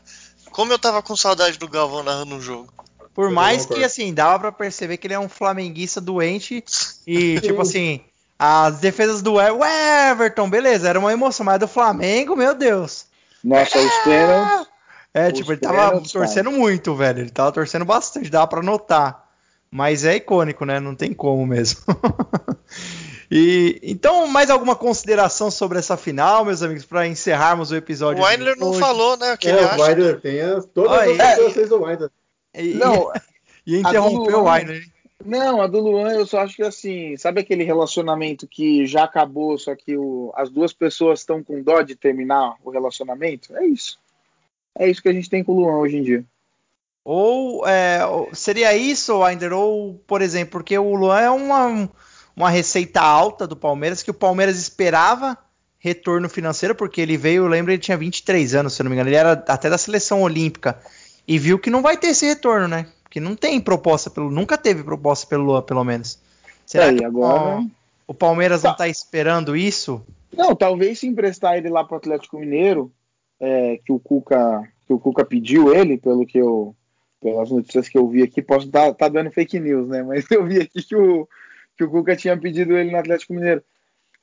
Como eu tava com saudade do Galvão narrando um jogo. Por mais que, assim, dava pra perceber que ele é um flamenguista doente e, tipo assim, as defesas do Everton, beleza, era uma emoção, mas do Flamengo, meu Deus. Nossa, os pênaltis. É, Os tipo, ele tava pênaltis, torcendo muito, velho. Ele tava torcendo bastante, dava pra notar. Mas é icônico, né? Não tem como mesmo. e então, mais alguma consideração sobre essa final, meus amigos, pra encerrarmos o episódio? O Weiner não hoje? falou, né? O que ele É, o acha. Wilder tem as, todas Olha as considerações do Wilder. E, Não, e interrompeu o Weiner. Não, a do Luan eu só acho que assim, sabe aquele relacionamento que já acabou, só que o- as duas pessoas estão com dó de terminar o relacionamento? É isso. É isso que a gente tem com o Luan hoje em dia. Ou é, seria isso, Winder? Ou, por exemplo, porque o Luan é uma, uma receita alta do Palmeiras, que o Palmeiras esperava retorno financeiro, porque ele veio, eu lembro, ele tinha 23 anos, se não me engano, ele era até da seleção olímpica, e viu que não vai ter esse retorno, né? Que não tem proposta pelo. Nunca teve proposta pelo Luan, pelo menos. Será É, que agora- o Palmeiras não Tá. tá esperando isso? Não, talvez se emprestar ele lá para o Atlético Mineiro, é, que o Cuca que o Cuca pediu ele, pelo que eu pelas notícias que eu vi aqui, posso estar tá dando fake news, né? Mas eu vi aqui que o que o Cuca tinha pedido ele no Atlético Mineiro.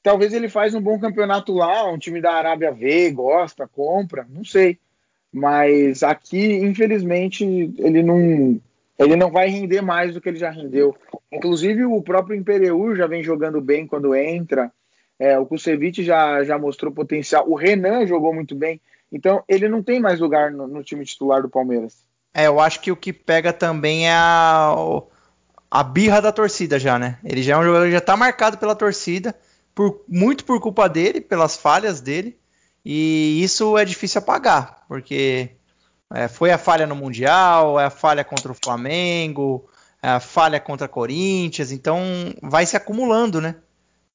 Talvez ele faz um bom campeonato lá, um time da Arábia vê, gosta, compra, não sei. Mas aqui, infelizmente, ele não ele não vai render mais do que ele já rendeu. Inclusive o próprio Imperiur já vem jogando bem quando entra. É, o Kusevich já, já mostrou potencial. O Renan jogou muito bem. Então, ele não tem mais lugar no, no time titular do Palmeiras. É, eu acho que o que pega também é a, a birra da torcida já, né? Ele já é um jogador que já tá marcado pela torcida, por, muito por culpa dele, pelas falhas dele, e isso é difícil apagar, porque é, foi a falha no Mundial, é a falha contra o Flamengo, é a falha contra Corinthians, então vai se acumulando, né?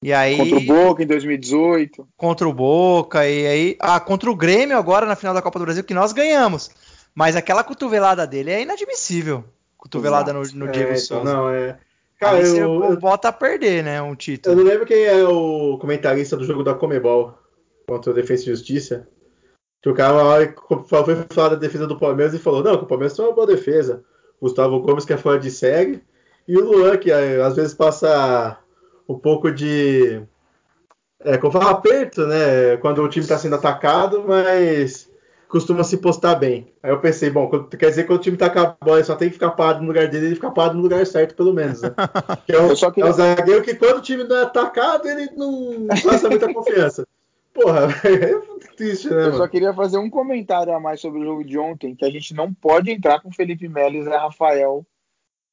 E aí Contra o Boca em 2018. contra o Boca e aí ah, contra o Grêmio agora na final da Copa do Brasil que nós ganhamos. Mas aquela cotovelada dele é inadmissível. Cotovelada no, no É, Diego então, Souza. não, é. Cara, Aí você eu, eu, bota a perder, né, um eu título. não lembro quem é o comentarista do jogo da Comebol contra o Defesa e Justiça. Que o cara uma hora foi falar da defesa do Palmeiras e falou: Não, que o Palmeiras tem uma boa defesa. Gustavo Gomes, que é fora de série, e o Luan, que é, às vezes passa um pouco de. É, como fala, aperto, né? Quando o time está sendo atacado, mas costuma se postar bem. Aí eu pensei, bom, quer dizer que quando o time tá com a bola, ele só tem que ficar parado no lugar dele, ele fica parado no lugar certo, pelo menos, né? Que é um, só queria- é um zagueiro que quando o time não é atacado, ele não passa muita confiança. Porra, é triste, né, Eu mano? só queria fazer um comentário a mais sobre o jogo de ontem, que a gente não pode entrar com Felipe Melo e Zé Rafael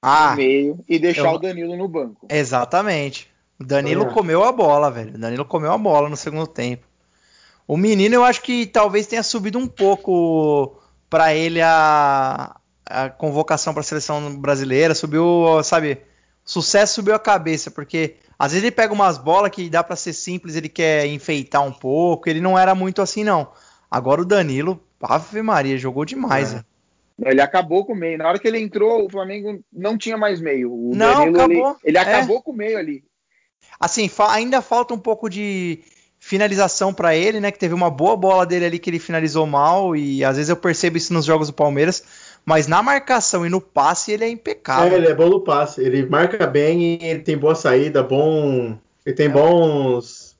Ah, no meio e deixar eu- o Danilo no banco. exatamente. O Danilo É. comeu a bola, velho. O Danilo comeu a bola no segundo tempo. O menino, eu acho que talvez tenha subido um pouco pra ele a, a convocação pra seleção brasileira. Subiu, sabe? Sucesso subiu a cabeça, porque às vezes ele pega umas bolas que dá pra ser simples, ele quer enfeitar um pouco. Ele não era muito assim, não. Agora o Danilo, Ave Maria, jogou demais. É. Ele acabou com o meio. Na hora que ele entrou, o Flamengo não tinha mais meio. O Não, Danilo, acabou. ele, ele É. acabou com o meio ali. Assim, fa- ainda falta um pouco de finalização pra ele, né? Que teve uma boa bola dele ali que ele finalizou mal e às vezes eu percebo isso nos jogos do Palmeiras, mas na marcação e no passe ele é É, impecável. ele é bom no passe. Ele marca bem, ele tem boa saída, bom. Ele tem bons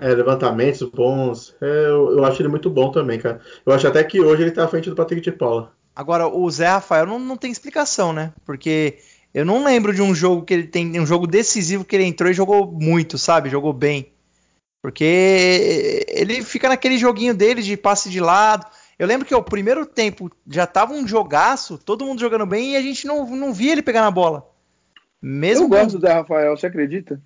é, levantamentos, bons. É, eu, eu acho ele muito bom também, cara. Eu acho até que hoje ele tá à frente do Patrick de Paula. Agora o Zé Rafael não, não tem explicação, né? Porque eu não lembro de um jogo que ele tem um jogo decisivo que ele entrou e jogou muito, sabe? Jogou bem. Porque ele fica naquele joguinho dele de passe de lado. Eu lembro que o primeiro tempo já tava um jogaço, todo mundo jogando bem e a gente não, não via ele pegar na bola. Mesmo eu gosto do Zé Rafael, você acredita?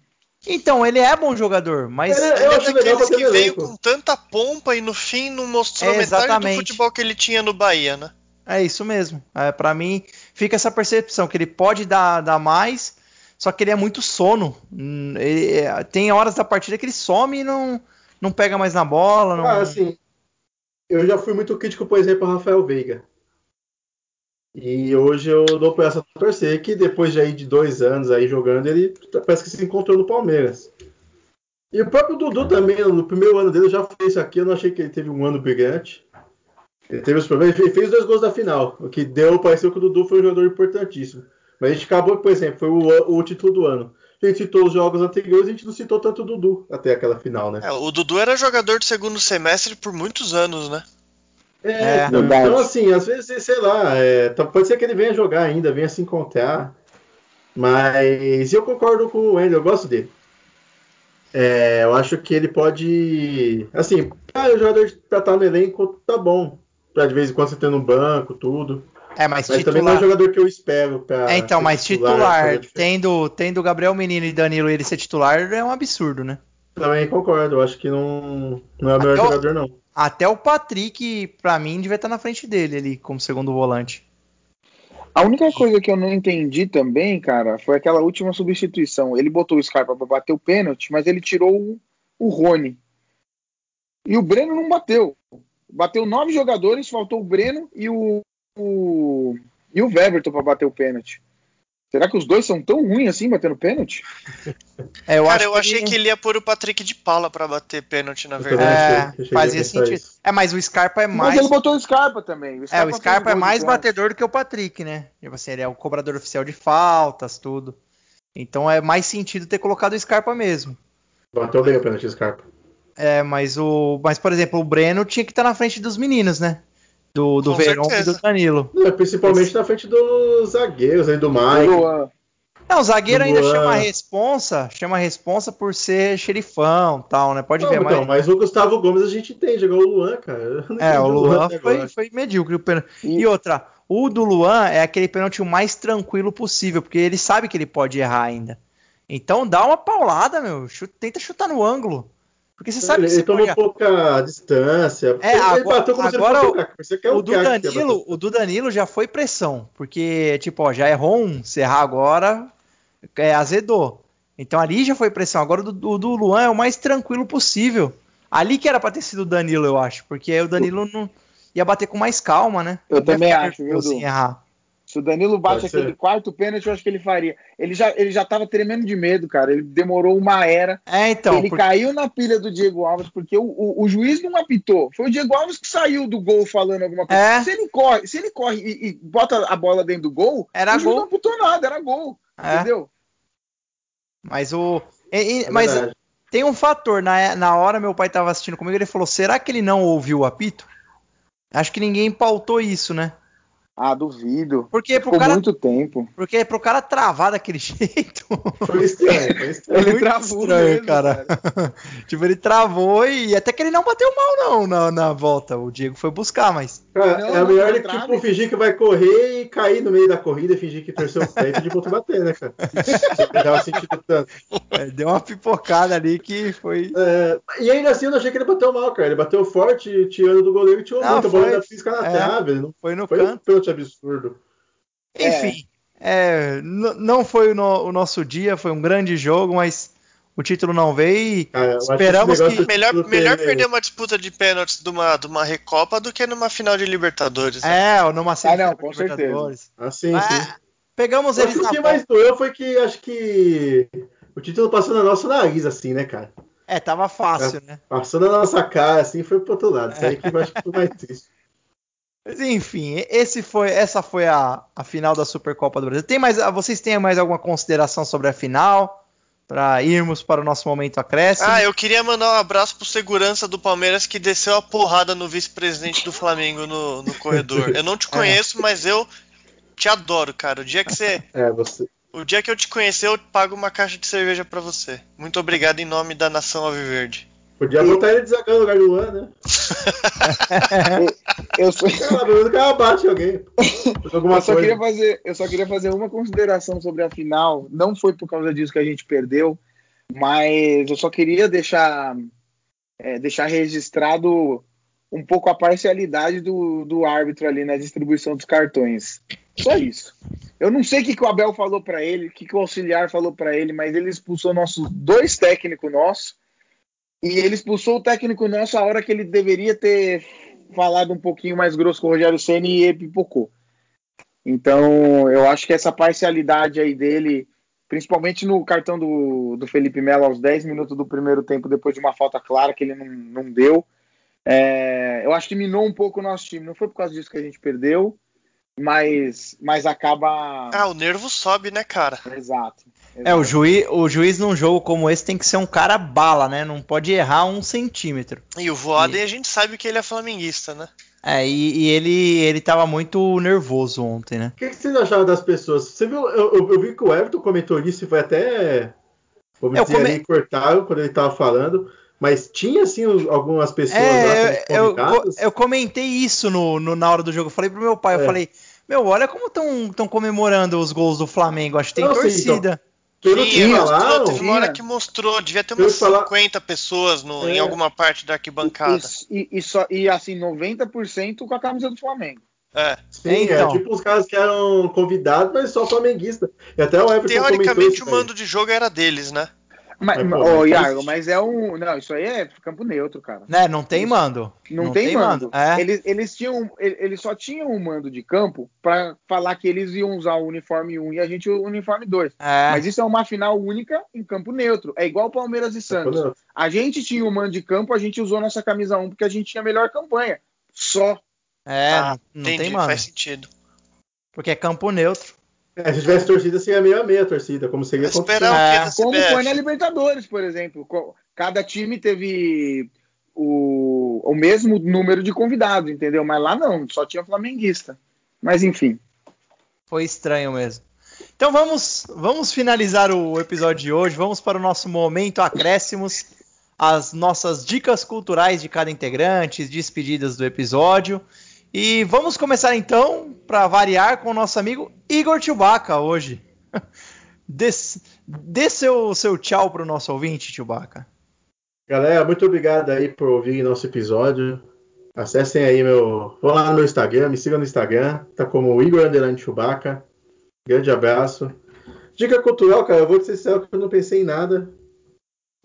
Então, ele é bom jogador, mas. Ele, é daqueles que veio com tanta pompa e no fim não mostrou É, metade exatamente. do futebol que ele tinha no Bahia, né? É isso mesmo. É, para mim, fica essa percepção que ele pode dar, dar mais, só que ele é muito sono. Hum, ele- é, tem horas da partida que ele some e não, não pega mais na bola. Não... Ah, assim, eu já fui muito crítico, por exemplo, ao Rafael Veiga. E hoje eu dou pra essa torcer que depois de, aí, de dois anos aí jogando, ele parece que se encontrou no Palmeiras. E o próprio Dudu também, no primeiro ano dele, já fez isso aqui, eu não achei que ele teve um ano brilhante. Ele teve os problemas, ele fez dois gols da final, o que deu, pareceu que o Dudu foi um jogador importantíssimo. Mas a gente acabou, por exemplo, foi o, o título do ano. A gente citou os jogos anteriores, a gente não citou tanto o Dudu até aquela final, né? É, o Dudu era jogador do segundo semestre por muitos anos, né? É, É, então, verdade. então, assim, às vezes, sei lá, é, tá- pode ser que ele venha jogar ainda, venha se encontrar, mas eu concordo com o Wendel, eu gosto dele. É, eu acho que ele pode, assim, ah, o jogador pra estar no elenco tá bom, pra de vez em quando você ter no banco, tudo, É, mas, mas também não é titular. um jogador que eu espero pra É, então, mas titular, tendo, tendo Gabriel Menino e Danilo ele ser titular é um absurdo, né? Também concordo, eu acho que não, não é o melhor Até o- jogador, não. Até o Patrick, pra mim, devia estar na frente dele ali, como segundo volante. A única coisa que eu não entendi também, cara, foi aquela última substituição. Ele botou o Scarpa pra bater o pênalti, mas ele tirou o, o Rony. E o Breno não bateu. Bateu nove jogadores, faltou o Breno e o, o e o Weberton pra bater o pênalti. Será que os dois são tão ruins assim batendo pênalti? É, eu Cara, acho eu achei que ele ia pôr o Patrick de Paula pra bater pênalti, na verdade. É, que fazia sentido. isso. É, mas o Scarpa é Mas mais. ele botou o Scarpa também. O É, o Scarpa é mais batedor do que o Patrick, né? Tipo assim, ele é o cobrador oficial de faltas, tudo. Então é mais sentido ter colocado o Scarpa mesmo. Bateu bem o pênalti, Scarpa. É, mas o. Mas, por exemplo, o Breno tinha que estar na frente dos meninos, né? Do, do Com Verón e do Danilo. Não, principalmente na frente dos zagueiros aí, do O Mike. Luan. Não, o zagueiro ainda Luan. chama a responsa, chama a responsa por ser xerifão e tal, né? Pode Não, ver, então, mas. mas o Gustavo Gomes a gente entende, igual o Luan, cara. É, o Luan até foi, foi medíocre. o pênalti. E- E outra, o do Luan é aquele pênalti o mais tranquilo possível, porque ele sabe que ele pode errar ainda. Então dá uma paulada, meu. Chuta- tenta chutar no ângulo. Porque você sabe que ele você tomou pode... pouca distância. É, ele agora- bateu como agora se ele o- Você quer O do, cara que ia Danilo, o do Danilo já foi pressão. Porque, tipo, ó, já errou um, se errar agora, é, azedou. Então ali já foi pressão. Agora o do, o do Luan é o mais tranquilo possível. Ali que era pra ter sido o Danilo, eu acho. Porque aí o Danilo não ia bater com mais calma, né? Eu Não também acho, viu, Du? errar. Se o Danilo bate aquele quarto pênalti, eu acho que ele faria. Ele já, ele já tava tremendo de medo, cara. Ele demorou uma era. É, então. ele porque- caiu na pilha do Diego Alves, porque o, o, o juiz não apitou. Foi o Diego Alves que saiu do gol falando alguma coisa. É. Se ele corre, se ele corre e, e bota a bola dentro do gol, Era o juiz gol. não apitou nada, era gol. É. Entendeu? Mas o. e- e- É mas verdade. tem um fator. Na, na hora meu pai tava assistindo comigo, ele falou: será que ele não ouviu o apito? Acho que ninguém pautou isso, né? Ah, duvido. Porque pro Ficou cara, muito tempo. porque pro cara travar daquele jeito. Foi estranho, foi estranho. Ele muito travou estranho, mesmo, cara. tipo, ele travou e até que ele não bateu mal, não, na, na volta. O Diego foi buscar, mas. Cara, Não, é melhor ele tipo, fingir que vai correr e cair no meio da corrida, fingir que torceu o pé e pra outro bater, né, cara? Não dava sentido tanto. é, deu uma pipocada ali que foi. É, e ainda assim eu não achei que ele bateu mal, cara. Ele bateu forte, tirando do goleiro e tirou Não, muita foi- bola da física na é. trave. Não Foi no foi um canto. pênalti absurdo. Enfim, é, não foi o, no- o nosso dia, foi um grande jogo, mas o título não veio e acho Esperamos que- de Melhor, melhor ter- perder uma disputa de pênaltis de uma, de uma Recopa do que numa final de Libertadores. né? É, ou numa semifinal não, com de Libertadores. Ah, sim, Mas, sim. Pegamos eles que na o que mais doeu foi que acho que o título passou na nosso nariz, assim, né, cara? É, tava fácil, né? Passou na nossa cara, assim, foi pro outro lado. Isso aí que eu acho que foi mais triste. Mas enfim, esse foi, essa foi a, a final da Supercopa do Brasil. Tem mais, vocês têm mais alguma consideração sobre a final? Para irmos para o nosso momento acréscimo? Ah, eu queria mandar um abraço pro segurança do Palmeiras que desceu a porrada no vice-presidente do Flamengo no, no corredor. Eu não te conheço, mas eu te adoro, cara. O dia que você, É, você. o dia que eu te conhecer, eu pago uma caixa de cerveja pra você. Muito obrigado em nome da nação Alviverde. Podia botar ele desagando no lugar do Luan, né? eu, eu só, O cara bate alguém. Eu, só queria fazer, eu só queria fazer uma consideração sobre a final. Não foi por causa disso que a gente perdeu, mas eu só queria deixar, é, deixar registrado um pouco a parcialidade do, do árbitro ali na distribuição dos cartões. Só isso. Eu não sei o que, que o Abel falou para ele, o que, que o auxiliar falou para ele, mas ele expulsou nossos dois técnicos nossos e ele expulsou o técnico nosso a hora que ele deveria ter falado um pouquinho mais grosso com o Rogério Senna e ele pipocou. Então, eu acho que essa parcialidade aí dele, principalmente no cartão do, do Felipe Melo aos 10 minutos do primeiro tempo, depois de uma falta clara que ele não, não deu, é, eu acho que minou um pouco o nosso time. Não foi por causa disso que a gente perdeu, mas, mas acaba. Ah, o nervo sobe, né, cara? Exato. É, o juiz, o juiz num jogo como esse tem que ser um cara bala, né? Não pode errar um centímetro. E o Voaden a gente sabe que ele é flamenguista, né? É, e, e ele, ele tava muito nervoso ontem, né? O que, que vocês acharam das pessoas? Você viu? Eu, eu- eu vi que o Everton comentou isso e foi até. Vamos Eu dizer come- ali, cortado quando ele tava falando. Mas tinha, assim, algumas pessoas lá É, como eu, eu, eu comentei isso no, no- na hora do jogo. Eu falei pro meu pai, eu É. falei, meu, olha como estão comemorando os gols do Flamengo. Acho que tem Não, sim, torcida. Que Sim, mostrou, falaram, teve uma hora tinha. que mostrou, devia ter umas falar- 50 pessoas no- em É. alguma parte da arquibancada. E, e, só, e assim, 90% com a camisa do Flamengo. É. sim, Então. é tipo os caras que eram convidados, mas só flamenguista. E até o Everton comentou Teoricamente isso o mando de jogo era deles, né? Mas, Mas, pô, ô, mas Iago, mas é um. Não, isso aí é campo neutro, cara. Né? Não tem mando. Não, tem, mando. É. Eles, eles, tinham, ele- eles só tinham um mando de campo pra falar que eles iam usar o uniforme 1 e a gente o uniforme 2. É. Mas isso é uma final única em campo neutro. É igual Palmeiras e Santos. A gente tinha o mando de campo, a gente usou nossa camisa 1 porque a gente tinha a melhor campanha. Só. É, Ah, não, não entendi, tem mando. faz sentido. Porque é campo neutro. É, se tivesse torcida, seria meio a meia a torcida, como seria Vai contra o esperar o É. Como foi na Libertadores, por exemplo. Cada time teve o, o mesmo número de convidados, entendeu? Mas lá não, só tinha flamenguista. Mas enfim. Foi estranho mesmo. Então vamos, vamos finalizar o episódio de hoje. Vamos para o nosso momento acréscimos, as nossas dicas culturais de cada integrante, despedidas do episódio. E vamos começar então, para variar, com o nosso amigo Igor Chewbacca hoje. Dê, dê seu, seu tchau para o nosso ouvinte, Chewbacca. Galera, muito obrigado aí por ouvir nosso episódio. Acessem aí meu. Vão lá no meu Instagram, me sigam no Instagram. Tá como Igor Underline Chewbacca. Grande abraço. Dica cultural, cara, eu vou te ser sincero que eu não pensei em nada.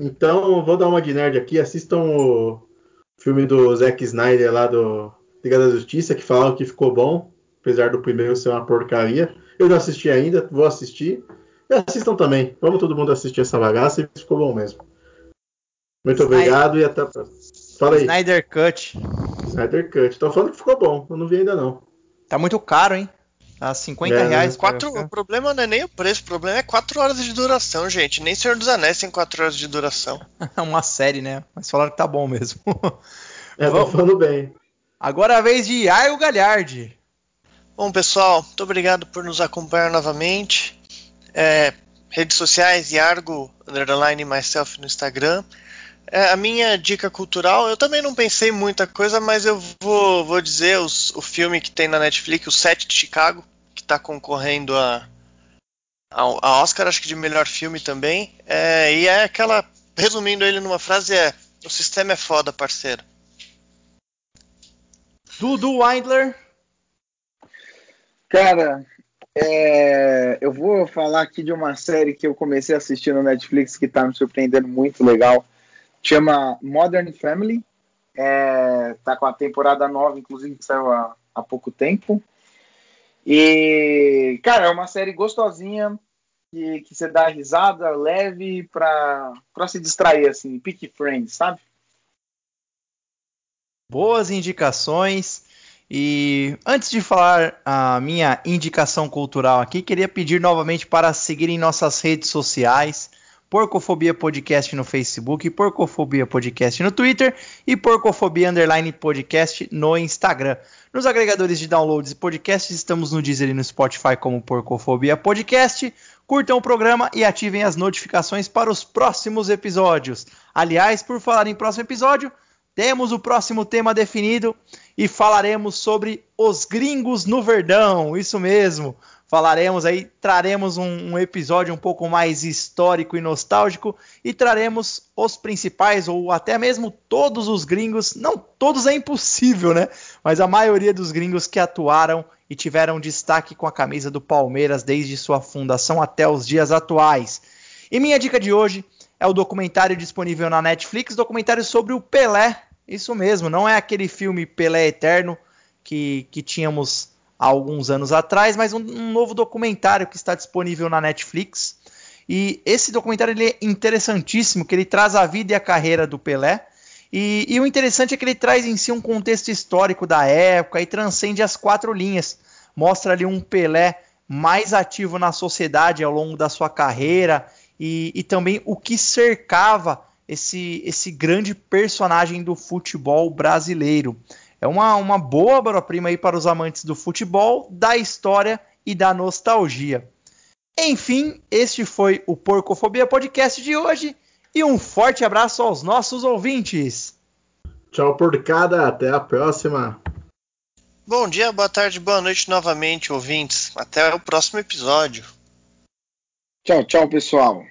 Então, vou dar uma de nerd aqui. Assistam o filme do Zack Snyder lá do Liga da Justiça, que falaram que ficou bom, apesar do primeiro ser uma porcaria. Eu não assisti ainda, vou assistir. E assistam também. Vamos todo mundo assistir essa bagaça e ficou bom mesmo. Muito Snyder- obrigado e até a próxima. Fala aí, Snyder Cut. Snyder Cut. Tô falando que ficou bom, eu não vi ainda não. Tá muito caro, hein? Tá 50 É, reais. pra- Quatro, o problema não é nem o preço, o problema é 4 horas de duração, gente. Nem Senhor dos Anéis tem 4 horas de duração. Uma série, né? Mas falaram que tá bom mesmo. É, tô Vamos. falando bem. Agora é a vez de Iago Galhardi. Bom, pessoal, muito obrigado por nos acompanhar novamente. É, redes sociais, Yargo, underline myself no Instagram. É, a minha dica cultural, eu também não pensei muita coisa, mas eu vou, vou dizer os- o filme que tem na Netflix, o Sete de Chicago, que está concorrendo a, a, a Oscar, acho que de melhor filme também. É, e é aquela, resumindo ele numa frase, é: o sistema é foda, parceiro. Dudu Weindler. Cara, é, eu vou falar aqui de uma série que eu comecei a assistir no Netflix que tá me surpreendendo muito legal. Chama Modern Family. É, tá com a temporada nova, inclusive, que saiu há, há pouco tempo. E, cara, é uma série gostosinha, que, que você dá risada, leve, pra, pra se distrair, assim, pick friends, sabe? Boas indicações. E antes de falar a minha indicação cultural aqui, queria pedir novamente para seguirem nossas redes sociais. Porcofobia Podcast no Facebook, Porcofobia Podcast no Twitter e Porcofobia Underline Podcast no Instagram. Nos agregadores de downloads e podcasts, estamos no Deezer e no Spotify como Porcofobia Podcast, curtam o programa e ativem as notificações para os próximos episódios. Aliás, por falar em próximo episódio, temos o próximo tema definido e falaremos sobre os gringos no Verdão. Isso mesmo. Falaremos aí, traremos um, um, episódio um pouco mais histórico e nostálgico e traremos os principais ou até mesmo todos os gringos. Não todos é impossível, né? Mas a maioria dos gringos que atuaram e tiveram destaque com a camisa do Palmeiras desde sua fundação até os dias atuais. E minha dica de hoje é o documentário disponível na Netflix, documentário sobre o Pelé. Isso mesmo, não é aquele filme Pelé Eterno que, que tínhamos há alguns anos atrás, mas um, um, novo documentário que está disponível na Netflix. E esse documentário ele é interessantíssimo, que ele traz a vida e a carreira do Pelé. E, e, o interessante é que ele traz em si um contexto histórico da época e transcende as quatro linhas. Mostra ali um Pelé mais ativo na sociedade ao longo da sua carreira e, e também o que cercava esse, esse grande personagem do futebol brasileiro. É uma, uma boa obra-prima aí para os amantes do futebol, da história e da nostalgia. Enfim, este foi o Porcofobia Podcast de hoje e um forte abraço aos nossos ouvintes. Tchau, porcada, até a próxima. Bom dia, boa tarde, boa noite novamente, ouvintes. Até o próximo episódio. Tchau, tchau, pessoal.